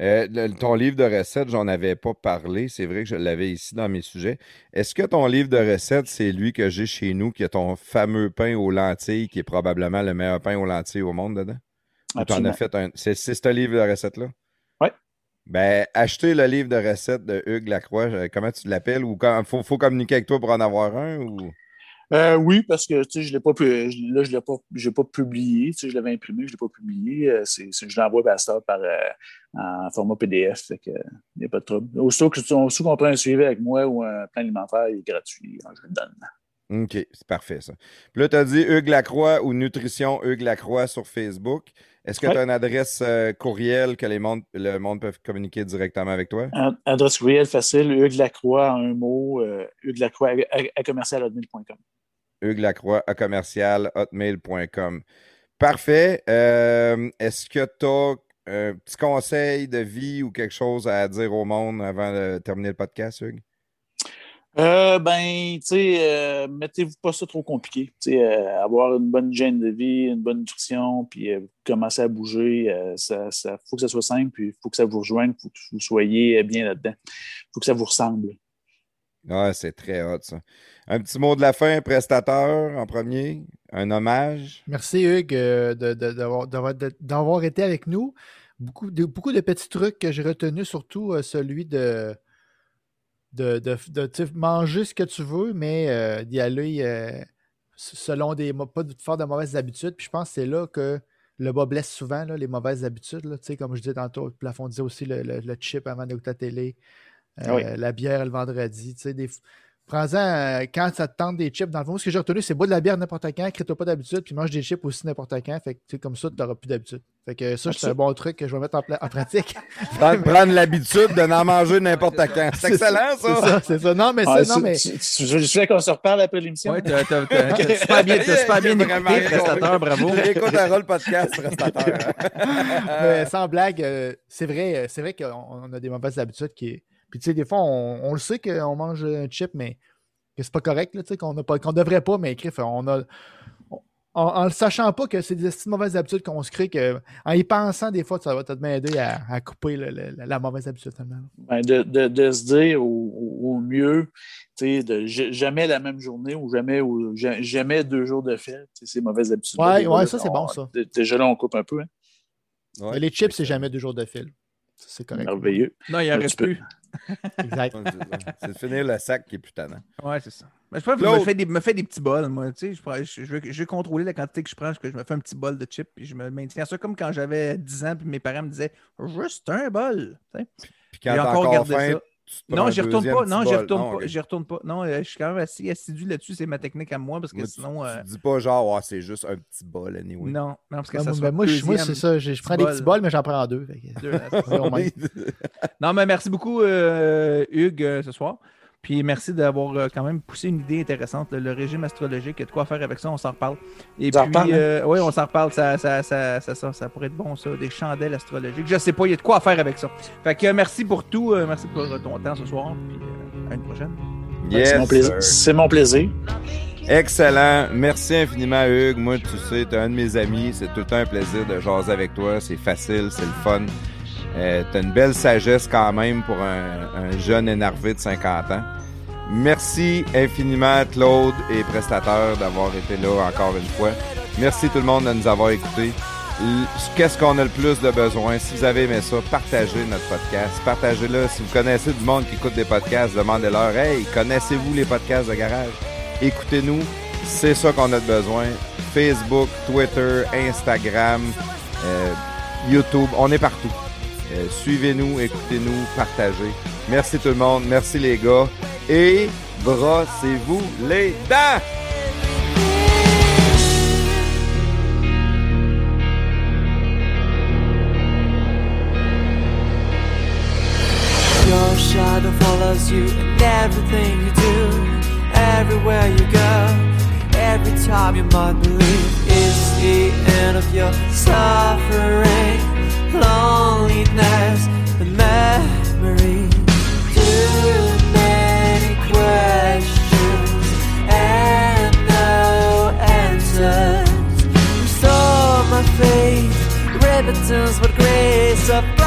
Euh, le- ton livre de recettes, j'en avais pas parlé. C'est vrai que je l'avais ici dans mes sujets. Est-ce que ton livre de recettes, c'est lui que j'ai chez nous, qui a ton fameux pain aux lentilles, qui est probablement le meilleur pain aux lentilles au monde dedans? Absolument. as fait un. C'est ce livre de recettes-là? Oui. Ben, achetez le livre de recettes de Hugues Lacroix. euh, Comment tu l'appelles? Ou il faut, faut communiquer avec toi pour en avoir un? Ou... Euh, oui, parce que tu sais, je l'ai pas je- là, je l'ai pas, j'ai pas publié. Tu sais, je l'avais imprimé, je l'ai pas publié. Euh, c'est, je l'envoie par ça par euh, en format PDF. Fait que il n'y a pas de trouble. Aussitôt que tu- aussitôt qu'on prend un suivi avec moi ou un plan alimentaire, il est gratuit. hein, Je le donne. OK, c'est parfait ça. Puis là, tu as dit Hugues Lacroix ou Nutrition Hugues Lacroix sur Facebook. Est-ce que Ouais. tu as une adresse euh, courriel que les mondes- le monde peut communiquer directement avec toi? Ad- Adresse courriel facile, Hugues Lacroix en un mot, euh, Hugues Lacroix à, à, à. Hugues Lacroix à commercial hotmail.com. Parfait. Euh, Est-ce que tu as un petit conseil de vie ou quelque chose à dire au monde avant de terminer le podcast, Hugues? Euh, ben, tu sais, euh, mettez-vous pas ça trop compliqué. Tu sais, euh, avoir une bonne hygiène de vie, une bonne nutrition, puis euh, commencer à bouger, euh, ça, ça faut que ça soit simple, puis il faut que ça vous rejoigne, faut que vous soyez bien là-dedans. faut que ça vous ressemble. Ah, c'est très hot, ça. Un petit mot de la fin, prestateur en premier, un hommage. Merci Hugues euh, de- de- d'avoir de- été avec nous. Beaucoup de, beaucoup de petits trucs que j'ai retenus, surtout euh, celui de, de, manger ce que tu veux, mais euh, d'y aller euh, selon des pas de faire de mauvaises habitudes. Puis je pense que c'est là que le bas blesse souvent, là, les mauvaises habitudes. là. Tu sais, comme je disais tantôt, le plafond disait aussi le, le- le chip avant d'écouter la télé, Ah oui. la bière le vendredi. Tu sais, des, Prends-en euh, quand ça te tente des chips. Dans le fond, ce que j'ai retenu, c'est bois de la bière n'importe quand, crée-toi pas d'habitude, puis mange des chips aussi n'importe quand. Fait que, tu sais, comme ça, tu n'auras plus d'habitude. Fait que ça, c'est un bon truc que je vais mettre en, pratique. Prendre, prendre l'habitude de n'en manger n'importe quand. C'est excellent, C'est ça. ça, c'est ça. Non, mais, Ah, c'est, non, mais je souhaite qu'on se reparle après l'émission. Ouais, t'as t'as- t'as- t'as super bien, super bien écouté, prestateur, bravo. Écoute un rôle podcast, prestateur. Mais sans blague, euh, c'est vrai, euh, c'est vrai qu'on on a des mauvaises habitudes qui. Puis tu sais, des fois, on, on le sait qu'on mange un chip, mais que c'est pas correct, là, tu sais, qu'on qu'on devrait pas, mais écrit, on a. on- en, en le sachant pas que c'est des petites mauvaises habitudes qu'on se crée, que, en y pensant, des fois, ça va te m'aider à, à couper le- le- la, mauvaise habitude. Ben, de, de- de se dire au, au- mieux, tu sais, de ja- jamais la même journée ou jamais, ou ja- jamais deux jours de fête. tu sais, C'est mauvaise habitude. Ouais, ouais, ça, c'est bon, ça. Déjà là, on coupe un peu. Hein? Ouais. Les chips, c'est jamais deux jours de fil. C'est correct. Merveilleux. Non, il en Un reste plus. Exact. C'est finir le sac qui est plus tannant. Ouais, c'est ça. Mais je, pense que je me fais, des, me fais des petits bols, moi. Tu sais, je, prends- je, je veux, je veux contrôler la quantité que je prends, que je me fais un petit bol de chips, puis je me maintiens ça comme quand j'avais 10 ans, puis mes parents me disaient juste un bol. tu sais. Puis quand J'ai t'as encore encore gardé faim, Non, j'y retourne pas. Non, j'y bol. retourne pas. J'y retourne pas. Non, je suis quand même assez assidu là-dessus. C'est ma technique à moi parce que Moi, sinon. tu, euh, tu dis pas genre, c'est juste un petit bol, anyway. Non, non, parce que ça moi, ben, moi, je- moi, deuxième c'est ça. Je, je prends des petit petits bol. bols, mais j'en prends deux. Non, mais merci beaucoup, euh, Hugues, euh, ce soir. Puis merci d'avoir euh, quand même poussé une idée intéressante. Le, le régime astrologique, il y a de quoi faire avec ça, on s'en reparle. Et puis, hein? euh, oui, on s'en reparle. Ça, ça, ça, ça, ça, ça pourrait être bon, ça. Des chandelles astrologiques. Je sais pas, il y a de quoi faire avec ça. Fait que euh, merci pour tout. merci pour ton temps ce soir. Puis euh, à une prochaine. Ouais, c'est mon plaisir. sir. C'est mon plaisir. Excellent. Merci infiniment, Hugues. Moi, tu sais, tu es un de mes amis. C'est tout le temps un plaisir de jaser avec toi. C'est facile, c'est le fun. Euh, tu as une belle sagesse quand même pour un, un jeune énervé de 50 ans. Merci infiniment, Claude et prestataire, d'avoir été là encore une fois. Merci tout le monde de nous avoir écoutés. Qu'est-ce qu'on a le plus de besoin? Si vous avez aimé ça, partagez notre podcast. Partagez-le. Si vous connaissez du monde qui écoute des podcasts, demandez-leur Hey, connaissez-vous les podcasts de garage? Écoutez-nous. C'est ça qu'on a de besoin. Facebook, Twitter, Instagram, euh, YouTube, on est partout. Euh, Suivez-nous, écoutez-nous, partagez. Merci tout le monde. Merci les gars. Et brossez-vous les dents! Your shadow follows you in everything you do, everywhere you go. Every time you might believe it's the end of your suffering, loneliness, and memory. Too many questions and no answers. Restore my faith, repentance, but grace above.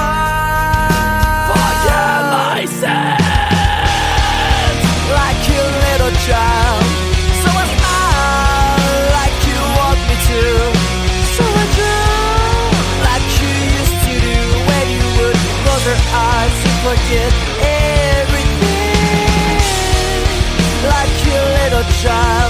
Forget everything. Like you little child.